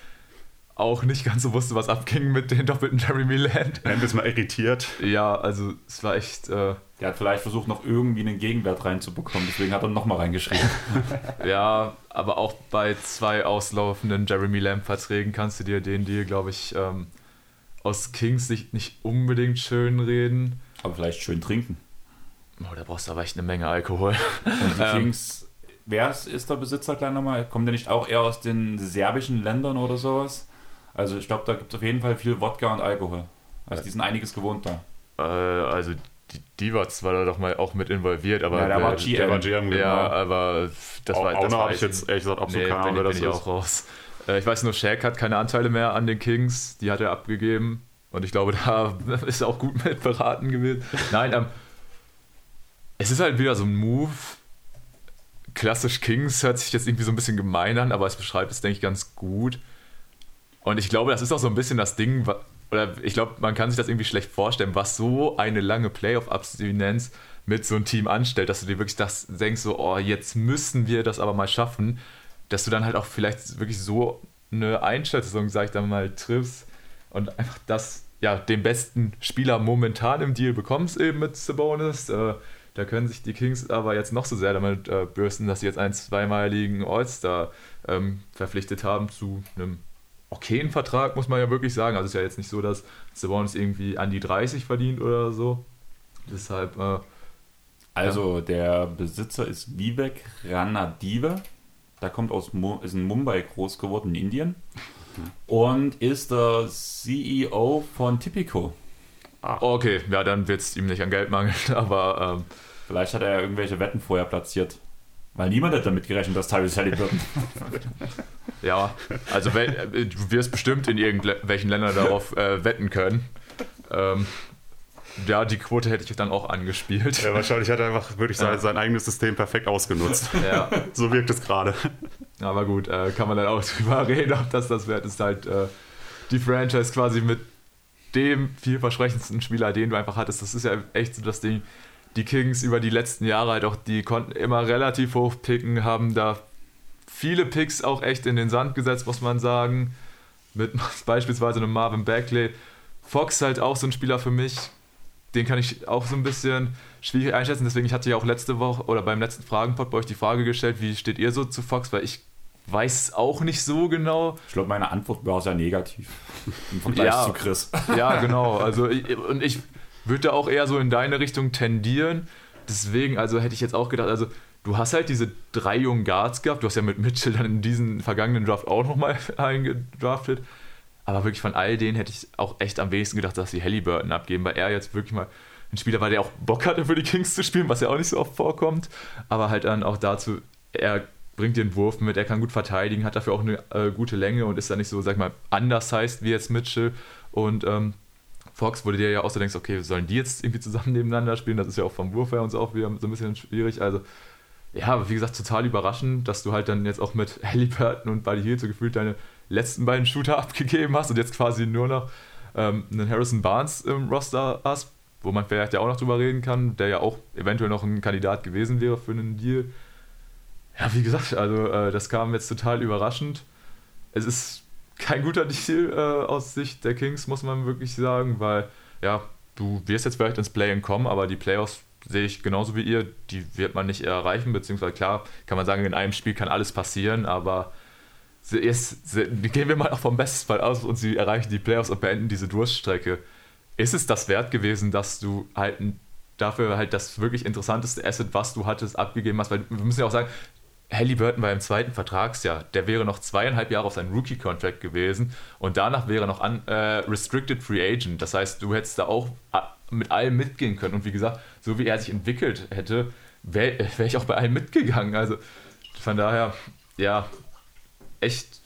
C: auch nicht ganz so wusste, was abging mit den doppelten Jeremy Land.
B: Wir es mal irritiert.
C: Ja, also es war echt, äh,
A: Der hat vielleicht versucht, noch irgendwie einen Gegenwert reinzubekommen. Deswegen hat er nochmal reingeschrieben. <laughs>
C: ja, aber auch bei zwei auslaufenden Jeremy Lamb-Verträgen kannst du dir den Deal, glaube ich, ähm, aus Kings Sicht nicht unbedingt schön reden.
A: Aber vielleicht schön trinken.
C: Oh, da brauchst du aber echt eine Menge Alkohol.
A: Und die <laughs>
C: Ähm.
A: Kings, wer ist, ist der Besitzer gleich nochmal? Kommt der nicht auch eher aus den serbischen Ländern oder sowas? Also ich glaube, da gibt es auf jeden Fall viel Wodka und Alkohol. Also die sind einiges gewohnt da.
C: Äh, also die Divac war da doch mal auch mit involviert, aber
A: Ja, der war GM.
B: Der war GM,
C: ja,
B: genau.
C: aber das
B: Au-
C: war das
B: Auna
C: war
B: habe ich jetzt ehrlich gesagt absolut
C: nee,
B: keine Ahnung,
C: bin,
B: wer
C: bin
B: das
C: ich
B: ist.
C: auch raus. Äh, ich weiß nur, Shaq hat keine Anteile mehr an den Kings, die hat er abgegeben und ich glaube, <laughs> da ist er auch gut mit beraten gewesen. Nein, ähm, es ist halt wieder so ein Move. Klassisch Kings hört sich jetzt irgendwie so ein bisschen gemein an, aber es beschreibt es, denke ich, ganz gut. Und ich glaube, das ist auch so ein bisschen das Ding, oder ich glaube, man kann sich das irgendwie schlecht vorstellen, was so eine lange Playoff-Abstinenz mit so einem Team anstellt, dass du dir wirklich das denkst, so, oh, jetzt müssen wir das aber mal schaffen, dass du dann halt auch vielleicht wirklich so eine Einschätzung, sag ich dann mal, triffst und einfach das, ja, den besten Spieler momentan im Deal bekommst, eben mit Sabonis. Äh, da können sich die Kings aber jetzt noch so sehr damit äh, bürsten, dass sie jetzt einen zweimaligen All-Star ähm, verpflichtet haben zu einem okayen Vertrag, muss man ja wirklich sagen. Also es ist ja jetzt nicht so, dass Sabonis irgendwie an die 30 verdient oder so. Deshalb, äh,
A: Also der Besitzer ist Vivek Ranadive. Der kommt aus Mu ist in Mumbai groß geworden, in Indien. <laughs> Und ist der CEO von Tipico.
C: okay, ja, dann wird es ihm nicht an Geld mangeln, <laughs> aber ähm,
A: Vielleicht hat er ja irgendwelche Wetten vorher platziert. Weil niemand hat damit gerechnet, dass Tyrese Halliburton. <laughs>
C: ja, also du wirst bestimmt in irgendwelchen Ländern darauf äh, wetten können. Ähm, ja, die Quote hätte ich dann auch angespielt.
B: Ja, wahrscheinlich hat er einfach wirklich sein,
C: Ja.
B: sein eigenes System perfekt ausgenutzt.
C: Ja, <laughs>
B: so wirkt es gerade.
C: aber gut, äh, kann man dann auch <laughs> drüber reden, ob das das wert ist, halt äh, die Franchise quasi mit dem vielversprechendsten Spieler, den du einfach hattest. Das ist ja echt so das Ding. Die Kings über die letzten Jahre halt auch, die konnten immer relativ hoch picken, haben da viele Picks auch echt in den Sand gesetzt, muss man sagen. Mit <laughs> beispielsweise einem Marvin Bagley. Fox halt auch so ein Spieler für mich, den kann ich auch so ein bisschen schwierig einschätzen. Deswegen, ich hatte ja auch letzte Woche oder beim letzten Fragenpod bei euch die Frage gestellt, wie steht ihr so zu Fox? Weil ich weiß auch nicht so genau.
A: Ich glaube, meine Antwort war sehr negativ im Vergleich
C: Ja.
A: zu Chris.
C: Ja, <laughs> genau. Also ich, und ich würde auch eher so in deine Richtung tendieren. Deswegen, also hätte ich jetzt auch gedacht, also du hast halt diese drei jungen Guards gehabt. Du hast ja mit Mitchell dann in diesen vergangenen Draft auch nochmal <laughs> eingedraftet. Aber wirklich von all denen hätte ich auch echt am wenigsten gedacht, dass sie Halliburton abgeben, weil er jetzt wirklich mal ein Spieler war, der auch Bock hatte für die Kings zu spielen, was ja auch nicht so oft vorkommt. Aber halt dann auch dazu, er bringt den Wurf mit, er kann gut verteidigen, hat dafür auch eine äh, gute Länge und ist dann nicht so, sag ich mal, anders heißt wie jetzt Mitchell. Und ähm, Fox, wo du dir ja auch so denkst, okay, sollen die jetzt irgendwie zusammen nebeneinander spielen? Das ist ja auch vom Wurf her und so auch wieder so ein bisschen schwierig. Also, ja, aber wie gesagt, total überraschend, dass du halt dann jetzt auch mit <laughs> Halliburton und Buddy Hield so gefühlt deine letzten beiden Shooter abgegeben hast und jetzt quasi nur noch ähm, einen Harrison Barnes im Roster hast, wo man vielleicht ja auch noch drüber reden kann, der ja auch eventuell noch ein Kandidat gewesen wäre für einen Deal. Ja, wie gesagt, also äh, das kam jetzt total überraschend. Es ist kein guter Deal äh, aus Sicht der Kings, muss man wirklich sagen, weil ja, du wirst jetzt vielleicht ins Play-In kommen, aber die Playoffs sehe ich genauso wie ihr, die wird man nicht erreichen, beziehungsweise klar, kann man sagen, in einem Spiel kann alles passieren, aber jetzt gehen wir mal auch vom Bestfall aus und sie erreichen die Playoffs und beenden diese Durststrecke. Ist es das wert gewesen, dass du halt dafür halt das wirklich interessanteste Asset, was du hattest, abgegeben hast? Weil wir müssen ja auch sagen, Halliburton war im zweiten Vertragsjahr. Der wäre noch zweieinhalb Jahre auf seinem Rookie-Contract gewesen und danach wäre er noch an, äh, Restricted Free Agent. Das heißt, du hättest da auch äh, mit allem mitgehen können. Und wie gesagt, so wie er sich entwickelt hätte, wäre wär ich auch bei allem mitgegangen. Also von daher, ja, echt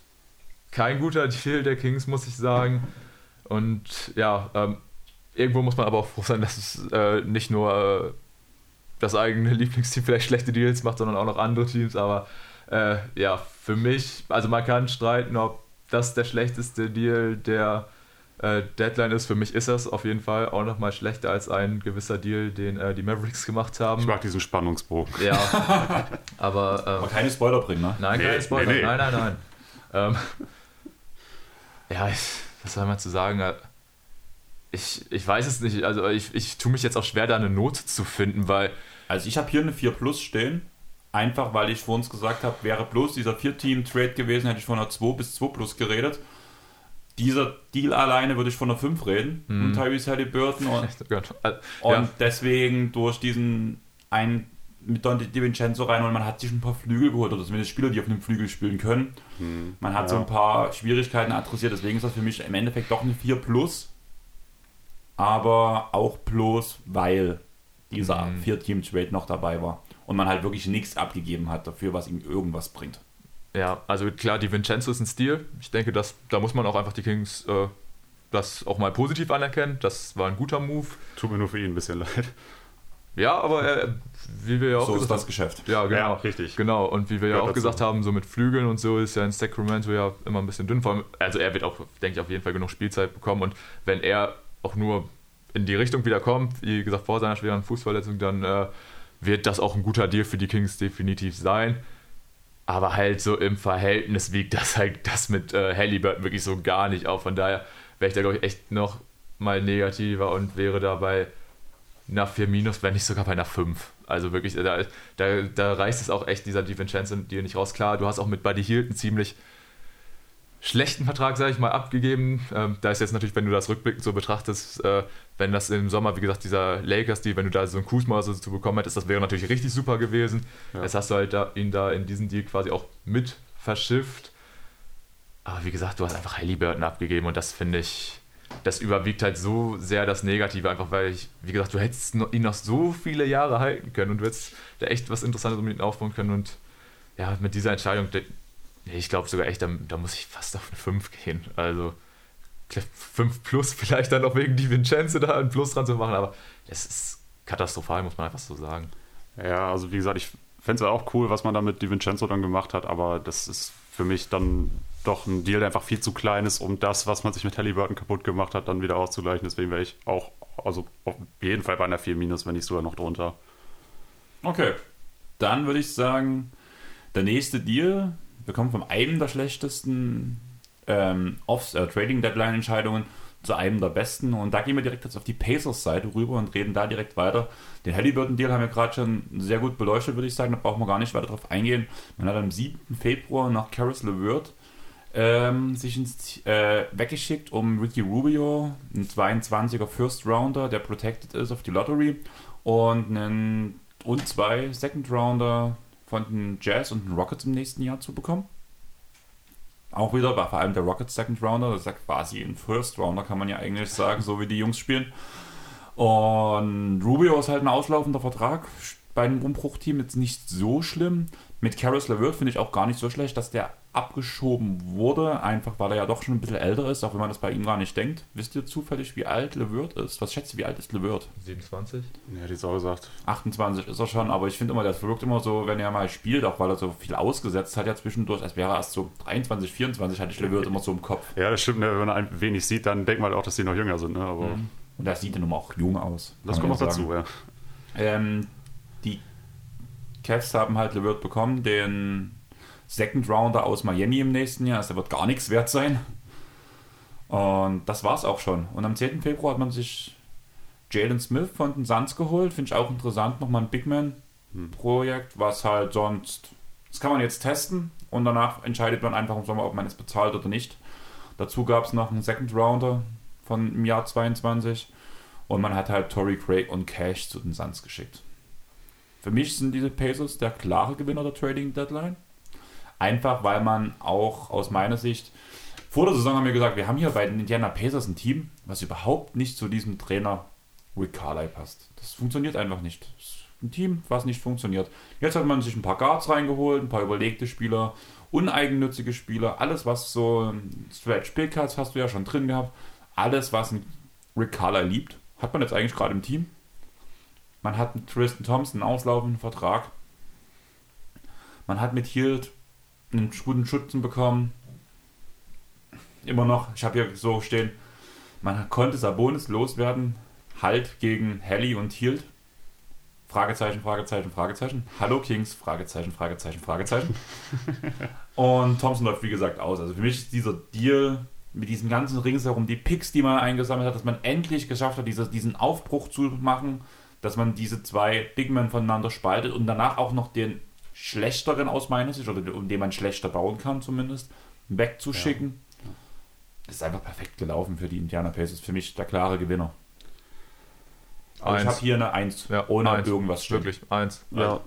C: kein guter Deal der Kings, muss ich sagen. Und ja, ähm, irgendwo muss man aber auch froh sein, dass es äh, nicht nur äh, das eigene <laughs> Lieblingsteam vielleicht schlechte Deals macht, sondern auch noch andere Teams. Aber äh, ja, für mich, also man kann streiten, ob das der schlechteste Deal der äh, Deadline ist. Für mich ist das auf jeden Fall auch nochmal schlechter als ein gewisser Deal, den äh, die Mavericks gemacht haben.
B: Ich mag diesen Spannungsbogen.
C: Ja, <laughs> aber ähm,
A: Aber keine Spoiler bringen, ne?
C: Nein,
B: Nee,
C: keine Spoiler.
B: nee, nee.
C: Nein, nein, nein. ähm, ja, ich, was soll man zu sagen? Ich, ich weiß es nicht. Also ich, ich tue mich jetzt auch schwer, da eine Note zu finden, weil
A: Also ich habe hier eine 4 Plus stehen. Einfach weil ich vor uns gesagt habe, wäre bloß dieser 4-Team-Trade gewesen, hätte ich von einer 2 bis 2 Plus geredet. Dieser Deal alleine würde ich von einer 5 reden.
C: Mhm.
A: Und Tyrese Halliburton. <laughs> Und,
C: oh äh,
A: und
C: ja,
A: deswegen durch diesen einen mit Don DiVincenzo rein und man hat sich ein paar Flügel geholt oder zumindest Spieler, die auf dem Flügel spielen können.
B: Hm.
A: Man hat so
B: Ja.
A: ein paar Schwierigkeiten adressiert, deswegen ist das für mich im Endeffekt doch eine 4 plus. Aber auch bloß, weil dieser
C: Mhm.
A: 4-Team-Trade noch dabei war. Und man halt wirklich nichts abgegeben hat dafür, was ihm irgendwas bringt.
C: ja, also klar, die Vincenzo ist ein Stil. Ich denke, dass, da muss man auch einfach die Kings äh, das auch mal positiv anerkennen. Das war ein guter Move.
B: Tut mir nur für ihn ein bisschen leid.
C: Ja, aber äh, wie wir ja auch
A: so ist
C: gesagt
A: das Geschäft.
C: Ja, genau.
B: Ja, richtig.
C: Genau, und wie wir ja
B: Gehört
C: auch
B: dazu.
C: gesagt haben, so mit Flügeln und so ist ja in Sacramento ja immer ein bisschen dünn. Vor allem, also er wird auch, denke ich, auf jeden Fall genug Spielzeit bekommen. Und wenn er auch nur in die Richtung wieder kommt, wie gesagt, vor seiner schweren Fußverletzung, dann äh, wird das auch ein guter Deal für die Kings definitiv sein. Aber halt so im Verhältnis wiegt das halt das mit äh, Halliburton wirklich so gar nicht auf. Von daher wäre ich da, glaube ich, echt noch mal negativer und wäre dabei nach 4 minus, wenn nicht sogar bei einer 5. Also wirklich, da, da, da reißt es auch echt dieser DiVincenzo dir nicht raus. Klar, du hast auch mit Buddy Hield einen ziemlich schlechten Vertrag, sage ich mal, abgegeben. Ähm, da ist jetzt natürlich, wenn du das rückblickend so betrachtest, äh, wenn das im Sommer, wie gesagt, dieser Lakers-Deal, wenn du da so einen Kuzma oder so zu bekommen hättest, das wäre natürlich richtig super gewesen.
B: Ja.
C: Jetzt hast du halt da, ihn da in diesen Deal quasi auch mit verschifft. Aber wie gesagt, du hast einfach Halliburton abgegeben und das finde ich, das überwiegt halt so sehr das Negative, einfach weil ich, wie gesagt, du hättest ihn noch so viele Jahre halten können und du hättest da echt was Interessantes um ihn aufbauen können und ja, mit dieser Entscheidung, ich glaube sogar echt, da, da muss ich fast auf eine 5 gehen. Also 5 plus <laughs> vielleicht dann noch wegen die Vincenzo da ein Plus dran zu machen, aber das ist katastrophal, muss man einfach so sagen.
B: Ja, also wie gesagt, ich fände es auch cool, was man da mit DiVincenzo dann gemacht hat, aber das ist für mich dann doch ein Deal, der einfach viel zu klein ist, um das, was man sich mit Halliburton kaputt gemacht hat, dann wieder auszugleichen. Deswegen wäre ich auch, also auf jeden Fall bei einer 4 Minus, wenn nicht sogar noch drunter.
A: Okay. Dann würde ich sagen, der nächste Deal, kommen von einem der schlechtesten ähm, Off äh, Trading Deadline Entscheidungen zu einem der besten. Und da gehen wir direkt jetzt auf die Pacers-Seite rüber und reden da direkt weiter. Den Halliburton-Deal haben wir gerade schon sehr gut beleuchtet, würde ich sagen. Da brauchen wir gar nicht weiter drauf eingehen. Man hat am 7. Februar nach Caris LeVert ähm, sich ins, äh, weggeschickt, um Ricky Rubio, ein 22er First Rounder, der protected ist auf die Lottery, und, einen, und zwei Second Rounder von den Jazz und den Rockets im nächsten Jahr zu bekommen. Auch wieder war vor allem der Rockets Second Rounder, das ist ja quasi ein First Rounder, kann man ja eigentlich sagen, so wie die Jungs spielen. Und Rubio ist halt ein auslaufender Vertrag bei einem Umbruchteam, jetzt nicht so schlimm. Mit Karis LeVert finde ich auch gar nicht so schlecht, dass der abgeschoben wurde, einfach weil er ja doch schon ein bisschen älter ist, auch wenn man das bei ihm gar nicht denkt. Wisst ihr zufällig, wie alt LeVert ist? Was schätzt ihr, wie alt ist LeVert?
C: 27?
B: Ja, hätte ich auch gesagt.
A: 28 ist er schon, aber ich finde immer, das wirkt immer so, wenn er mal spielt, auch weil er so viel ausgesetzt hat ja zwischendurch, als wäre er erst so 23, 24, hatte ich LeVert immer so im Kopf.
B: Ja, das stimmt. Ne? Wenn man ein wenig sieht, dann denkt man halt auch, dass die noch jünger sind. Ne? Aber
A: mhm. Und da sieht er nun mal auch jung aus.
B: Das kommt noch dazu, ja.
A: Ähm, die Cavs haben halt LeVert bekommen, den Second Rounder aus Miami im nächsten Jahr. Also der wird gar nichts wert sein. Und das war's auch schon. Und am 10. Februar hat man sich Jalen Smith von den Suns geholt. Finde ich auch interessant. Nochmal ein Big Man-Projekt, was halt sonst. Das kann man jetzt testen und danach entscheidet man einfach im Sommer, ob man es bezahlt oder nicht. Dazu gab es noch einen Second Rounder von im Jahr 22 und man hat halt Tory Craig und Cash zu den Suns geschickt. Für mich sind diese Pacers der klare Gewinner der Trading Deadline. Einfach weil man auch aus meiner Sicht, vor der Saison haben wir gesagt, wir haben hier bei den Indiana Pacers ein Team, was überhaupt nicht zu diesem Trainer Rick Carly passt. Das funktioniert einfach nicht. Das ist ein Team, was nicht funktioniert. Jetzt hat man sich ein paar Guards reingeholt, ein paar überlegte Spieler, uneigennützige Spieler, alles was so Stretch Pick hat, hast du ja schon drin gehabt. Alles, was ein Rick Carly liebt, hat man jetzt eigentlich gerade im Team. Man hat mit Tristan Thompson einen auslaufenden Vertrag. Man hat mit Hield einen guten Schützen bekommen. Immer noch, ich habe hier so stehen, man konnte Sabonis loswerden, halt gegen Helly und Hield. Fragezeichen, Fragezeichen, Fragezeichen. Hallo Kings, Fragezeichen, Fragezeichen, Fragezeichen. <laughs> und Thompson läuft wie gesagt aus. Also für mich ist dieser Deal mit diesen ganzen ringsherum, die Picks, die man eingesammelt hat, dass man endlich geschafft hat, diese, diesen Aufbruch zu machen, dass man diese zwei Big Men voneinander spaltet und danach auch noch den schlechteren aus meiner Sicht, oder um den man schlechter bauen kann zumindest, wegzuschicken. Ja. Das ist einfach perfekt gelaufen für die Indiana Pacers. Für mich der klare Gewinner. Aber ich habe hier eine 1,
C: ja,
A: ohne
C: eins.
A: irgendwas
C: stimmt. Wirklich, 1.
B: Ja,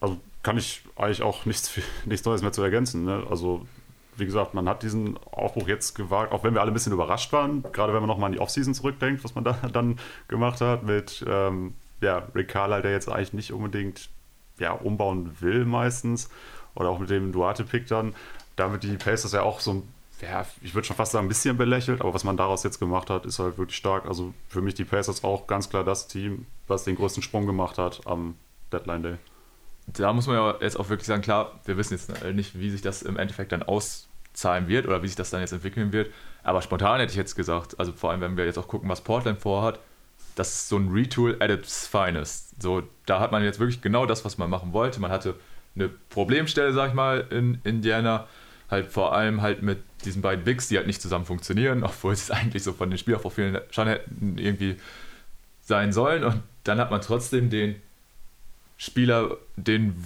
B: also kann ich eigentlich auch nichts, <laughs> nichts Neues mehr zu ergänzen. Ne? Also, wie gesagt, man hat diesen Aufbruch jetzt gewagt, auch wenn wir alle ein bisschen überrascht waren, gerade wenn man nochmal an die Offseason zurückdenkt, was man da <laughs> dann gemacht hat mit ähm, ja, Rick Carlisle, der jetzt eigentlich nicht unbedingt ja, umbauen will meistens. Oder auch mit dem Duarte-Pick dann. Damit die Pacers ja auch so ja, ich würde schon fast sagen, ein bisschen belächelt, aber was man daraus jetzt gemacht hat, ist halt wirklich stark. Also für mich die Pacers auch ganz klar das Team, was den größten Sprung gemacht hat am Deadline Day.
C: Da muss man ja jetzt auch wirklich sagen, klar, wir wissen jetzt nicht, wie sich das im Endeffekt dann auszahlen wird oder wie sich das dann jetzt entwickeln wird. Aber spontan hätte ich jetzt gesagt, also vor allem, wenn wir jetzt auch gucken, was Portland vorhat, das ist so ein Retool at its finest. So, da hat man jetzt wirklich genau das, was man machen wollte. Man hatte eine Problemstelle, sag ich mal, in Indiana. Halt vor allem halt mit diesen beiden Bigs, die halt nicht zusammen funktionieren, <laughs> obwohl es eigentlich so von den Spielerprofilen schon hätten irgendwie sein sollen. Und dann hat man trotzdem den Spieler, den,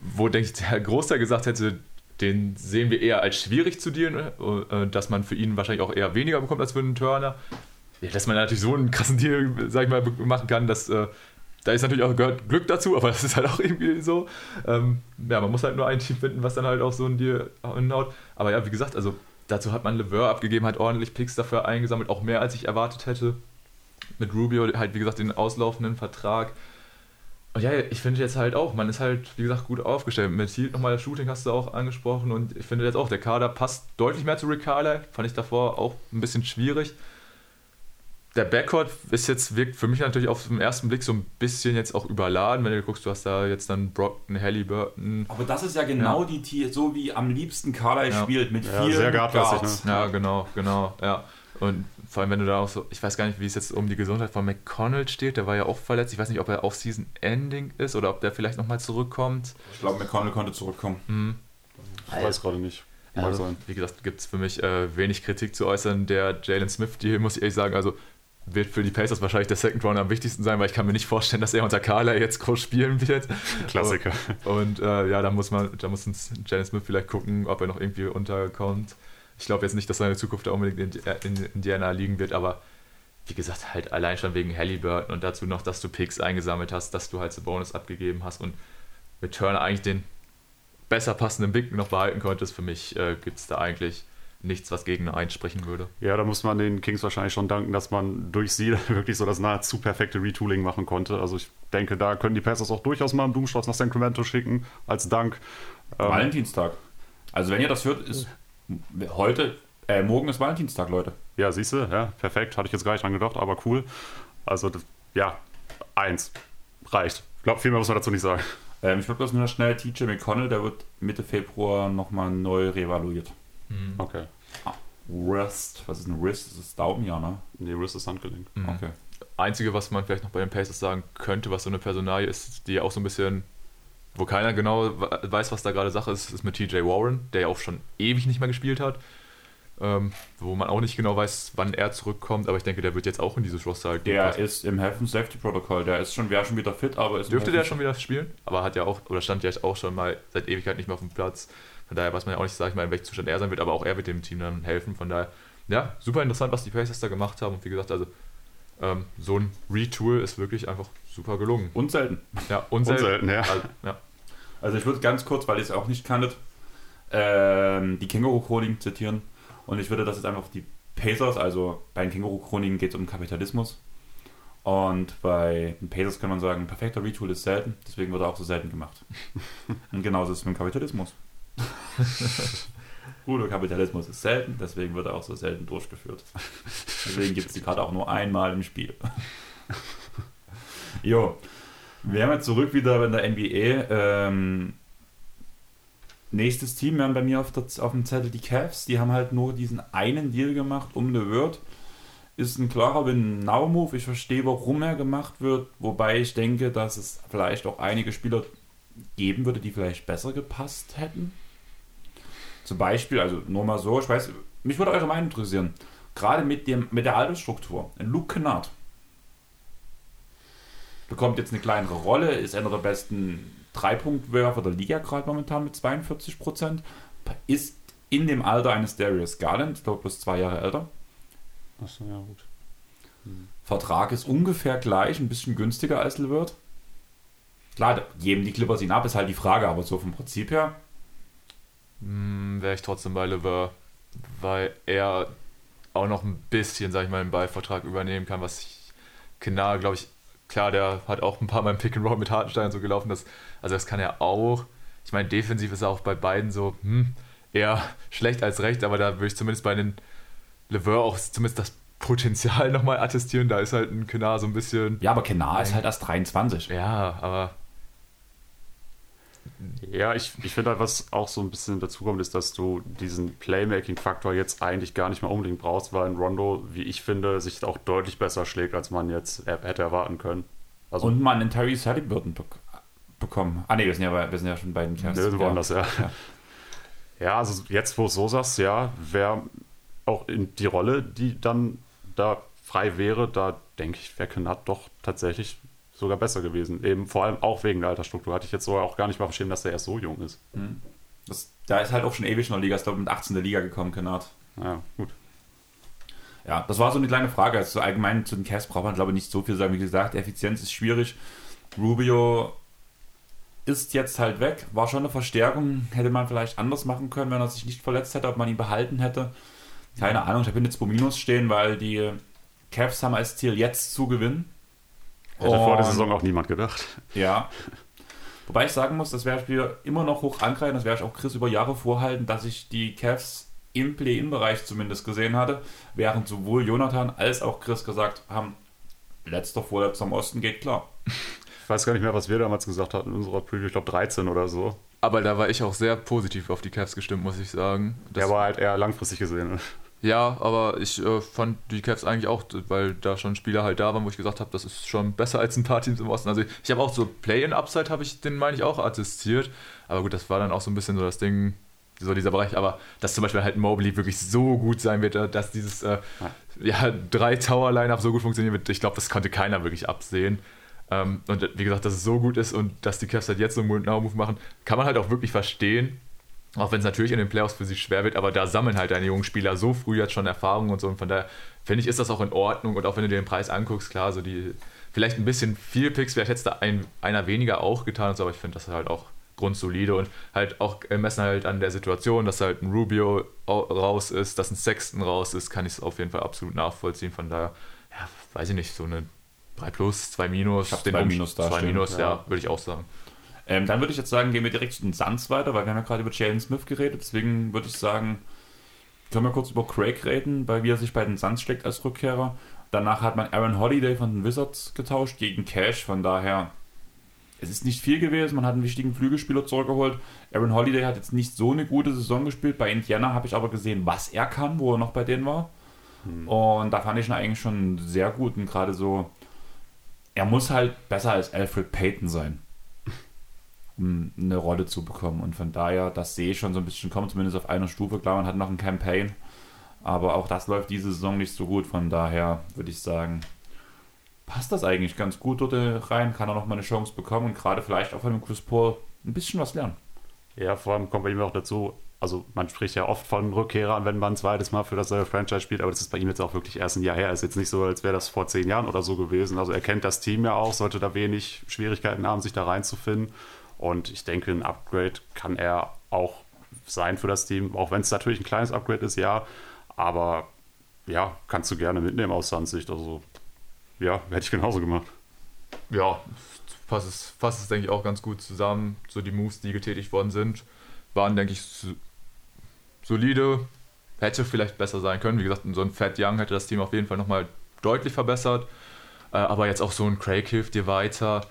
C: wo denke ich, der Großteil gesagt hätte, den sehen wir eher als schwierig zu dealen, äh, dass man für ihn wahrscheinlich auch eher weniger bekommt als für einen Turner. Ja, dass man natürlich so einen krassen Deal, sag ich mal, machen kann, dass äh, da ist natürlich auch gehört Glück dazu, aber <laughs> das ist halt auch irgendwie so. Ähm, ja, man muss halt nur ein Team finden, was dann halt auch so ein Deal hinhaut. Aber ja, wie gesagt, also dazu hat man LeVer abgegeben, hat ordentlich Picks dafür eingesammelt, auch mehr als ich erwartet hätte. Mit Rubio halt, wie gesagt, den auslaufenden Vertrag. Und ja, ich finde jetzt halt auch, man ist halt, wie gesagt, gut aufgestellt. Mit Heat nochmal das Shooting hast du auch angesprochen und ich finde jetzt auch, der Kader passt deutlich mehr zu Rick. Fand ich davor auch ein bisschen schwierig der Backcourt ist jetzt, wirkt für mich natürlich auf den ersten Blick so ein bisschen jetzt auch überladen, wenn du guckst, du hast da jetzt dann Brockton, Halliburton.
A: Aber das ist ja genau
C: Ja.
A: die, Tier- so wie am liebsten Carly
C: Ja.
A: spielt, mit
B: Ja,
A: vielen
B: sehr
A: Guards.
C: Ja, genau, genau, ja. Und vor allem, wenn du da auch so, ich weiß gar nicht, wie es jetzt um die Gesundheit von McConnell steht, der war ja auch verletzt. Ich weiß nicht, ob er auf Season-Ending ist oder ob der vielleicht nochmal zurückkommt.
A: Ich glaube, McConnell konnte zurückkommen.
C: Hm.
B: Ich weiß gerade nicht.
C: Also,
B: sein.
C: wie gesagt, gibt es für mich äh, wenig Kritik zu äußern. Der Jalen Smith, die muss ich ehrlich sagen, also wird für die Pacers wahrscheinlich der Second Round am wichtigsten sein, weil ich kann mir nicht vorstellen, dass er unter Carla jetzt groß spielen wird.
B: Klassiker.
C: Und äh, ja, da muss man, da muss uns Jalen Smith vielleicht gucken, ob er noch irgendwie unterkommt. Ich glaube jetzt nicht, dass seine Zukunft da unbedingt in, in Indiana liegen wird, aber wie gesagt, halt allein schon wegen Halliburton und dazu noch, dass du Picks eingesammelt hast, dass du halt so Bonus abgegeben hast und mit Turner eigentlich den besser passenden Big noch behalten konntest. Für mich äh, gibt es da eigentlich nichts, was gegen einen einsprechen würde.
B: Ja, da muss man den Kings wahrscheinlich schon danken, dass man durch sie <laughs> wirklich so das nahezu perfekte Retooling machen konnte. Also ich denke, da können die Pacers auch durchaus mal einen Blumenstrauß nach Sacramento schicken, als Dank. Ähm,
A: Valentinstag. Also wenn ihr das hört, ist heute, äh, morgen ist Valentinstag, Leute.
B: ja, siehst du, ja, perfekt. Hatte ich jetzt gar nicht dran gedacht, aber cool. Also, das, ja, eins. Reicht. Ich glaube, viel mehr muss man dazu nicht sagen.
A: Ähm, ich würde bloß nur schnell TJ McConnell, der wird Mitte Februar nochmal neu reevaluiert.
B: Okay.
A: Wrist, was ist ein Wrist? Das ist Daumen, ja, ne?
B: Nee, Wrist ist Handgelenk.
A: Okay.
C: Einzige, was man vielleicht noch bei den Pacers sagen könnte, was so eine Personalie ist, die auch so ein bisschen, wo keiner genau we- weiß, was da gerade Sache ist, ist mit TJ Warren, der ja auch schon ewig nicht mehr gespielt hat. Ähm, wo man auch nicht genau weiß, wann er zurückkommt, aber ich denke, der wird jetzt auch in dieses Roster halt
A: Der
C: passen.
A: ist im Health and Safety Protocol. Der ist schon, wäre schon wieder fit, aber ist
C: Dürfte der schon wieder spielen, aber hat ja auch, oder stand ja auch schon mal seit Ewigkeit nicht mehr auf dem Platz. Von daher weiß man ja auch nicht, sag ich mal, in welchem Zustand er sein wird, aber auch er wird dem Team dann helfen. Von daher, ja, super interessant, was die Pacers da gemacht haben. Und wie gesagt, also ähm, so ein Retool ist wirklich einfach super gelungen.
A: Und selten.
C: Ja, und selten.
B: Unselten, ja.
C: Also, ja.
A: Also ich würde ganz kurz, weil ihr es auch nicht kanntet, ähm, die Känguru-Chroniken zitieren. Und ich würde das jetzt einfach auf die Pacers, also bei den Känguru-Chroniken geht es um Kapitalismus. Und bei den Pacers kann man sagen, ein perfekter Retool ist selten, deswegen wird er auch so selten gemacht. <laughs> Und genauso ist es mit dem Kapitalismus. <laughs> Guter Kapitalismus ist selten, deswegen wird er auch so selten durchgeführt. Deswegen gibt es die Karte auch nur einmal im Spiel. <laughs> Jo, wir haben jetzt zurück wieder in der NBA. Ähm, nächstes Team wären bei mir auf, der, auf dem Zettel die Cavs. Die haben halt nur diesen einen Deal gemacht um The Word. Ist ein klarer Win-Now-Move. Ich verstehe, warum er gemacht wird. Wobei ich denke, dass es vielleicht auch einige Spieler geben würde, die vielleicht besser gepasst hätten. Zum Beispiel, also nur mal so, ich weiß, mich würde eure Meinung interessieren. Gerade mit, dem, mit der Altersstruktur. Ein Luke Kennard bekommt jetzt eine kleinere Rolle, ist einer der besten Dreipunktwerfer der Liga gerade momentan mit 42 Prozent, ist in dem Alter eines Darius Garland, ich glaube bloß zwei Jahre älter.
B: Achso, ja, gut.
A: Vertrag ist ungefähr gleich, ein bisschen günstiger als LeVert. Klar, geben die Clippers ihn ab, ist halt die Frage, aber so vom Prinzip her.
C: Hm, Wäre ich trotzdem bei Lever, weil er auch noch ein bisschen, sag ich mal, einen Ballvertrag übernehmen kann, was ich, Kinar, glaube ich, klar, der hat auch ein paar Mal im Pick and Roll mit Hartenstein so gelaufen, das, also das kann er auch. Ich meine, defensiv ist er auch bei beiden so, hm, eher <laughs> schlecht als recht, aber da würde ich zumindest bei den Lever auch zumindest das Potenzial <laughs> nochmal attestieren, da ist halt ein Kinar so ein bisschen,
A: Ja, aber Kenar ist halt erst 23.
C: ja, aber
B: Ja, ich, ich finde halt, was auch so ein bisschen dazukommt, ist, dass du diesen Playmaking-Faktor jetzt eigentlich gar nicht mehr unbedingt brauchst, weil ein Rondo, wie ich finde, sich auch deutlich besser schlägt, als man jetzt hätte erwarten können. Also,
A: Und man einen Terry Halliburton bek bekommen. Ah ne, wir sind ja, wir sind ja schon bei den Cavs.
B: wir sind
A: Ja.
B: woanders, ja. Ja, also jetzt, wo du es so sagst, ja, wäre auch in die Rolle, die dann da frei wäre, da denke ich, wäre Kennard doch tatsächlich sogar besser gewesen. Eben vor allem auch wegen der Altersstruktur. Hatte ich jetzt so auch gar nicht mal verstehen, dass er erst so jung ist.
A: Das, da ist halt auch schon ewig in der Liga, ist glaube mit 18 in der Liga gekommen, Kennard.
B: Ja, gut.
A: Ja, das war so eine kleine Frage. Also allgemein zu den Cavs braucht man, glaube ich, nicht so viel sagen. Wie gesagt, Effizienz ist schwierig. Rubio ist jetzt halt weg. War schon eine Verstärkung. Hätte man vielleicht anders machen können, wenn er sich nicht verletzt hätte, ob man ihn behalten hätte. Keine Ahnung. Ich habe ihn jetzt wo Minus stehen, weil die Cavs haben als Ziel jetzt zu gewinnen.
B: Hätte vor der Saison auch niemand gedacht.
A: Ja. Wobei ich sagen muss, das werde ich wieder immer noch hoch angreifen, das werde ich auch Chris über Jahre vorhalten, dass ich die Cavs im Play-In-Bereich zumindest gesehen hatte, während sowohl Jonathan als auch Chris gesagt haben, letzter, vorletzter im Osten geht klar.
B: Ich weiß gar nicht mehr, was wir damals gesagt hatten in unserer Preview, ich glaube 13 oder so.
C: Aber da war ich auch sehr positiv auf die Cavs gestimmt, muss ich sagen.
B: Das Der war halt eher langfristig gesehen.
C: Ja, aber ich äh, fand die Cavs eigentlich auch, weil da schon Spieler halt da waren, wo ich gesagt habe, das ist schon besser als ein paar Teams im Osten. Also ich, ich habe auch so Play-in-Upside, habe ich den, meine ich, auch attestiert. Aber gut, das war dann auch so ein bisschen so das Ding, so dieser Bereich. Aber dass zum Beispiel halt Mobley wirklich so gut sein wird, äh, dass dieses äh, ja, drei Tower-Line-Up so gut funktionieren wird, ich glaube, das konnte keiner wirklich absehen. Ähm, und wie gesagt, dass es so gut ist und dass die Cavs halt jetzt so einen Now-Move machen, kann man halt auch wirklich verstehen. Auch wenn es natürlich in den Playoffs für sie schwer wird, aber da sammeln halt deine jungen Spieler so früh jetzt schon Erfahrung und so. Und von daher finde ich, ist das auch in Ordnung. Und auch wenn du dir den Preis anguckst, klar, so die, vielleicht ein bisschen viel Picks, vielleicht hätte es da ein, einer weniger auch getan, und so, aber ich finde das halt auch grundsolide und halt auch messen halt an der Situation, dass halt ein Rubio raus ist, dass ein Sexton raus ist, kann ich es auf jeden Fall absolut nachvollziehen. Von daher, ja, weiß ich nicht, so eine 3 plus, 2 minus.
A: Ich habe 2 minus da.
C: 2 minus, ja, ja würde ich auch sagen.
A: Ähm, dann würde ich jetzt sagen, gehen wir direkt zu den Suns weiter, weil wir haben ja gerade über Jalen Smith geredet. Deswegen würde ich sagen, können wir kurz über Craig reden, weil wie er sich bei den Suns steckt als Rückkehrer. Danach hat man Aaron Holiday von den Wizards getauscht gegen Cash. Von daher, es ist nicht viel gewesen. Man hat einen wichtigen Flügelspieler zurückgeholt. Aaron Holiday hat jetzt nicht so eine gute Saison gespielt. Bei Indiana habe ich aber gesehen, was er kann, wo er noch bei denen war. Hm. Und da fand ich ihn eigentlich schon sehr gut. Und gerade so, er muss halt besser als Alfred Payton sein um eine Rolle zu bekommen. Und von daher, das sehe ich schon so ein bisschen kommen, zumindest auf einer Stufe. Klar, man hat noch ein Campaign, aber auch das läuft diese Saison nicht so gut. Von daher würde ich sagen, passt das eigentlich ganz gut dort rein, kann er noch mal eine Chance bekommen und gerade vielleicht auch von dem Chris Paul ein bisschen was lernen.
B: Ja, vor allem kommt bei ihm auch dazu, also man spricht ja oft von Rückkehrern, wenn man ein zweites Mal für dasselbe Franchise spielt, aber das ist bei ihm jetzt auch wirklich erst ein Jahr her. Ist jetzt nicht so, als wäre das vor zehn Jahren oder so gewesen. Also er kennt das Team ja auch, sollte da wenig Schwierigkeiten haben, sich da reinzufinden. Und ich denke, ein Upgrade kann er auch sein für das Team, auch wenn es natürlich ein kleines Upgrade ist, ja. Aber ja, kannst du gerne mitnehmen aus Sandsicht. Also ja, hätte ich genauso gemacht.
C: Ja, fasst es, fasst es, denke ich, auch ganz gut zusammen. So die Moves, die getätigt worden sind, waren, denke ich, solide. Hätte vielleicht besser sein können. Wie gesagt, so ein Fat Young hätte das Team auf jeden Fall nochmal deutlich verbessert. Äh, aber jetzt auch so ein Craig hilft dir weiter.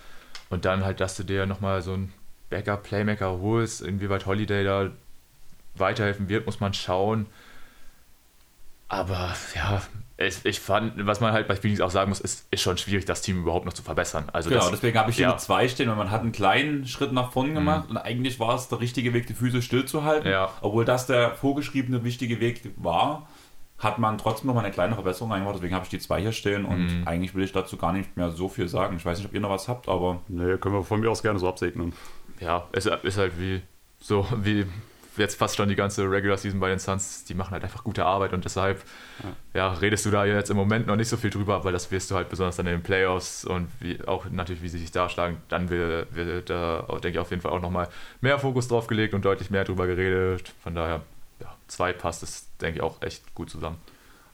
C: Und dann halt, dass du dir nochmal so einen Backup-Playmaker holst, inwieweit Holiday da weiterhelfen wird, muss man schauen. Aber ja, ich, ich fand, was man halt bei Phoenix auch sagen muss, ist, ist schon schwierig, das Team überhaupt noch zu verbessern. Also
A: genau,
C: das,
A: deswegen habe ich hier ja. zwei stehen, weil man hat einen kleinen Schritt nach vorn mhm. gemacht mhm. und eigentlich war es der richtige Weg, die Füße stillzuhalten. Ja. Obwohl das der vorgeschriebene wichtige Weg war, hat man trotzdem noch mal eine kleine Verbesserung eingebaut. Deswegen habe ich die zwei hier stehen und mhm. eigentlich will ich dazu gar nicht mehr so viel sagen. Ich weiß nicht, ob ihr noch was habt, aber.
B: Nee, können wir von mir aus gerne so absegnen.
C: Ja, es ist halt wie so wie jetzt fast schon die ganze Regular Season bei den Suns, die machen halt einfach gute Arbeit und deshalb ja. ja. redest du da jetzt im Moment noch nicht so viel drüber, weil das wirst du halt besonders dann in den Playoffs und wie, auch natürlich, wie sie sich darschlagen, dann wird, wird da, denke ich, auf jeden Fall auch nochmal mehr Fokus drauf gelegt und deutlich mehr drüber geredet. Von daher ja, zwei passt es, denke ich, auch echt gut zusammen.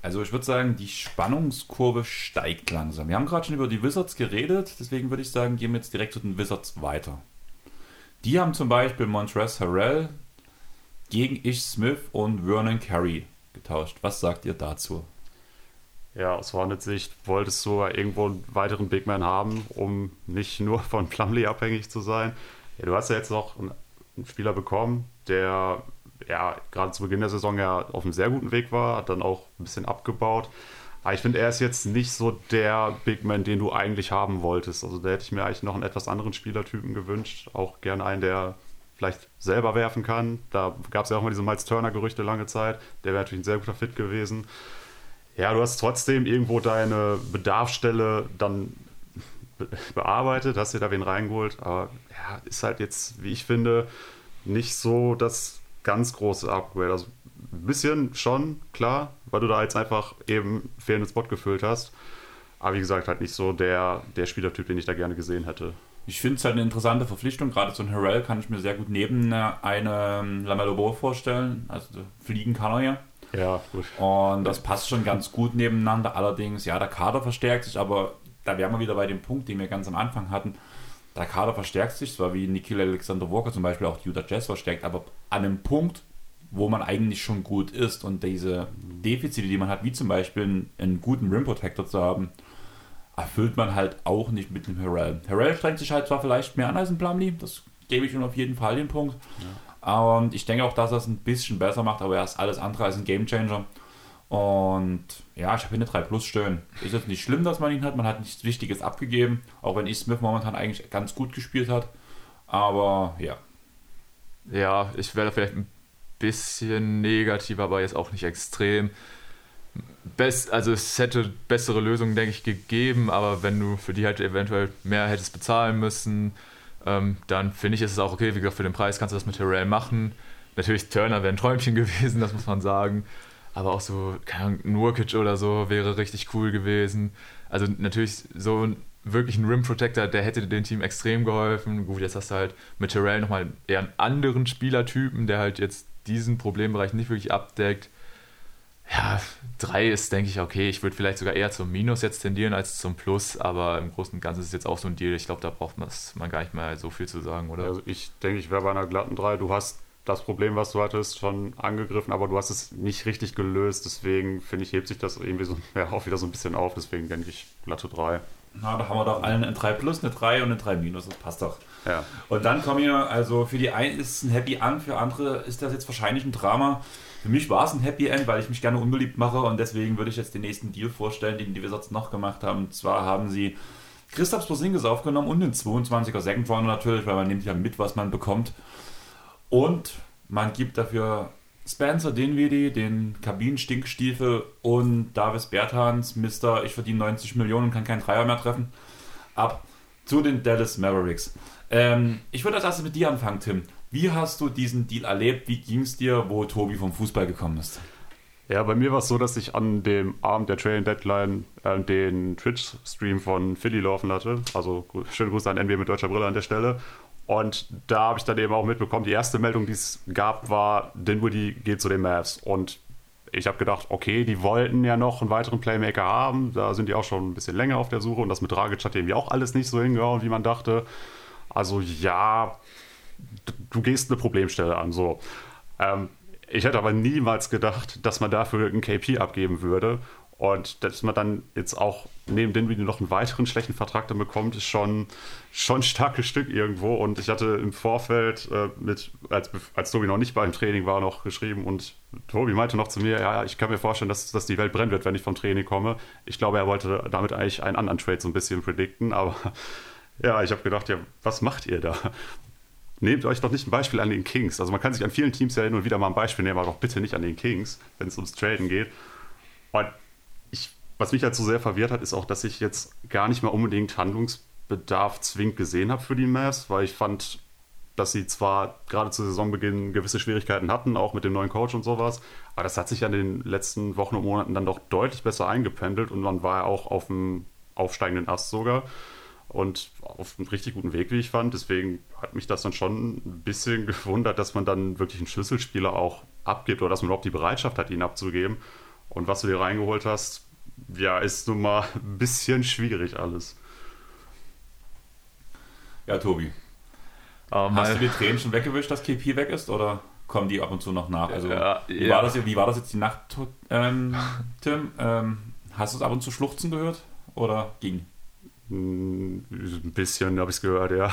A: Also ich würde sagen, die Spannungskurve steigt langsam. Wir haben gerade schon über die Wizards geredet, deswegen würde ich sagen, gehen wir jetzt direkt zu den Wizards weiter. Die haben zum Beispiel Montrezl Harrell gegen Ish Smith und Vernon Carey getauscht. Was sagt ihr dazu?
B: Ja, aus Hornets-Sicht wolltest du irgendwo einen weiteren Big Man haben, um nicht nur von Plumlee abhängig zu sein. Ja, du hast ja jetzt noch einen Spieler bekommen, der ja gerade zu Beginn der Saison ja auf einem sehr guten Weg war, hat dann auch ein bisschen abgebaut. Aber ich finde, er ist jetzt nicht so der Big Man, den du eigentlich haben wolltest. Also da hätte ich mir eigentlich noch einen etwas anderen Spielertypen gewünscht. Auch gerne einen, der vielleicht selber werfen kann. Da gab es ja auch mal diese Miles Turner-Gerüchte lange Zeit. Der wäre natürlich ein sehr guter Fit gewesen. Ja, du hast trotzdem irgendwo deine Bedarfsstelle dann bearbeitet, hast dir da wen reingeholt. Aber ja, ist halt jetzt, wie ich finde, nicht so das ganz große Upgrade. Also ein bisschen schon, klar, weil du da jetzt einfach eben fehlenden Spot gefüllt hast. Aber wie gesagt, halt nicht so der, der Spielertyp, den ich da gerne gesehen hätte.
A: Ich finde es halt eine interessante Verpflichtung. Gerade so ein Harrell kann ich mir sehr gut neben einem Lamello Ball vorstellen. Also fliegen kann er ja.
B: Ja, gut.
A: Und das passt schon ganz gut nebeneinander. Allerdings, ja, der Kader verstärkt sich, aber da wären wir wieder bei dem Punkt, den wir ganz am Anfang hatten der Kader verstärkt sich, zwar wie Nikhil Alexander Walker zum Beispiel auch Utah Jazz verstärkt, aber an einem Punkt wo man eigentlich schon gut ist und diese Defizite, die man hat, wie zum Beispiel einen, einen guten Rim Protector zu haben, erfüllt man halt auch nicht mit dem Harrell. Harrell strengt sich halt zwar vielleicht mehr an als ein Plumlee, das gebe ich ihm auf jeden Fall den Punkt. Ja. Und ich denke auch, dass er es ein bisschen besser macht, aber er ist alles andere als ein Gamechanger. Und ja, ich habe hier eine 3 Plus stehen. Ist jetzt nicht schlimm, dass man ihn hat. Man hat nichts Wichtiges abgegeben, auch wenn ich Smith momentan eigentlich ganz gut gespielt hat. Aber ja.
C: Ja, ich wäre vielleicht ein bisschen negativ, aber jetzt auch nicht extrem. Best, also es hätte bessere Lösungen, denke ich, gegeben, aber wenn du für die halt eventuell mehr hättest bezahlen müssen, ähm, dann finde ich, ist es auch okay. Wie gesagt, für den Preis kannst du das mit Terrell machen. Natürlich, Turner wäre ein Träumchen <laughs> gewesen, das muss man sagen. Aber auch so, keine Ahnung, Nurkic oder so wäre richtig cool gewesen. Also natürlich so ein, wirklich ein Rim Protector, der hätte dem Team extrem geholfen. Gut, jetzt hast du halt mit Terrell nochmal eher einen anderen Spielertypen, der halt jetzt diesen Problembereich nicht wirklich abdeckt. Ja, drei ist, denke ich, okay. Ich würde vielleicht sogar eher zum Minus jetzt tendieren als zum Plus, aber im Großen und Ganzen ist es jetzt auch so ein Deal. Ich glaube, da braucht man gar nicht mehr so viel zu sagen, oder?
B: Also ich denke, ich wäre bei einer glatten 3. Du hast das Problem, was du hattest, schon angegriffen, aber du hast es nicht richtig gelöst. Deswegen finde ich, hebt sich das irgendwie so, <laughs> ja, auch wieder so ein bisschen auf. Deswegen denke ich glatte 3.
A: Na, da haben wir doch allen eine 3 plus, eine 3 und eine 3 minus. Das passt doch.
B: Ja.
A: Und dann kommen wir, also für die einen ist es ein Happy End, für andere ist das jetzt wahrscheinlich ein Drama. Für mich war es ein Happy End, weil ich mich gerne unbeliebt mache und deswegen würde ich jetzt den nächsten Deal vorstellen, den die Wizards noch gemacht haben. Und zwar haben sie Christoph Porzingis aufgenommen und den 22er Second Rounder natürlich, weil man nimmt ja mit, was man bekommt. Und man gibt dafür Spencer Dinwiddie, den Kabinenstinkstiefel und Davis Bertans, Mister, ich verdiene 90 Millionen und kann keinen Dreier mehr treffen, ab zu den Dallas Mavericks. Ähm, ich würde als erstes mit dir anfangen, Tim. Wie hast du diesen Deal erlebt? Wie ging es dir, wo Tobi vom Fußball gekommen ist?
B: Ja, bei mir war es so, dass ich an dem Abend der Trailing Deadline äh, den Twitch-Stream von Philly laufen hatte. Also schöne Grüße an NBA mit deutscher Brille an der Stelle. Und da habe ich dann eben auch mitbekommen, die erste Meldung, die es gab, war, Dinwiddie geht zu den Mavs. Und ich habe gedacht, okay, die wollten ja noch einen weiteren Playmaker haben. Da sind die auch schon ein bisschen länger auf der Suche. Und das mit Dragic hat irgendwie auch alles nicht so hingehauen, wie man dachte. Also ja, du gehst eine Problemstelle an. So. Ähm, ich hätte aber niemals gedacht, dass man dafür einen KP abgeben würde. Und dass man dann jetzt auch neben den Video noch einen weiteren schlechten Vertrag dann bekommt, ist schon, schon ein starkes Stück irgendwo. Und ich hatte im Vorfeld äh, mit, als, als Tobi noch nicht beim Training war, noch geschrieben und Tobi meinte noch zu mir, ja, ich kann mir vorstellen, dass, dass die Welt brennen wird, wenn ich vom Training komme. Ich glaube, er wollte damit eigentlich einen anderen Trade so ein bisschen predikten, aber <laughs> ja, ich habe gedacht, ja, was macht ihr da? Nehmt euch doch nicht ein Beispiel an den Kings. Also man kann sich an vielen Teams ja hin und wieder mal ein Beispiel nehmen, aber doch bitte nicht an den Kings, wenn es ums Traden geht. Und was mich halt so sehr verwirrt hat, ist auch, dass ich jetzt gar nicht mal unbedingt Handlungsbedarf zwingend gesehen habe für die Mavs, weil ich fand, dass sie zwar gerade zu Saisonbeginn gewisse Schwierigkeiten hatten, auch mit dem neuen Coach und sowas, aber das hat sich ja in den letzten Wochen und Monaten dann doch deutlich besser eingependelt und man war ja auch auf dem aufsteigenden Ast sogar und auf einem richtig guten Weg, wie ich fand. Deswegen hat mich das dann schon ein bisschen <laughs> gewundert, dass man dann wirklich einen Schlüsselspieler auch abgibt oder dass man überhaupt die Bereitschaft hat, ihn abzugeben. Und was du dir reingeholt hast, ja, ist nun mal ein bisschen schwierig alles.
A: Ja, Tobi. Um, Hast du die Tränen schon weggewischt, dass KP weg ist oder kommen die ab und zu noch nach? Also, ja, wie, ja. War das, wie war das jetzt die Nacht, ähm, Tim? Ähm, hast du es ab und zu schluchzen gehört oder ging?
B: Hm, ein bisschen habe ich es gehört, ja.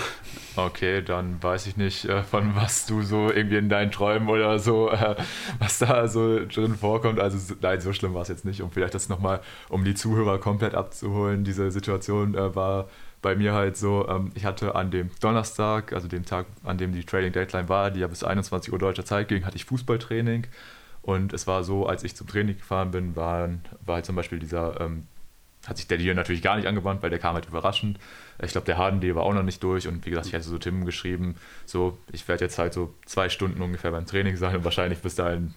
C: Okay, dann weiß ich nicht, äh, von was du so irgendwie in deinen Träumen oder so, äh, was da so drin vorkommt. Also nein, so schlimm war es jetzt nicht. Und vielleicht das nochmal, um die Zuhörer komplett abzuholen, diese Situation äh, war bei mir halt so, ähm, ich hatte an dem Donnerstag, also dem Tag, an dem die Trading Deadline war, die ja bis 21 Uhr deutscher Zeit ging, hatte ich Fußballtraining. Und es war so, als ich zum Training gefahren bin, war, war halt zum Beispiel dieser ähm, hat sich der Deal natürlich gar nicht angewandt, weil der kam halt überraschend. Ich glaube, der Harden-Deal war auch noch nicht durch und wie gesagt, ich hatte so Tim geschrieben, so, ich werde jetzt halt so zwei Stunden ungefähr beim Training sein und wahrscheinlich bis dahin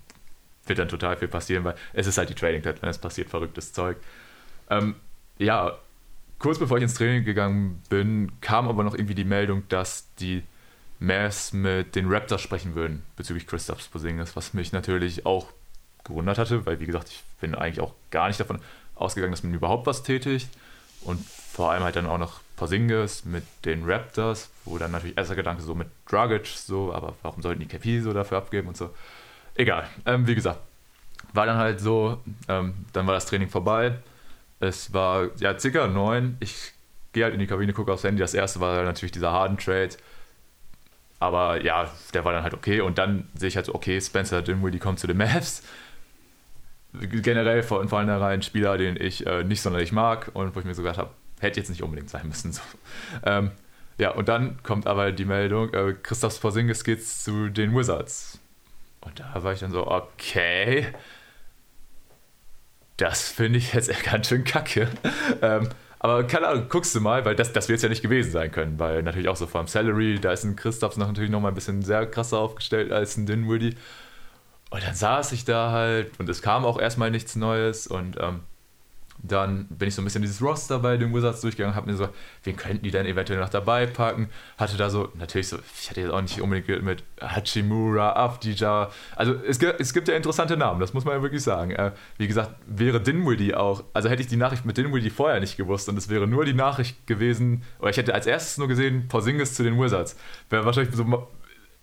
C: wird dann total viel passieren, weil es ist halt die Trading Deadline, wenn es passiert, verrücktes Zeug. Ähm, ja, kurz bevor ich ins Training gegangen bin, kam aber noch irgendwie die Meldung, dass die Mavs mit den Raptors sprechen würden bezüglich Christophs Porzingis, was mich natürlich auch gewundert hatte, weil wie gesagt, ich bin eigentlich auch gar nicht davon ausgegangen, dass man überhaupt was tätigt. Und vor allem halt dann auch noch Porzingis mit den Raptors, wo dann natürlich erster Gedanke so mit Dragic so, aber warum sollten die KP so dafür abgeben und so. egal. Ähm, wie gesagt, war dann halt so, ähm, dann war das Training vorbei. Es war ja circa neun. Ich gehe halt in die Kabine, gucke aufs Handy. Das erste war natürlich dieser Harden Trade. Aber ja, der war dann halt okay. Und dann sehe ich halt so, okay, Spencer Dinwiddie kommt zu den Mavs. Generell von vornherein ein Spieler, den ich äh, nicht sonderlich mag und wo ich mir so gedacht habe, hätte jetzt nicht unbedingt sein müssen. <laughs> So. Ähm, ja, und dann kommt aber die Meldung, äh, Christoph Porzingis geht zu den Wizards. Und da war ich dann so, okay, das finde ich jetzt <laughs> ganz schön kacke. ähm, aber keine Ahnung, guckst du mal, weil das, das wird es ja nicht gewesen sein können, weil natürlich auch so vom Salary, da ist ein Christophs noch natürlich noch mal ein bisschen sehr krasser aufgestellt als ein Dinwiddie. Und dann saß ich da halt und es kam auch erstmal nichts Neues und ähm, dann bin ich so ein bisschen dieses Roster bei den Wizards durchgegangen, habe mir so, wen könnten die denn eventuell noch dabei packen? Hatte da so, natürlich so, ich hatte jetzt auch nicht unbedingt mit Hachimura, Afdija. Also es, es gibt ja interessante Namen, das muss man ja wirklich sagen. Äh, wie gesagt, wäre Dinwiddie auch, also hätte ich die Nachricht mit Dinwiddie vorher nicht gewusst und es wäre nur die Nachricht gewesen, oder ich hätte als erstes nur gesehen, Porzingis zu den Wizards. Wäre wahrscheinlich so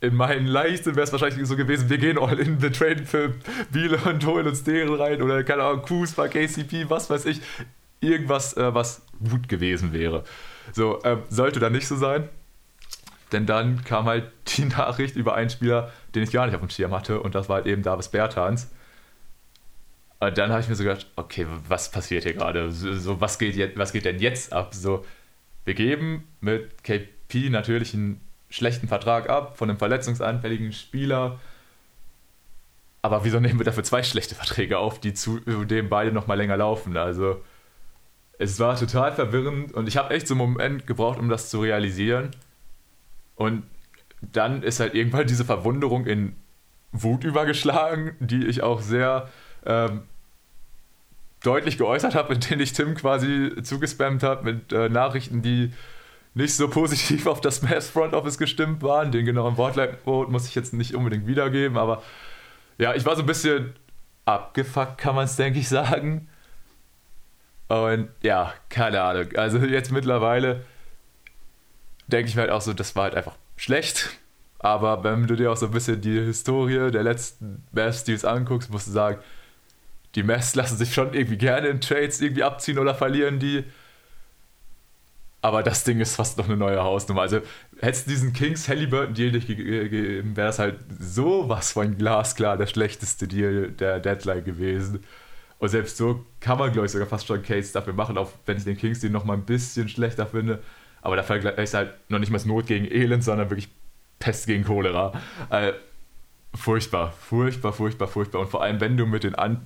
C: in meinen Leichten wäre es wahrscheinlich so gewesen, wir gehen all in, wir traden für Biele und holen uns deren rein oder keine Ahnung, Kuzma, KCP, was weiß ich. Irgendwas, äh, was gut gewesen wäre. So, äh, sollte dann nicht so sein. Denn dann kam halt die <laughs> Nachricht über einen Spieler, den ich gar nicht auf dem Schirm hatte, und das war halt eben Davis Bertans. Und dann habe ich mir so gedacht, okay, was passiert hier gerade? So, was, geht was geht denn jetzt ab? So, wir geben mit KP natürlich einen schlechten Vertrag ab von einem verletzungsanfälligen Spieler. Aber wieso nehmen wir dafür zwei schlechte Verträge auf, die zu dem beide noch mal länger laufen? Also es war total verwirrend und ich habe echt so einen Moment gebraucht, um das zu realisieren. Und dann ist halt irgendwann diese Verwunderung in Wut übergeschlagen, die ich auch sehr ähm, deutlich geäußert habe, denen ich Tim quasi zugespammt habe mit äh, Nachrichten, die nicht so positiv auf das Mavs Front Office gestimmt waren. Den genauen Wortlaut muss ich jetzt nicht unbedingt wiedergeben, aber ja, ich war so ein bisschen abgefuckt, kann man es, denke ich, sagen. Und ja, keine Ahnung. Also jetzt mittlerweile denke ich mir halt auch so, das war halt einfach schlecht. Aber wenn du dir auch so ein bisschen die Historie der letzten Mavs-Deals anguckst, musst du sagen, die Mavs lassen sich schon irgendwie gerne in Trades irgendwie abziehen oder verlieren die. Aber das Ding ist fast noch eine neue Hausnummer. Also hättest du diesen Kings Halliburton Deal nicht gegeben, wäre das halt sowas von glasklar der schlechteste Deal der Deadline gewesen. Und selbst so kann man, glaube ich, sogar fast schon Case dafür machen, auch wenn ich den Kings Deal noch mal ein bisschen schlechter finde. Aber da ist halt noch nicht mal Not gegen Elend, sondern wirklich Pest gegen Cholera. Äh, furchtbar, furchtbar, furchtbar, furchtbar. Und vor allem, wenn du mit den An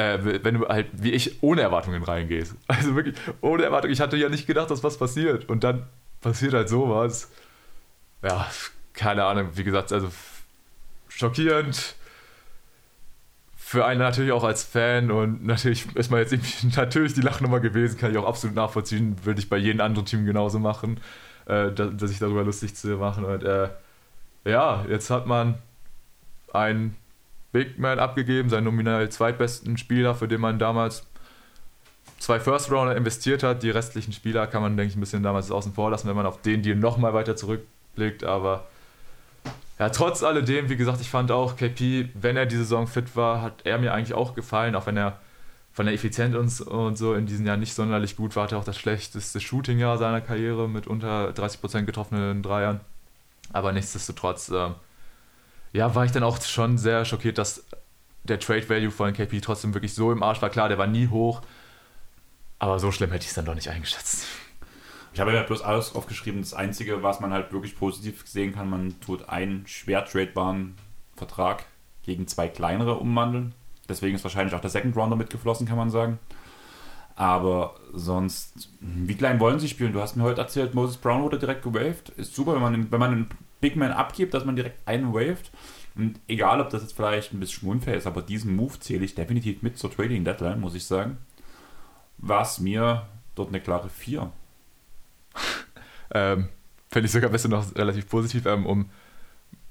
C: äh, wenn du halt wie ich ohne Erwartungen reingehst. <laughs> Also wirklich ohne Erwartungen. Ich hatte ja nicht gedacht, dass was passiert. Und dann passiert halt sowas. Ja, keine Ahnung. Wie gesagt, also schockierend. Für einen natürlich auch als Fan und natürlich ist man jetzt <laughs> natürlich die Lachnummer gewesen, kann ich auch absolut nachvollziehen, würde ich bei jedem anderen Team genauso machen, äh, dass, dass ich darüber lustig zu machen. Und äh, ja, jetzt hat man einen Big Man abgegeben, seinen nominell zweitbesten Spieler, für den man damals zwei First Rounder investiert hat. Die restlichen Spieler kann man, denke ich, ein bisschen damals außen vor lassen, wenn man auf den Deal nochmal weiter zurückblickt. Aber ja, trotz alledem, wie gesagt, ich fand auch KP, wenn er die Saison fit war, hat er mir eigentlich auch gefallen, auch wenn er von der Effizienz und, und so in diesem Jahr nicht sonderlich gut war, hatte auch das schlechteste Shooting-Jahr seiner Karriere mit unter 30% getroffenen Dreiern. Aber nichtsdestotrotz, äh, ja, war ich dann auch schon sehr schockiert, dass der Trade Value von KP trotzdem wirklich so im Arsch war. Klar, der war nie hoch, aber so schlimm hätte ich es dann doch nicht eingeschätzt.
A: Ich habe ja bloß alles aufgeschrieben. Das Einzige, was man halt wirklich positiv sehen kann, man tut einen schwer tradebaren Vertrag gegen zwei kleinere umwandeln. Deswegen ist wahrscheinlich auch der Second Rounder mitgeflossen, kann man sagen. Aber sonst, wie klein wollen sie spielen? Du hast mir heute erzählt, Moses Brown wurde direkt gewaved. Ist super, wenn man, wenn man einen Big Man abgibt, dass man direkt einen waved. Und egal, ob das jetzt vielleicht ein bisschen unfair ist, aber diesen Move zähle ich definitiv mit zur Trading Deadline, muss ich sagen. Was mir dort eine klare 4. <laughs>
C: ähm, Fände ich sogar besser noch relativ positiv, ähm, um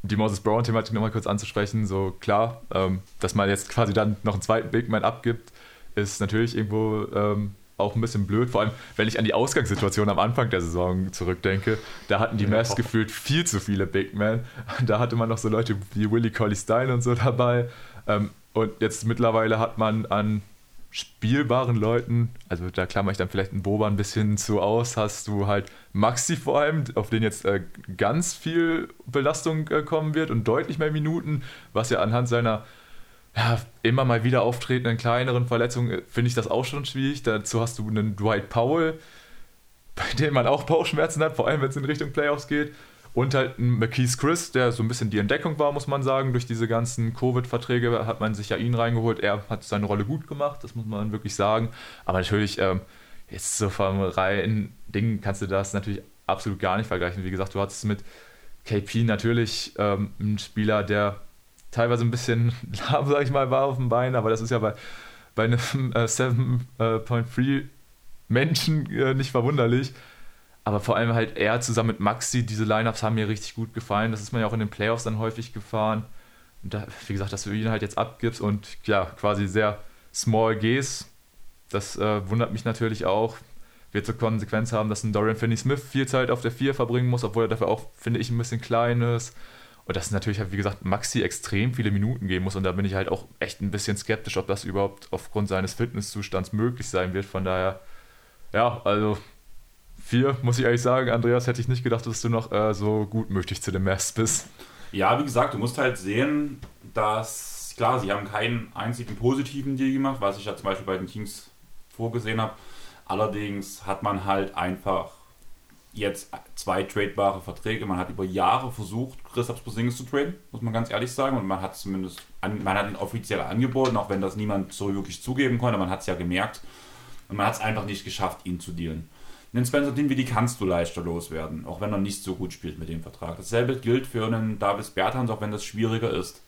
C: die Moses Brown-Thematik nochmal kurz anzusprechen. So klar, ähm, dass man jetzt quasi dann noch einen zweiten Big Man abgibt, ist natürlich irgendwo ähm, auch ein bisschen blöd, vor allem wenn ich an die Ausgangssituation am Anfang der Saison zurückdenke. Da hatten die Mavs gefühlt viel zu viele Big Men. <laughs> Da hatte man noch so Leute wie Willie Colley Stein und so dabei. Ähm, und jetzt mittlerweile hat man an spielbaren Leuten, also da klammer ich dann vielleicht einen Boba ein bisschen zu aus, hast du halt Maxi vor allem, auf den jetzt äh, ganz viel Belastung äh, kommen wird und deutlich mehr Minuten, was ja anhand seiner ja, immer mal wieder auftretenden kleineren Verletzungen äh, finde ich das auch schon schwierig. Dazu hast du einen Dwight Powell, bei dem man auch Bauchschmerzen hat, vor allem wenn es in Richtung Playoffs geht. Und halt ein McKees Chris, der so ein bisschen die Entdeckung war, muss man sagen. Durch diese ganzen Covid-Verträge hat man sich ja ihn reingeholt. Er hat seine Rolle gut gemacht, das muss man wirklich sagen. Aber natürlich, ähm, jetzt so vom reinen Ding kannst du das natürlich absolut gar nicht vergleichen. Wie gesagt, du hattest mit KP natürlich ähm, einen Spieler, der teilweise ein bisschen <laughs> lahm, sag ich mal, war auf dem Bein, aber das ist ja bei, bei einem <laughs> äh, 7.3 Menschen äh, nicht verwunderlich. Aber vor allem halt er zusammen mit Maxi, diese Lineups haben mir richtig gut gefallen. Das ist man ja auch in den Playoffs dann häufig gefahren. Und da, wie gesagt, dass du ihn halt jetzt abgibst und ja, quasi sehr small gehst, das äh, wundert mich natürlich auch. Wird zur Konsequenz haben, dass ein Dorian Finney-Smith viel Zeit auf der 4 verbringen muss, obwohl er dafür auch, finde ich, ein bisschen klein ist. Und dass natürlich halt, wie gesagt, Maxi extrem viele Minuten geben muss. Und da bin ich halt auch echt ein bisschen skeptisch, ob das überhaupt aufgrund seines Fitnesszustands möglich sein wird. Von daher, ja, also vier, muss ich ehrlich sagen, Andreas, hätte ich nicht gedacht, dass du noch äh, so gutmütig zu den Mavs bist.
A: Ja, wie gesagt, du musst halt sehen, dass, klar, sie haben keinen einzigen positiven Deal gemacht, was ich ja zum Beispiel bei den Teams vorgesehen habe. Allerdings hat man halt einfach jetzt zwei tradebare Verträge. Man hat über Jahre versucht, Christoph Porzingis zu traden, muss man ganz ehrlich sagen. Und man hat zumindest, an, man hat ihn offiziell angeboten, auch wenn das niemand so wirklich zugeben konnte. Man hat es ja gemerkt. Und man hat es einfach nicht geschafft, ihn zu dealen. Einen Spencer Dinwiddie kannst du leichter loswerden, auch wenn er nicht so gut spielt mit dem Vertrag. Dasselbe gilt für einen Davis Bertans, auch wenn das schwieriger ist.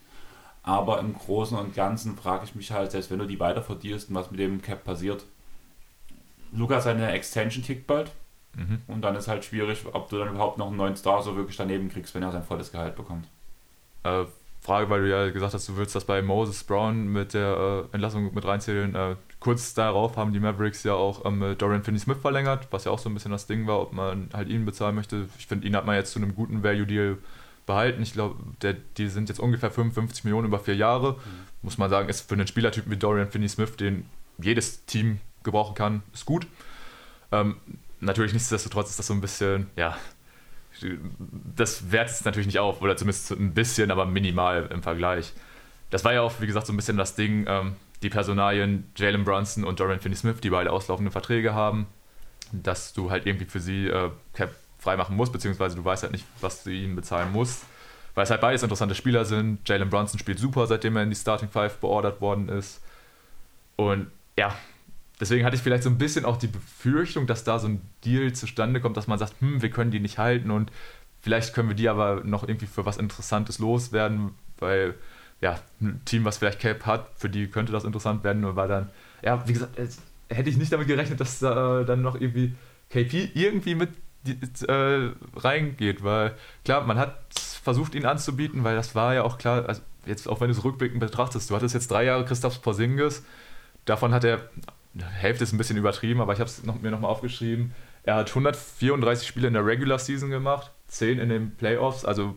A: Aber im Großen und Ganzen frage ich mich halt, selbst wenn du die weiter verdienst was mit dem Cap passiert. Lukas seine Extension tickt bald. Mhm. Und dann ist halt schwierig, ob du dann überhaupt noch einen neuen Star so wirklich daneben kriegst, wenn er sein volles Gehalt bekommt.
C: Äh, Frage, weil du ja gesagt hast, du würdest das bei Moses Brown mit der äh, Entlassung mit reinzählen. Äh, kurz darauf haben die Mavericks ja auch ähm, Dorian Finney-Smith verlängert, was ja auch so ein bisschen das Ding war, ob man halt ihn bezahlen möchte. Ich finde, ihn hat man jetzt zu einem guten Value-Deal behalten. Ich glaube, die sind jetzt ungefähr 55 Millionen über vier Jahre. Mhm. Muss man sagen, ist für einen Spielertypen wie Dorian Finney-Smith, den jedes Team gebrauchen kann, ist gut. Ähm, natürlich nichtsdestotrotz ist das so ein bisschen, ja, das wertet es natürlich nicht auf, oder zumindest ein bisschen, aber minimal im Vergleich. Das war ja auch, wie gesagt, so ein bisschen das Ding, ähm, die Personalien Jalen Brunson und Dorian Finney-Smith, die beide auslaufende Verträge haben, dass du halt irgendwie für sie äh, Cap freimachen musst, beziehungsweise du weißt halt nicht, was du ihnen bezahlen musst. Weil es halt beides interessante Spieler sind. Jalen Brunson spielt super, seitdem er in die Starting Five beordert worden ist. Und ja, deswegen hatte ich vielleicht so ein bisschen auch die Befürchtung, dass da so ein Deal zustande kommt, dass man sagt, hm, wir können die nicht halten und vielleicht können wir die aber noch irgendwie für was Interessantes loswerden, weil ja, ein Team, was vielleicht Cap hat, für die könnte das interessant werden, war dann, ja, wie gesagt, hätte ich nicht damit gerechnet, dass da dann noch irgendwie KP irgendwie mit äh, reingeht, weil klar, man hat versucht, ihn anzubieten, weil das war ja auch klar, also jetzt auch wenn du es rückblickend betrachtest, du hattest jetzt drei Jahre Christoph Porzingis, davon hat er Hälfte ist ein bisschen übertrieben, aber ich habe es noch, mir nochmal aufgeschrieben. Er hat 134 Spiele in der Regular Season gemacht, 10 in den Playoffs. Also,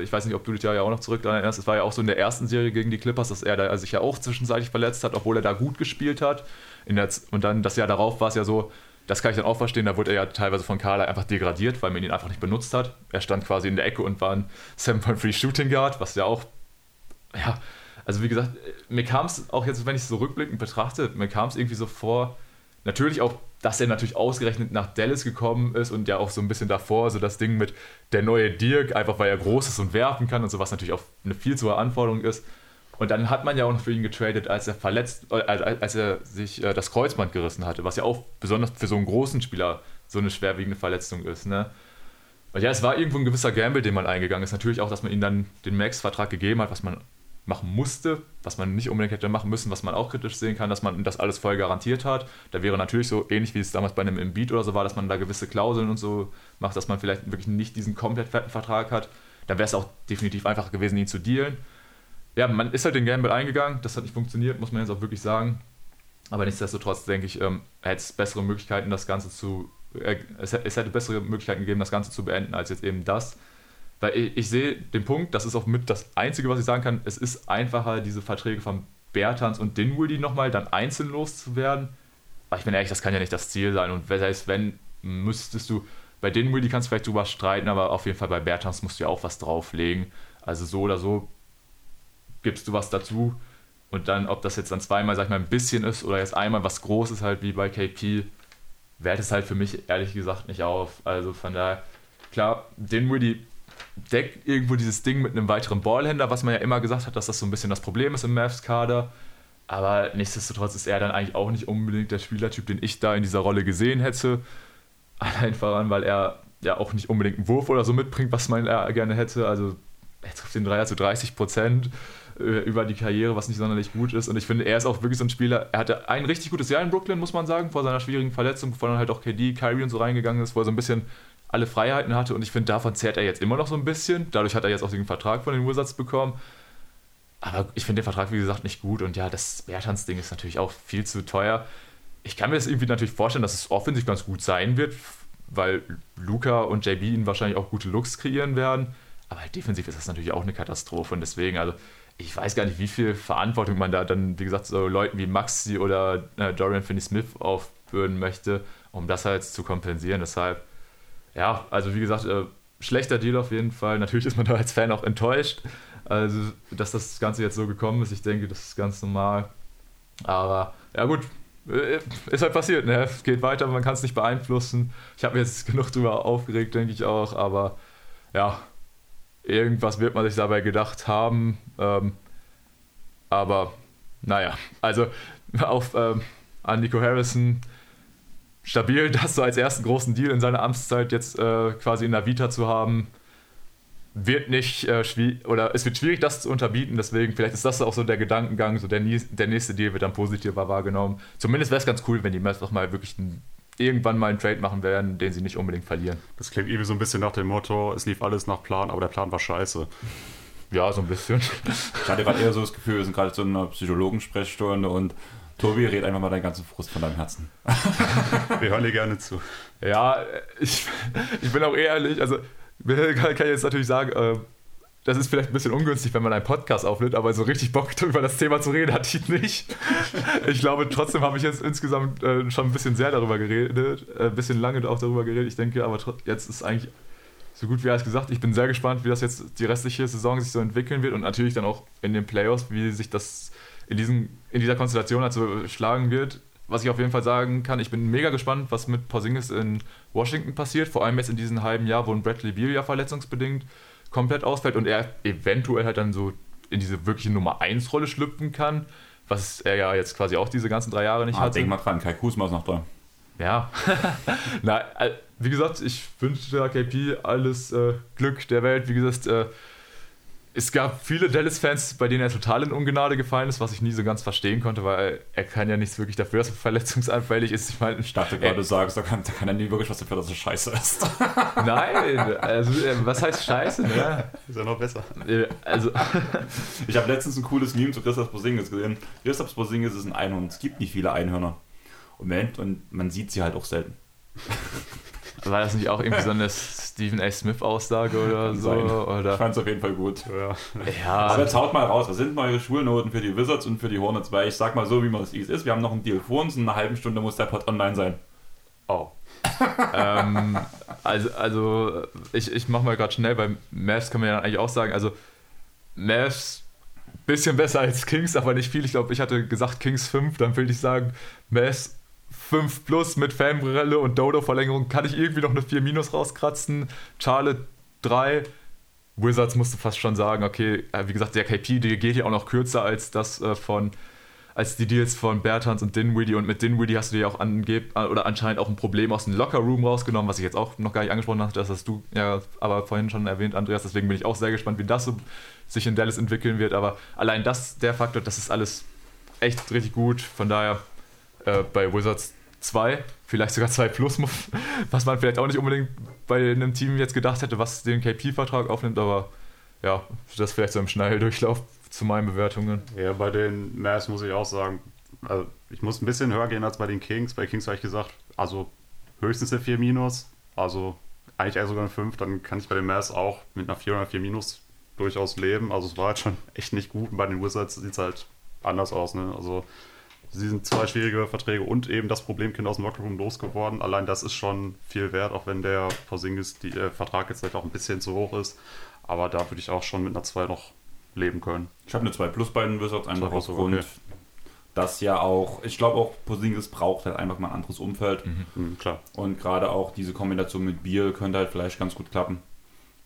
C: ich weiß nicht, ob du dich da ja auch noch zurück daran erinnerst. Es war ja auch so in der ersten Serie gegen die Clippers, dass er da sich ja auch zwischenzeitlich verletzt hat, obwohl er da gut gespielt hat. Der, und dann das Jahr darauf war es ja so, das kann ich dann auch verstehen, da wurde er ja teilweise von Carla einfach degradiert, weil man ihn einfach nicht benutzt hat. Er stand quasi in der Ecke und war ein 7.3 Shooting Guard, was ja auch, ja, also wie gesagt, mir kam es auch jetzt, wenn ich es so rückblickend betrachte, mir kam es irgendwie so vor, natürlich auch, dass er natürlich ausgerechnet nach Dallas gekommen ist und ja auch so ein bisschen davor, so das Ding mit der neue Dirk, einfach weil er groß ist und werfen kann und so, was natürlich auch eine viel zu hohe Anforderung ist. Und dann hat man ja auch noch für ihn getradet, als er verletzt, äh, als er sich äh, das Kreuzband gerissen hatte, was ja auch besonders für so einen großen Spieler so eine schwerwiegende Verletzung ist. Ne? Und ja, es war irgendwo ein gewisser Gamble, den man eingegangen ist. Natürlich auch, dass man ihm dann den Max-Vertrag gegeben hat, was man machen musste, was man nicht unbedingt hätte machen müssen, was man auch kritisch sehen kann, dass man das alles voll garantiert hat. Da wäre natürlich so ähnlich wie es damals bei einem Embiid oder so war, dass man da gewisse Klauseln und so macht, dass man vielleicht wirklich nicht diesen komplett fetten Vertrag hat. Dann wäre es auch definitiv einfacher gewesen, ihn zu dealen. Ja, man ist halt den Gamble eingegangen, das hat nicht funktioniert, muss man jetzt auch wirklich sagen. Aber nichtsdestotrotz denke ich, ähm, hätte es bessere Möglichkeiten, das Ganze zu. Äh, es, es, hätte bessere Möglichkeiten gegeben, das Ganze zu beenden, als jetzt eben das. Weil ich, ich, sehe den Punkt, das ist auch mit das Einzige, was ich sagen kann, es ist einfacher, diese Verträge von Bertans und Dinwiddie nochmal dann einzeln loszuwerden. Aber ich bin ehrlich, das kann ja nicht das Ziel sein. Und heißt, wenn, müsstest du. Bei Dinwiddie kannst du vielleicht drüber streiten, aber auf jeden Fall bei Bertans musst du ja auch was drauflegen. Also so oder so gibst du was dazu. Und dann, ob das jetzt dann zweimal, sag ich mal, ein bisschen ist oder jetzt einmal was Großes halt wie bei KP, wertet es halt für mich ehrlich gesagt nicht auf. Also von daher, klar, Dinwiddie deckt irgendwo dieses Ding mit einem weiteren Ballhänder, was man ja immer gesagt hat, dass das so ein bisschen das Problem ist im Mavs-Kader. Aber nichtsdestotrotz ist er dann eigentlich auch nicht unbedingt der Spielertyp, den ich da in dieser Rolle gesehen hätte. <laughs> Allein voran, weil er ja auch nicht unbedingt einen Wurf oder so mitbringt, was man gerne hätte. Also er trifft den Dreier zu 30 Prozent äh, über die Karriere, was nicht sonderlich gut ist. Und ich finde, er ist auch wirklich so ein Spieler. Er hatte ein richtig gutes Jahr in Brooklyn, muss man sagen, vor seiner schwierigen Verletzung, bevor dann halt auch KD, Kyrie und so reingegangen ist, wo er so ein bisschen alle Freiheiten hatte. Und ich finde, davon zehrt er jetzt immer noch so ein bisschen. Dadurch hat er jetzt auch den Vertrag von den Wizards bekommen. Aber ich finde den Vertrag, wie gesagt, nicht gut. Und ja, das Bertans-Ding ist natürlich auch viel zu teuer. Ich kann mir das irgendwie natürlich vorstellen, dass es offensiv ganz gut sein wird, weil Luca und JB ihn wahrscheinlich auch gute Looks kreieren werden. Aber halt defensiv ist das natürlich auch eine Katastrophe. Und deswegen, also ich weiß gar nicht, wie viel Verantwortung man da dann, wie gesagt, so Leuten wie Maxi oder äh, Dorian Finney-Smith aufbürden möchte, um das halt zu kompensieren. Deshalb, ja, also wie gesagt, äh, schlechter Deal auf jeden Fall. Natürlich ist man da als Fan auch enttäuscht, also dass das Ganze jetzt so gekommen ist. Ich denke, das ist ganz normal. Aber ja gut, äh, ist halt passiert, ne? Es geht weiter, man kann es nicht beeinflussen. Ich habe mir jetzt <laughs> genug drüber aufgeregt, denke ich auch, aber ja, Irgendwas wird man sich dabei gedacht haben. Ähm, aber naja, also <laughs> auf ähm, an Nico Harrison stabil, <laughs> das so als ersten großen Deal in seiner Amtszeit jetzt äh, quasi in der Vita zu haben, wird nicht äh, schwierig, oder es wird schwierig, das zu unterbieten, deswegen vielleicht ist das auch so der Gedankengang, so der, der nächste Deal wird dann positiver wahrgenommen. Zumindest wäre es ganz cool, wenn die Mavs doch mal wirklich ein irgendwann mal einen Trade machen werden, den sie nicht unbedingt verlieren.
B: Das klingt irgendwie so ein bisschen nach dem Motto, es lief alles nach Plan, aber der Plan war scheiße.
C: Ja, so ein bisschen.
A: Ich hatte gerade eher so das Gefühl, wir sind gerade so in einer Psychologensprechstunde und Tobi, red einfach mal deinen ganzen Frust von deinem Herzen. <laughs>
B: Wir hören dir gerne zu.
C: Ja, ich, ich bin auch ehrlich, also kann ich jetzt natürlich sagen, äh, das ist vielleicht ein bisschen ungünstig, wenn man einen Podcast aufnimmt, aber so richtig Bock über das Thema zu reden hatte ich nicht. Ich glaube, trotzdem habe ich jetzt insgesamt äh, schon ein bisschen sehr darüber geredet, äh, ein bisschen lange auch darüber geredet. Ich denke, aber jetzt ist eigentlich so gut wie alles gesagt. Ich bin sehr gespannt, wie das jetzt die restliche Saison sich so entwickeln wird und natürlich dann auch in den Playoffs, wie sich das in, diesen, in dieser Konstellation also schlagen wird. Was ich auf jeden Fall sagen kann, ich bin mega gespannt, was mit Porzingis in Washington passiert, vor allem jetzt in diesem halben Jahr, wo ein Bradley Beal ja verletzungsbedingt komplett ausfällt und er eventuell halt dann so in diese wirkliche Nummer 1 Rolle schlüpfen kann, was er ja jetzt quasi auch diese ganzen drei Jahre nicht
A: ah,
C: hatte.
A: Denk mal dran, Kai Kusma ist noch da.
C: Ja, <laughs> na, wie gesagt, ich wünsche der KP alles äh, Glück der Welt. Wie gesagt, äh, es gab viele Dallas-Fans, bei denen er total in Ungnade gefallen ist, was ich nie so ganz verstehen konnte, weil er kann ja nichts wirklich dafür, dass er verletzungsanfällig ist.
A: Ich meine, ich dachte gerade, du sagst, da kann, da kann er nie wirklich was dafür, dass er scheiße ist. <laughs>
C: Nein, also äh, was heißt scheiße? Ne?
B: Ist ja noch besser.
C: Äh, also, <laughs>
A: ich habe letztens ein cooles Meme zu Christoph Bosingis gesehen. Christoph Bosingis ist ein Einhorn. Es gibt nicht viele Einhörner. Und man sieht sie halt auch selten.
C: War das nicht auch irgendwie so eine Stephen A. Smith-Aussage oder so? Oder?
A: Ich fand es auf jeden Fall gut.
C: Ja.
A: ja. Aber jetzt haut mal raus, was sind neue Schulnoten für die Wizards und für die Hornets? Weil ich sag mal so, wie man es ist. Wir haben noch einen Deal vor uns. In einer halben Stunde muss der Pod online sein.
C: Oh. <laughs> ähm, also, also ich, ich mach mal gerade schnell, weil Mavs kann man ja eigentlich auch sagen, also Mavs bisschen besser als Kings, aber nicht viel. Ich glaube, ich hatte gesagt Kings 5, dann will ich sagen, Mavs 5 Plus mit Fanbrille und Dodo-Verlängerung kann ich irgendwie noch eine 4 Minus rauskratzen. Charlotte 3. Wizards musste fast schon sagen, okay, äh, wie gesagt, der KP, der geht ja auch noch kürzer als das äh, von als die Deals von Bertans und Dinwiddie. Und mit Dinwiddie hast du dir auch angeb äh, oder anscheinend auch ein Problem aus dem Locker-Room rausgenommen, was ich jetzt auch noch gar nicht angesprochen hatte, das hast du ja aber vorhin schon erwähnt, Andreas, deswegen bin ich auch sehr gespannt, wie das so sich in Dallas entwickeln wird, aber allein das, der Faktor, das ist alles echt richtig gut, von daher äh, bei Wizards 2, vielleicht sogar 2 plus, was man vielleicht auch nicht unbedingt bei einem Team jetzt gedacht hätte, was den KP-Vertrag aufnimmt, aber ja, das vielleicht so im Schnelldurchlauf zu meinen Bewertungen.
B: Ja, bei den Mavs muss ich auch sagen, also ich muss ein bisschen höher gehen als bei den Kings. Bei Kings habe ich gesagt, also höchstens eine 4 minus, also eigentlich eher sogar eine 5, dann kann ich bei den Mavs auch mit einer 4 oder 4 minus durchaus leben. Also es war halt schon echt nicht gut. Und bei den Wizards sieht es halt anders aus. Ne? Also sie sind zwei schwierige Verträge und eben das Problemkind aus dem Lockerroom losgeworden. Allein das ist schon viel wert, auch wenn der Porzingis die, äh, Vertrag jetzt vielleicht auch ein bisschen zu hoch ist. Aber da würde ich auch schon mit einer 2 noch leben können.
A: Ich habe eine 2 plus bei den Wizards, einfach aufgrund, okay. dass ja auch, ich glaube auch Porzingis braucht halt einfach mal ein anderes Umfeld.
B: Mhm. Mhm, klar.
A: Und gerade auch diese Kombination mit Bier könnte halt vielleicht ganz gut klappen.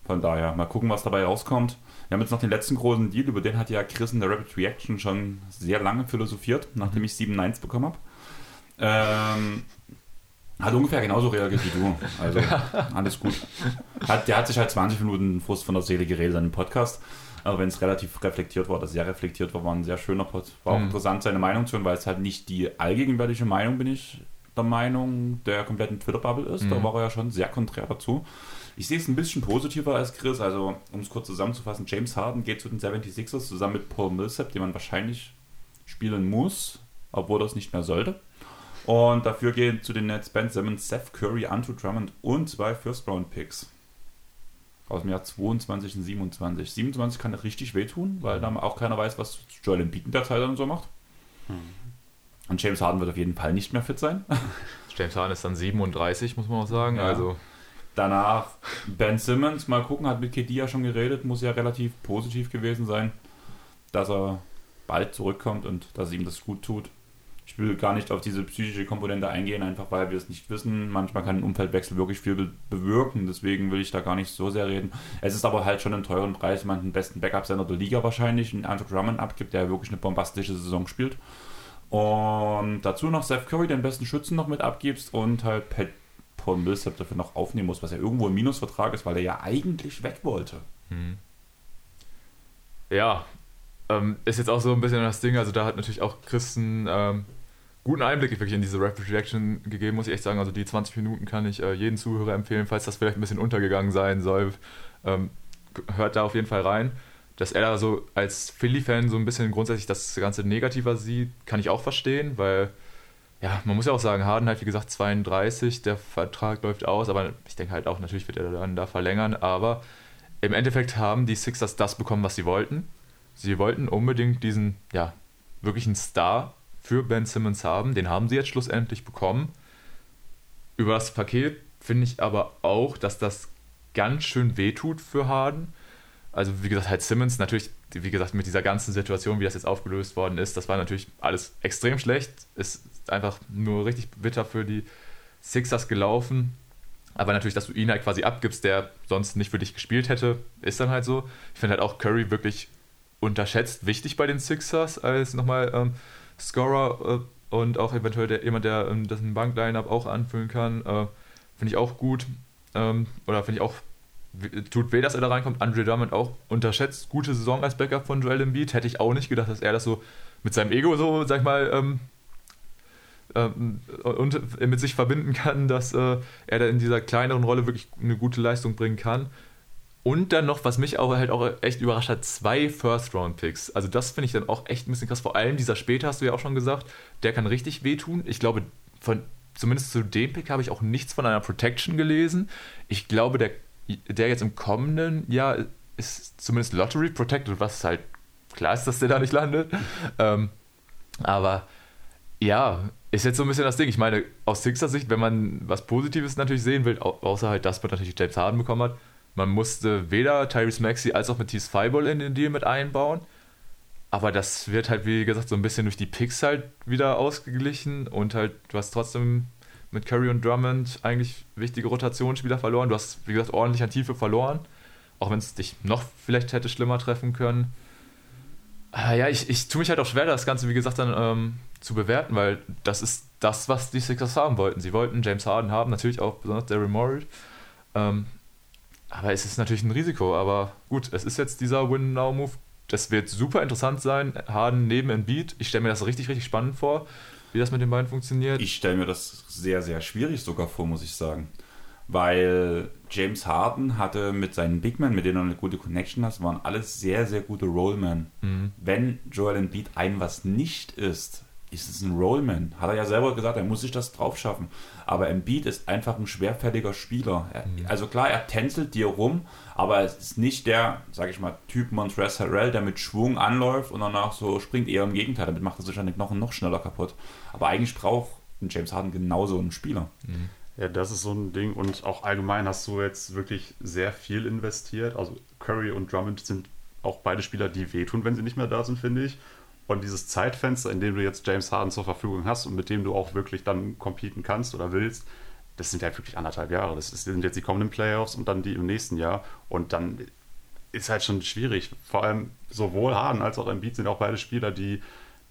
A: Von daher, mal gucken, was dabei rauskommt. Wir haben jetzt noch den letzten großen Deal, über den hat ja Chris in der Rapid Reaction schon sehr lange philosophiert, nachdem ich sieben Nines bekommen habe. Ähm, hat ungefähr genauso reagiert wie du. Also alles gut. Hat, der hat sich halt 20 Minuten Frust von der Seele geredet an dem Podcast. Aber wenn es relativ reflektiert war, oder sehr reflektiert war, war ein sehr schöner Pod. War auch mhm. interessant, seine Meinung zu hören, weil es halt nicht die allgegenwärtige Meinung, bin ich der Meinung, der kompletten Twitter-Bubble ist. Mhm. Da war er ja schon sehr konträr dazu. Ich sehe es ein bisschen positiver als Chris. Also, um es kurz zusammenzufassen, James Harden geht zu den 76ers zusammen mit Paul Millsap, den man wahrscheinlich spielen muss, obwohl das nicht mehr sollte. Und dafür gehen zu den Nets Ben Simmons, Seth Curry, Andrew Drummond und zwei First-Round-Picks. Aus dem Jahr 22 und 27. 27 kann richtig wehtun, weil da auch keiner weiß, was Joel Embiid in der Zeit dann so macht. Mhm. Und James Harden wird auf jeden Fall nicht mehr fit sein.
C: James Harden ist dann 37, muss man auch sagen. Ja. Also
A: Danach Ben Simmons, mal gucken, hat mit KD ja schon geredet, muss ja relativ positiv gewesen sein, dass er bald zurückkommt und dass ihm das gut tut. Ich will gar nicht auf diese psychische Komponente eingehen, einfach weil wir es nicht wissen. Manchmal kann ein Umfeldwechsel wirklich viel bewirken, deswegen will ich da gar nicht so sehr reden. Es ist aber halt schon einen teuren Preis, wenn man den besten Backup-Sender der Liga wahrscheinlich, einen Andrew Drummond abgibt, der wirklich eine bombastische Saison spielt. Und dazu noch Seth Curry, den besten Schützen noch mit abgibst und halt Pat Paul Millsap dafür noch aufnehmen muss, was ja irgendwo ein Minusvertrag ist, weil er ja eigentlich weg wollte. Hm.
C: Ja, ähm, ist jetzt auch so ein bisschen das Ding, also da hat natürlich auch Christen ähm, guten Einblick wirklich in diese Rapid Reaction gegeben, muss ich echt sagen. Also die 20 Minuten kann ich äh, jeden Zuhörer empfehlen, falls das vielleicht ein bisschen untergegangen sein soll. Ähm, hört da auf jeden Fall rein. Dass er da so als Philly-Fan so ein bisschen grundsätzlich das Ganze negativer sieht, kann ich auch verstehen, weil ja, man muss ja auch sagen, Harden halt wie gesagt 32, der Vertrag läuft aus, aber ich denke halt auch, natürlich wird er dann da verlängern, aber im Endeffekt haben die Sixers das bekommen, was sie wollten. Sie wollten unbedingt diesen, ja, wirklichen Star für Ben Simmons haben, den haben sie jetzt schlussendlich bekommen. Über das Paket finde ich aber auch, dass das ganz schön wehtut für Harden. Also wie gesagt, halt Simmons natürlich, wie gesagt, mit dieser ganzen Situation, wie das jetzt aufgelöst worden ist, das war natürlich alles extrem schlecht. Ist einfach nur richtig bitter für die Sixers gelaufen. Aber natürlich, dass du ihn halt quasi abgibst, der sonst nicht für dich gespielt hätte, ist dann halt so. Ich finde halt auch Curry wirklich unterschätzt wichtig bei den Sixers als nochmal ähm, Scorer äh, und auch eventuell der, jemand, der ähm, das Bankline-Up auch anfüllen kann. Äh, finde ich auch gut. Ähm, oder finde ich auch, tut weh, dass er da reinkommt. Andre Drummond auch unterschätzt. Gute Saison als Backup von Joel Embiid. Hätte ich auch nicht gedacht, dass er das so mit seinem Ego so, sag ich mal, ähm, ähm, und mit sich verbinden kann, dass äh, er da in dieser kleineren Rolle wirklich eine gute Leistung bringen kann. Und dann noch, was mich auch halt auch echt überrascht hat, zwei First-Round-Picks. Also das finde ich dann auch echt ein bisschen krass. Vor allem dieser später, hast du ja auch schon gesagt, der kann richtig wehtun. Ich glaube, von, zumindest zu dem Pick habe ich auch nichts von einer Protection gelesen. Ich glaube, der, der jetzt im kommenden Jahr ist zumindest Lottery Protected, was halt klar ist, dass der da nicht landet. ähm, aber ja, ist jetzt so ein bisschen das Ding. Ich meine, aus Sixer Sicht, wenn man was Positives natürlich sehen will, außer halt, dass man natürlich James Harden bekommen hat, man musste weder Tyrese Maxey als auch Matisse Fireball in den Deal mit einbauen. Aber das wird halt, wie gesagt, so ein bisschen durch die Picks halt wieder ausgeglichen und halt, du hast trotzdem mit Curry und Drummond eigentlich wichtige Rotationsspieler verloren. Du hast, wie gesagt, ordentlich an Tiefe verloren. Auch wenn es dich noch vielleicht hätte schlimmer treffen können. Ah, ja, ich, ich tue mich halt auch schwer, das Ganze, wie gesagt, dann ähm, zu bewerten, weil das ist das, was die Sixers haben wollten. Sie wollten James Harden haben, natürlich auch besonders Daryl Morey. Ähm, aber es ist natürlich ein Risiko. Aber gut, es ist jetzt dieser Win-Now-Move. Das wird super interessant sein. Harden neben Embiid. Ich stelle mir das richtig, richtig spannend vor, wie das mit den beiden funktioniert.
A: Ich stelle mir das sehr, sehr schwierig sogar vor, muss ich sagen. Weil James Harden hatte mit seinen Big Men, mit denen er eine gute Connection hat, waren alles sehr, sehr gute Rollmen. Mhm. Wenn Joel Embiid ein was nicht ist, ist es ein Rollman. Hat er ja selber gesagt, er muss sich das drauf schaffen. Aber Embiid ist einfach ein schwerfälliger Spieler. Er, mhm. Also klar, er tänzelt dir rum, aber es ist nicht der, sag ich mal, Typ Montrezl Harrell, der mit Schwung anläuft und danach so springt. Eher im Gegenteil, damit macht er sich an den Knochen noch schneller kaputt. Aber eigentlich braucht ein James Harden genauso einen Spieler.
B: Mhm. Ja, das ist so ein Ding. Und auch allgemein hast du jetzt wirklich sehr viel investiert. Also Curry und Drummond sind auch beide Spieler, die wehtun, wenn sie nicht mehr da sind, finde ich. Und dieses Zeitfenster, in dem du jetzt James Harden zur Verfügung hast und mit dem du auch wirklich dann competen kannst oder willst, das sind ja wirklich anderthalb Jahre. Das sind jetzt die kommenden Playoffs und dann die im nächsten Jahr. Und dann ist halt schon schwierig. Vor allem sowohl Harden als auch Embiid sind auch beide Spieler, die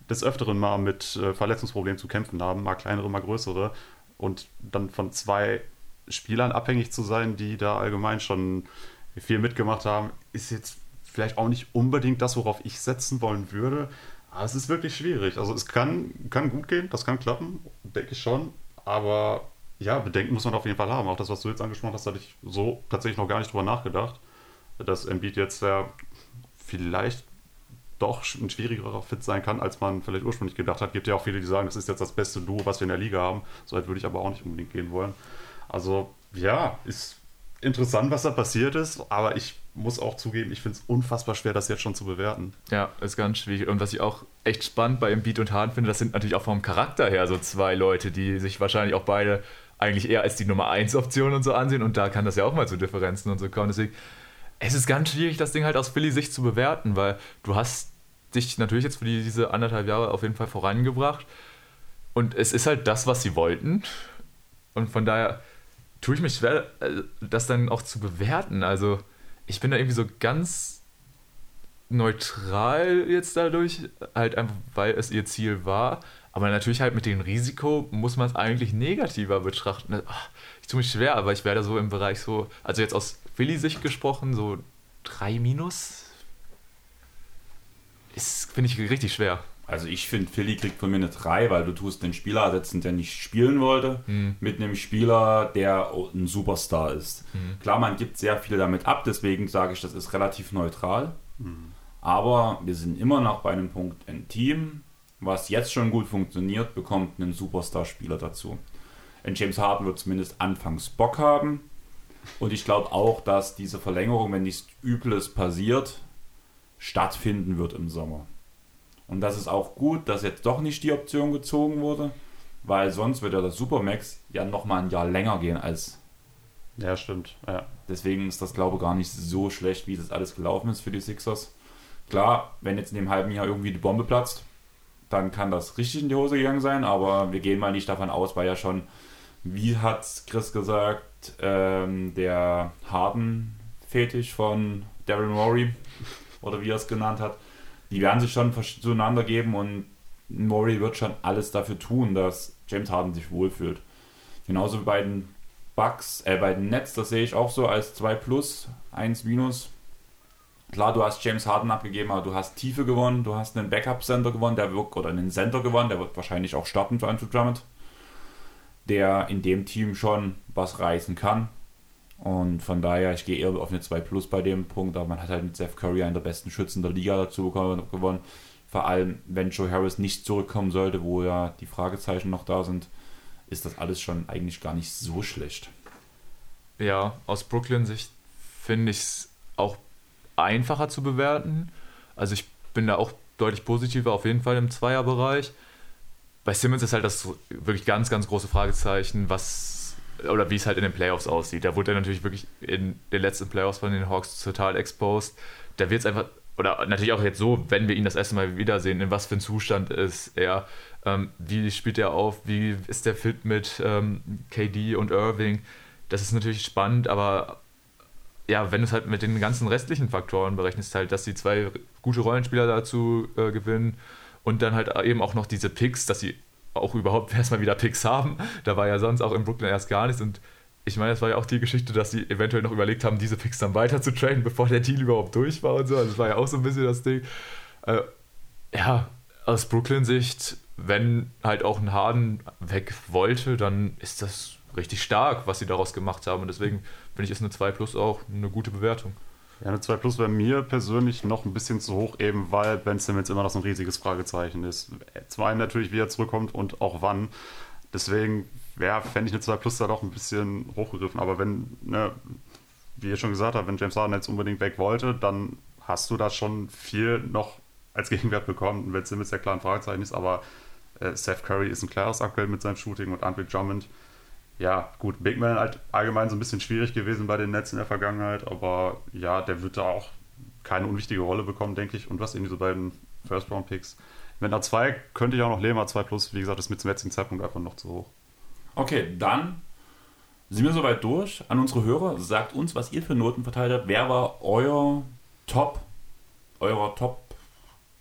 B: des Öfteren mal mit äh, Verletzungsproblemen zu kämpfen haben, mal kleinere, mal größere. Und dann von zwei Spielern abhängig zu sein, die da allgemein schon viel mitgemacht haben, ist jetzt vielleicht auch nicht unbedingt das, worauf ich setzen wollen würde. Aber es ist wirklich schwierig. Also es kann, kann gut gehen, das kann klappen, denke ich schon. Aber ja, Bedenken muss man auf jeden Fall haben. Auch das, was du jetzt angesprochen hast, hatte ich so tatsächlich noch gar nicht drüber nachgedacht. Dass Embiid jetzt ja vielleicht doch ein schwierigerer Fit sein kann, als man vielleicht ursprünglich gedacht hat. Gibt ja auch viele, die sagen, das ist jetzt das beste Duo, was wir in der Liga haben. So weit würde ich aber auch nicht unbedingt gehen wollen. Also ja, ist interessant, was da passiert ist, aber ich muss auch zugeben, ich finde es unfassbar schwer, das jetzt schon zu bewerten.
C: Ja, ist ganz schwierig. Und was ich auch echt spannend bei Embiid und Hahn finde, das sind natürlich auch vom Charakter her so zwei Leute, die sich wahrscheinlich auch beide eigentlich eher als die Nummer 1 Option und so ansehen. Und da kann das ja auch mal zu Differenzen und so kommen. Deswegen, es ist ganz schwierig, das Ding halt aus Philly-Sicht zu bewerten, weil du hast dich natürlich jetzt für die, diese anderthalb Jahre auf jeden Fall vorangebracht. Und es ist halt das, was sie wollten. Und von daher tue ich mich schwer, äh, das dann auch zu bewerten. Also ich bin da irgendwie so ganz neutral jetzt dadurch, halt einfach, weil es ihr Ziel war. Aber natürlich halt mit dem Risiko muss man es eigentlich negativer betrachten. Ach, ich tue mich schwer, aber ich werde so im Bereich so, also jetzt aus Philly-Sicht gesprochen, so 3 minus. Ist, finde ich, richtig schwer.
A: Also ich finde, Philly kriegt von mir eine 3, weil du tust den Spieler ersetzen, der nicht spielen wollte, mhm. mit einem Spieler, der ein Superstar ist. Mhm. Klar, man gibt sehr viel damit ab, deswegen sage ich, das ist relativ neutral. Mhm. Aber wir sind immer noch bei einem Punkt, ein Team, was jetzt schon gut funktioniert, bekommt einen Superstar-Spieler dazu. Ein James Harden wird zumindest anfangs Bock haben. Und ich glaube auch, dass diese Verlängerung, wenn nichts Übles passiert, stattfinden wird im Sommer. Und das ist auch gut, dass jetzt doch nicht die Option gezogen wurde, weil sonst würde ja das Supermax ja nochmal ein Jahr länger gehen als.
B: Ja, stimmt. Ja.
A: Deswegen ist das, glaube ich, gar nicht so schlecht, wie das alles gelaufen ist für die Sixers. Klar, wenn jetzt in dem halben Jahr irgendwie die Bombe platzt, dann kann das richtig in die Hose gegangen sein, aber wir gehen mal nicht davon aus, weil ja schon, wie hat Chris gesagt, ähm, der Harden-Fetisch von Darren Morey oder wie er es genannt hat, die werden sich schon zueinander geben und Murray wird schon alles dafür tun, dass James Harden sich wohlfühlt. Genauso wie bei den Bucks, äh, bei den Nets, das sehe ich auch so als 2 plus, 1 minus. Klar, du hast James Harden abgegeben, aber du hast Tiefe gewonnen, du hast einen Backup-Center gewonnen, der wird, oder einen Center gewonnen, der wird wahrscheinlich auch starten für Andrew Drummond, der in dem Team schon was reißen kann. Und von daher, ich gehe eher auf eine 2 Plus bei dem Punkt, aber man hat halt mit Seth Curry einen der besten Schützen der Liga dazu gewonnen. Vor allem, wenn Joe Harris nicht zurückkommen sollte, wo ja die Fragezeichen noch da sind, ist das alles schon eigentlich gar nicht so schlecht.
C: Ja, aus Brooklyn-Sicht finde ich es auch einfacher zu bewerten. Also ich bin da auch deutlich positiver, auf jeden Fall im Zweierbereich. Bei Simmons ist halt das wirklich ganz, ganz große Fragezeichen, was oder wie es halt in den Playoffs aussieht. Da wurde er natürlich wirklich in den letzten Playoffs von den Hawks total exposed. Da wird es einfach, oder natürlich auch jetzt so, wenn wir ihn das erste Mal wiedersehen, in was für ein Zustand ist er, ähm, wie spielt er auf, wie ist der fit mit ähm, KD und Irving. Das ist natürlich spannend, aber ja, wenn du es halt mit den ganzen restlichen Faktoren berechnest, halt, dass die zwei gute Rollenspieler dazu äh, gewinnen und dann halt eben auch noch diese Picks, dass sie auch überhaupt <laughs> erstmal wieder Picks haben. Da war ja sonst auch in Brooklyn erst gar nichts und ich meine, es war ja auch die Geschichte, dass sie eventuell noch überlegt haben, diese Picks dann weiter zu traden, bevor der Deal überhaupt durch war und so. Also das war ja auch so ein bisschen das Ding. Äh, ja, aus Brooklyn-Sicht, wenn halt auch ein Harden weg wollte, dann ist das richtig stark, was sie daraus gemacht haben. Und deswegen finde ich, ist eine 2 Plus auch eine gute Bewertung.
B: Ja, eine 2 Plus wäre mir persönlich noch ein bisschen zu hoch, eben weil Ben Simmons immer noch so ein riesiges Fragezeichen ist. Zum einen natürlich, wie er zurückkommt und auch wann. Deswegen ja, fände ich eine 2 Plus da doch ein bisschen hochgegriffen. Aber wenn, ne, wie ihr schon gesagt habt, wenn James Harden jetzt unbedingt weg wollte, dann hast du da schon viel noch als Gegenwert bekommen. Wenn Simmons ja klar ein Fragezeichen ist, aber äh, Seth Curry ist ein klares Upgrade mit seinem Shooting und Andre Drummond ja, gut, Big Man halt allgemein so ein bisschen schwierig gewesen bei den Nets in der Vergangenheit, aber ja, der wird da auch keine unwichtige Rolle bekommen, denke ich. Und was eben diese beiden First-Round-Picks. Mit einer 2 könnte ich auch noch leben, aber 2 plus, wie gesagt, ist mit zum jetzigen Zeitpunkt einfach noch zu hoch.
A: Okay, dann sind wir soweit durch. An unsere Hörer, sagt uns, was ihr für Noten verteilt habt. Wer war euer Top, euer Top,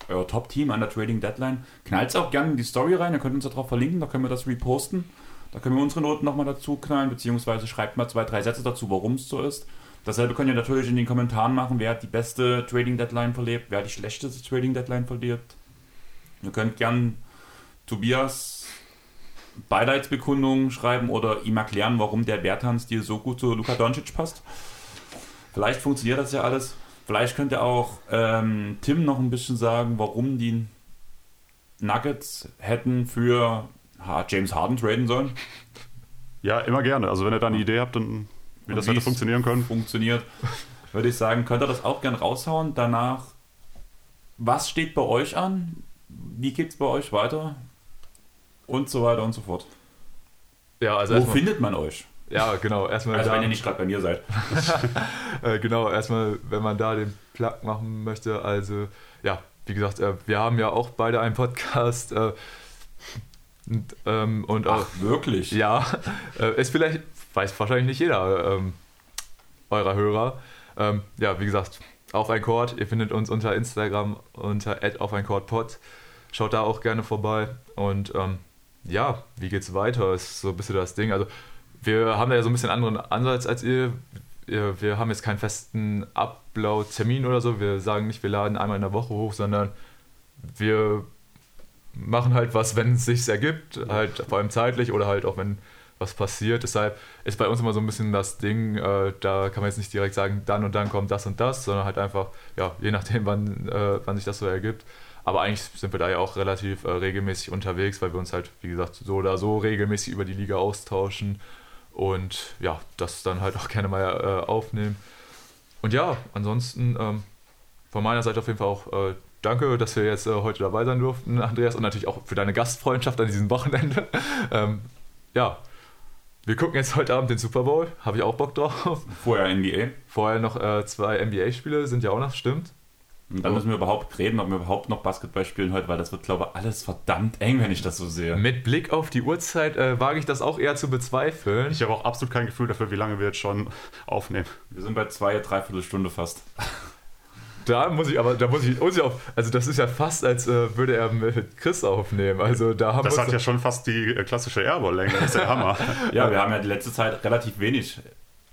A: euer Top-Team an der Trading Deadline? Knallt es auch gerne in die Story rein, ihr könnt uns darauf verlinken, da können wir das reposten. Da können wir unsere Noten nochmal dazu knallen, beziehungsweise schreibt mal zwei, drei Sätze dazu, warum es so ist. Dasselbe könnt ihr natürlich in den Kommentaren machen, wer hat die beste Trading Deadline verlebt, wer hat die schlechteste Trading Deadline verlebt. Ihr könnt gern Tobias Beileidsbekundungen schreiben oder ihm erklären, warum der Bertan-Stil so gut zu Luka Doncic passt. Vielleicht funktioniert das ja alles. Vielleicht könnt ihr auch ähm, Tim noch ein bisschen sagen, warum die Nuggets hätten für James Harden traden sollen?
B: Ja, immer gerne. Also wenn ihr da eine Idee habt, dann wie das hätte funktionieren können.
A: Funktioniert, würde ich sagen, könnt ihr das auch gern raushauen. Danach, was steht bei euch an? Wie geht es bei euch weiter? Und so weiter und so fort.
C: Ja, also
A: Wo findet man euch?
C: Ja, genau. Erstmal
A: also, da, wenn ihr nicht gerade bei mir seid. <laughs>
C: äh, genau, erstmal, wenn man da den Plug machen möchte. Also, ja, wie gesagt, äh, wir haben ja auch beide einen Podcast. Äh, und, ähm, und
A: Ach, auch, wirklich?
C: Ja, äh, ist vielleicht, weiß wahrscheinlich nicht jeder ähm, eurer Hörer. Ähm, ja, wie gesagt, auf ein Chord. Ihr findet uns unter Instagram unter auf ein Pod. Schaut da auch gerne vorbei. Und ähm, ja, wie geht's weiter? Ist so ein bisschen das Ding. Also, wir haben da ja so ein bisschen anderen Ansatz als ihr. Wir haben jetzt keinen festen Upload-Termin oder so. Wir sagen nicht, wir laden einmal in der Woche hoch, sondern wir machen halt was, wenn es sich ergibt, halt vor allem zeitlich oder halt auch wenn was passiert. Deshalb ist bei uns immer so ein bisschen das Ding, äh, da kann man jetzt nicht direkt sagen, dann und dann kommt das und das, sondern halt einfach, ja, je nachdem, <laughs> wann, äh, wann sich das so ergibt. Aber eigentlich sind wir da ja auch relativ äh, regelmäßig unterwegs, weil wir uns halt, wie gesagt, so oder so regelmäßig über die Liga austauschen und ja, das dann halt auch <laughs> gerne mal äh, aufnehmen. Und ja, ansonsten ähm, von meiner Seite auf jeden Fall auch äh, danke, dass wir jetzt äh, heute dabei sein durften, Andreas, und natürlich auch für deine Gastfreundschaft an diesem Wochenende. <laughs> ähm, ja, wir gucken jetzt heute Abend den Super Bowl, habe ich auch Bock drauf.
A: Vorher NBA.
C: Vorher noch äh, zwei NBA-Spiele, sind ja auch noch, stimmt.
A: Und dann müssen wir überhaupt reden, ob wir überhaupt noch Basketball spielen heute, weil das wird, glaube ich, alles verdammt eng, wenn ich das so sehe.
C: Mit Blick auf die Uhrzeit äh, wage ich das auch eher zu bezweifeln.
B: Ich habe auch absolut kein Gefühl dafür, wie lange wir jetzt schon aufnehmen.
A: Wir sind bei zwei, dreiviertel Stunde fast.
C: Da muss ich aber, da muss ich, muss ich auf, also das ist ja fast, als äh, würde er mit Chris aufnehmen. Also da haben
B: das hat ja schon fast die äh, klassische Airball-Länge, das ist der Hammer. <laughs>
A: ja, wir haben ja die letzte Zeit relativ wenig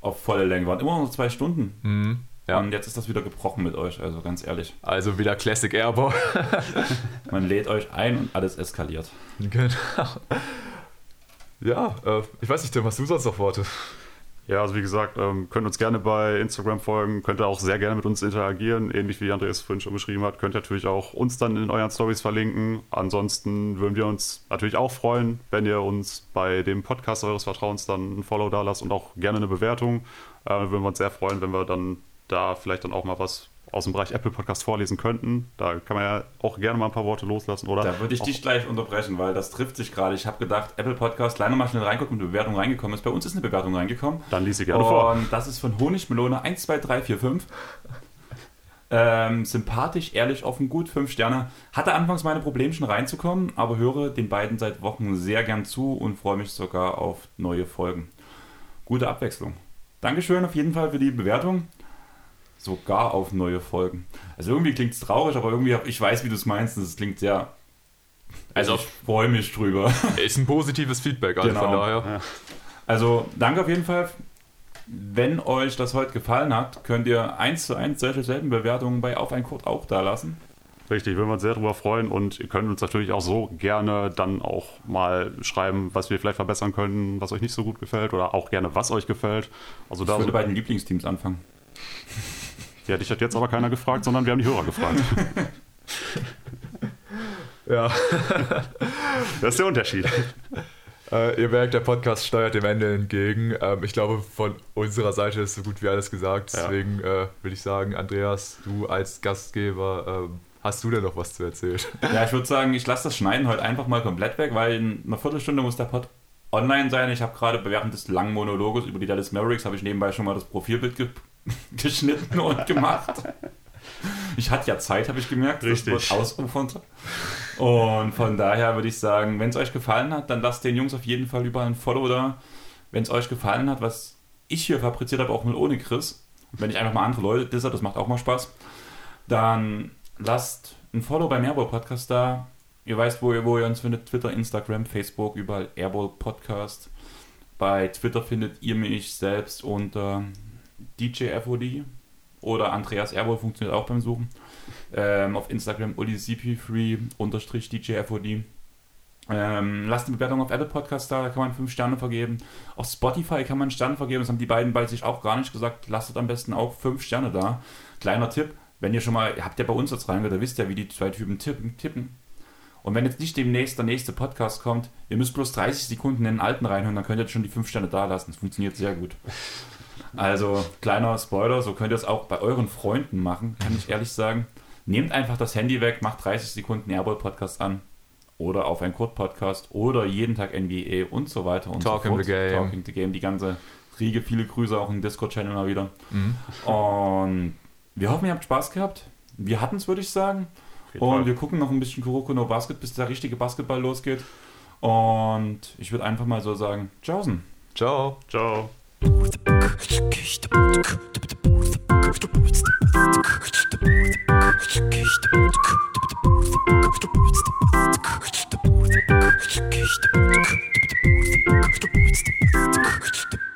A: auf volle Länge, waren immer noch zwei Stunden.
C: Mhm.
A: Ja. Und jetzt ist das wieder gebrochen mit euch, also ganz ehrlich.
C: Also wieder Classic Airball. <laughs>
A: Man lädt euch ein und alles eskaliert.
C: Genau. Ja, äh, ich weiß nicht, Tim, hast du sonst noch Worte?
B: Ja, also wie gesagt, ähm, könnt uns gerne bei Instagram folgen, könnt ihr auch sehr gerne mit uns interagieren, ähnlich wie Andreas vorhin schon beschrieben hat. Könnt ihr natürlich auch uns dann in euren Stories verlinken. Ansonsten würden wir uns natürlich auch freuen, wenn ihr uns bei dem Podcast eures Vertrauens dann ein Follow da lasst und auch gerne eine Bewertung. Äh, würden wir uns sehr freuen, wenn wir dann da vielleicht dann auch mal was aus dem Bereich Apple Podcast vorlesen könnten. Da kann man ja auch gerne mal ein paar Worte loslassen, oder?
A: Da würde ich dich gleich unterbrechen, weil das trifft sich gerade. Ich habe gedacht, Apple Podcast, kleiner mal schnell reingucken, eine Bewertung reingekommen ist. Bei uns ist eine Bewertung reingekommen.
B: Dann lies sie gerne
A: und
B: vor.
A: Und das ist von Honigmelone 1, 2, 3, 4, 5. Ähm, sympathisch, ehrlich, offen, gut, 5 Sterne. Hatte anfangs meine Problemchen reinzukommen, aber höre den beiden seit Wochen sehr gern zu und freue mich sogar auf neue Folgen. Gute Abwechslung. Dankeschön auf jeden Fall für die Bewertung sogar auf neue Folgen. Also irgendwie klingt es traurig, aber irgendwie, ich weiß, wie du es meinst, es klingt sehr. Also, ich freue mich drüber. <laughs>
C: Ist ein positives Feedback, also genau. von daher. Ja.
A: Also, danke auf jeden Fall. Wenn euch das heute gefallen hat, könnt ihr eins zu eins solche selben Bewertungen bei Auf ein Code auch da lassen.
B: Richtig, würden wir uns sehr darüber freuen und ihr könnt uns natürlich auch so gerne dann auch mal schreiben, was wir vielleicht verbessern können, was euch nicht so gut gefällt oder auch gerne, was euch gefällt.
A: Also da ich würde so bei den Lieblingsteams anfangen. <laughs>
B: Ja, dich hat jetzt aber keiner gefragt, sondern wir haben die Hörer gefragt. <laughs>
C: Ja. <laughs>
B: Das ist der Unterschied.
C: Äh, ihr merkt, der Podcast steuert dem Ende entgegen. Ähm, ich glaube, von unserer Seite ist so gut wie alles gesagt.
B: Ja.
C: Deswegen äh, würde ich sagen, Andreas, du als Gastgeber, ähm, hast du denn noch was zu erzählen?
A: Ja, ich würde sagen, ich lasse das Schneiden heute einfach mal komplett weg, weil in einer Viertelstunde muss der Pod online sein. Ich habe gerade während des langen Monologes über die Dallas Mavericks habe ich nebenbei schon mal das Profilbild ge <laughs> geschnitten und gemacht. Ich hatte ja Zeit, habe ich gemerkt.
B: Richtig.
A: Das wird ausufernd. Und von daher würde ich sagen, wenn es euch gefallen hat, dann lasst den Jungs auf jeden Fall überall ein Follow da. Wenn es euch gefallen hat, was ich hier fabriziert habe, auch mit ohne Chris, wenn ich einfach mal andere Leute disse, das macht auch mal Spaß, dann lasst ein Follow beim Airball Podcast da. Ihr weißt, wo ihr, wo ihr uns findet: Twitter, Instagram, Facebook, überall Airball Podcast. Bei Twitter findet ihr mich selbst unter DJFOD oder Andreas Airball funktioniert auch beim Suchen. Ähm, auf Instagram ulicp3 unterstrich DJFOD. Ähm, lasst eine Bewertung auf Apple Podcast da, da kann man 5 Sterne vergeben. Auf Spotify kann man Sterne vergeben, das haben die beiden bei sich auch gar nicht gesagt. Lasst am besten auch 5 Sterne da. Kleiner Tipp, wenn ihr schon mal, ihr habt ja bei uns jetzt reingehört, ihr wisst ja, wie die zwei Typen tippen. tippen. Und wenn jetzt nicht demnächst der nächste Podcast kommt, ihr müsst bloß 30 Sekunden in den alten reinhören, dann könnt ihr schon die 5 Sterne da lassen. Das funktioniert sehr gut. Also, kleiner Spoiler, so könnt ihr es auch bei euren Freunden machen, kann ich ehrlich sagen. Nehmt einfach das Handy weg, macht 30 Sekunden Airball Podcast an oder auf ein Kurt Podcast oder jeden Tag NBA und so weiter und
C: Talking
A: so fort.
C: the Game.
A: Talking the Game, die ganze Riege, viele Grüße auch im Discord-Channel mal wieder.
C: Mhm.
A: Und wir hoffen, ihr habt Spaß gehabt. Wir hatten es, würde ich sagen. Und
B: Fall.
A: wir gucken noch ein bisschen Kuroko no Basket, bis der richtige Basketball losgeht. Und ich würde einfach mal so sagen, tschaußen.
C: Ciao.
B: Ciao.
D: the you.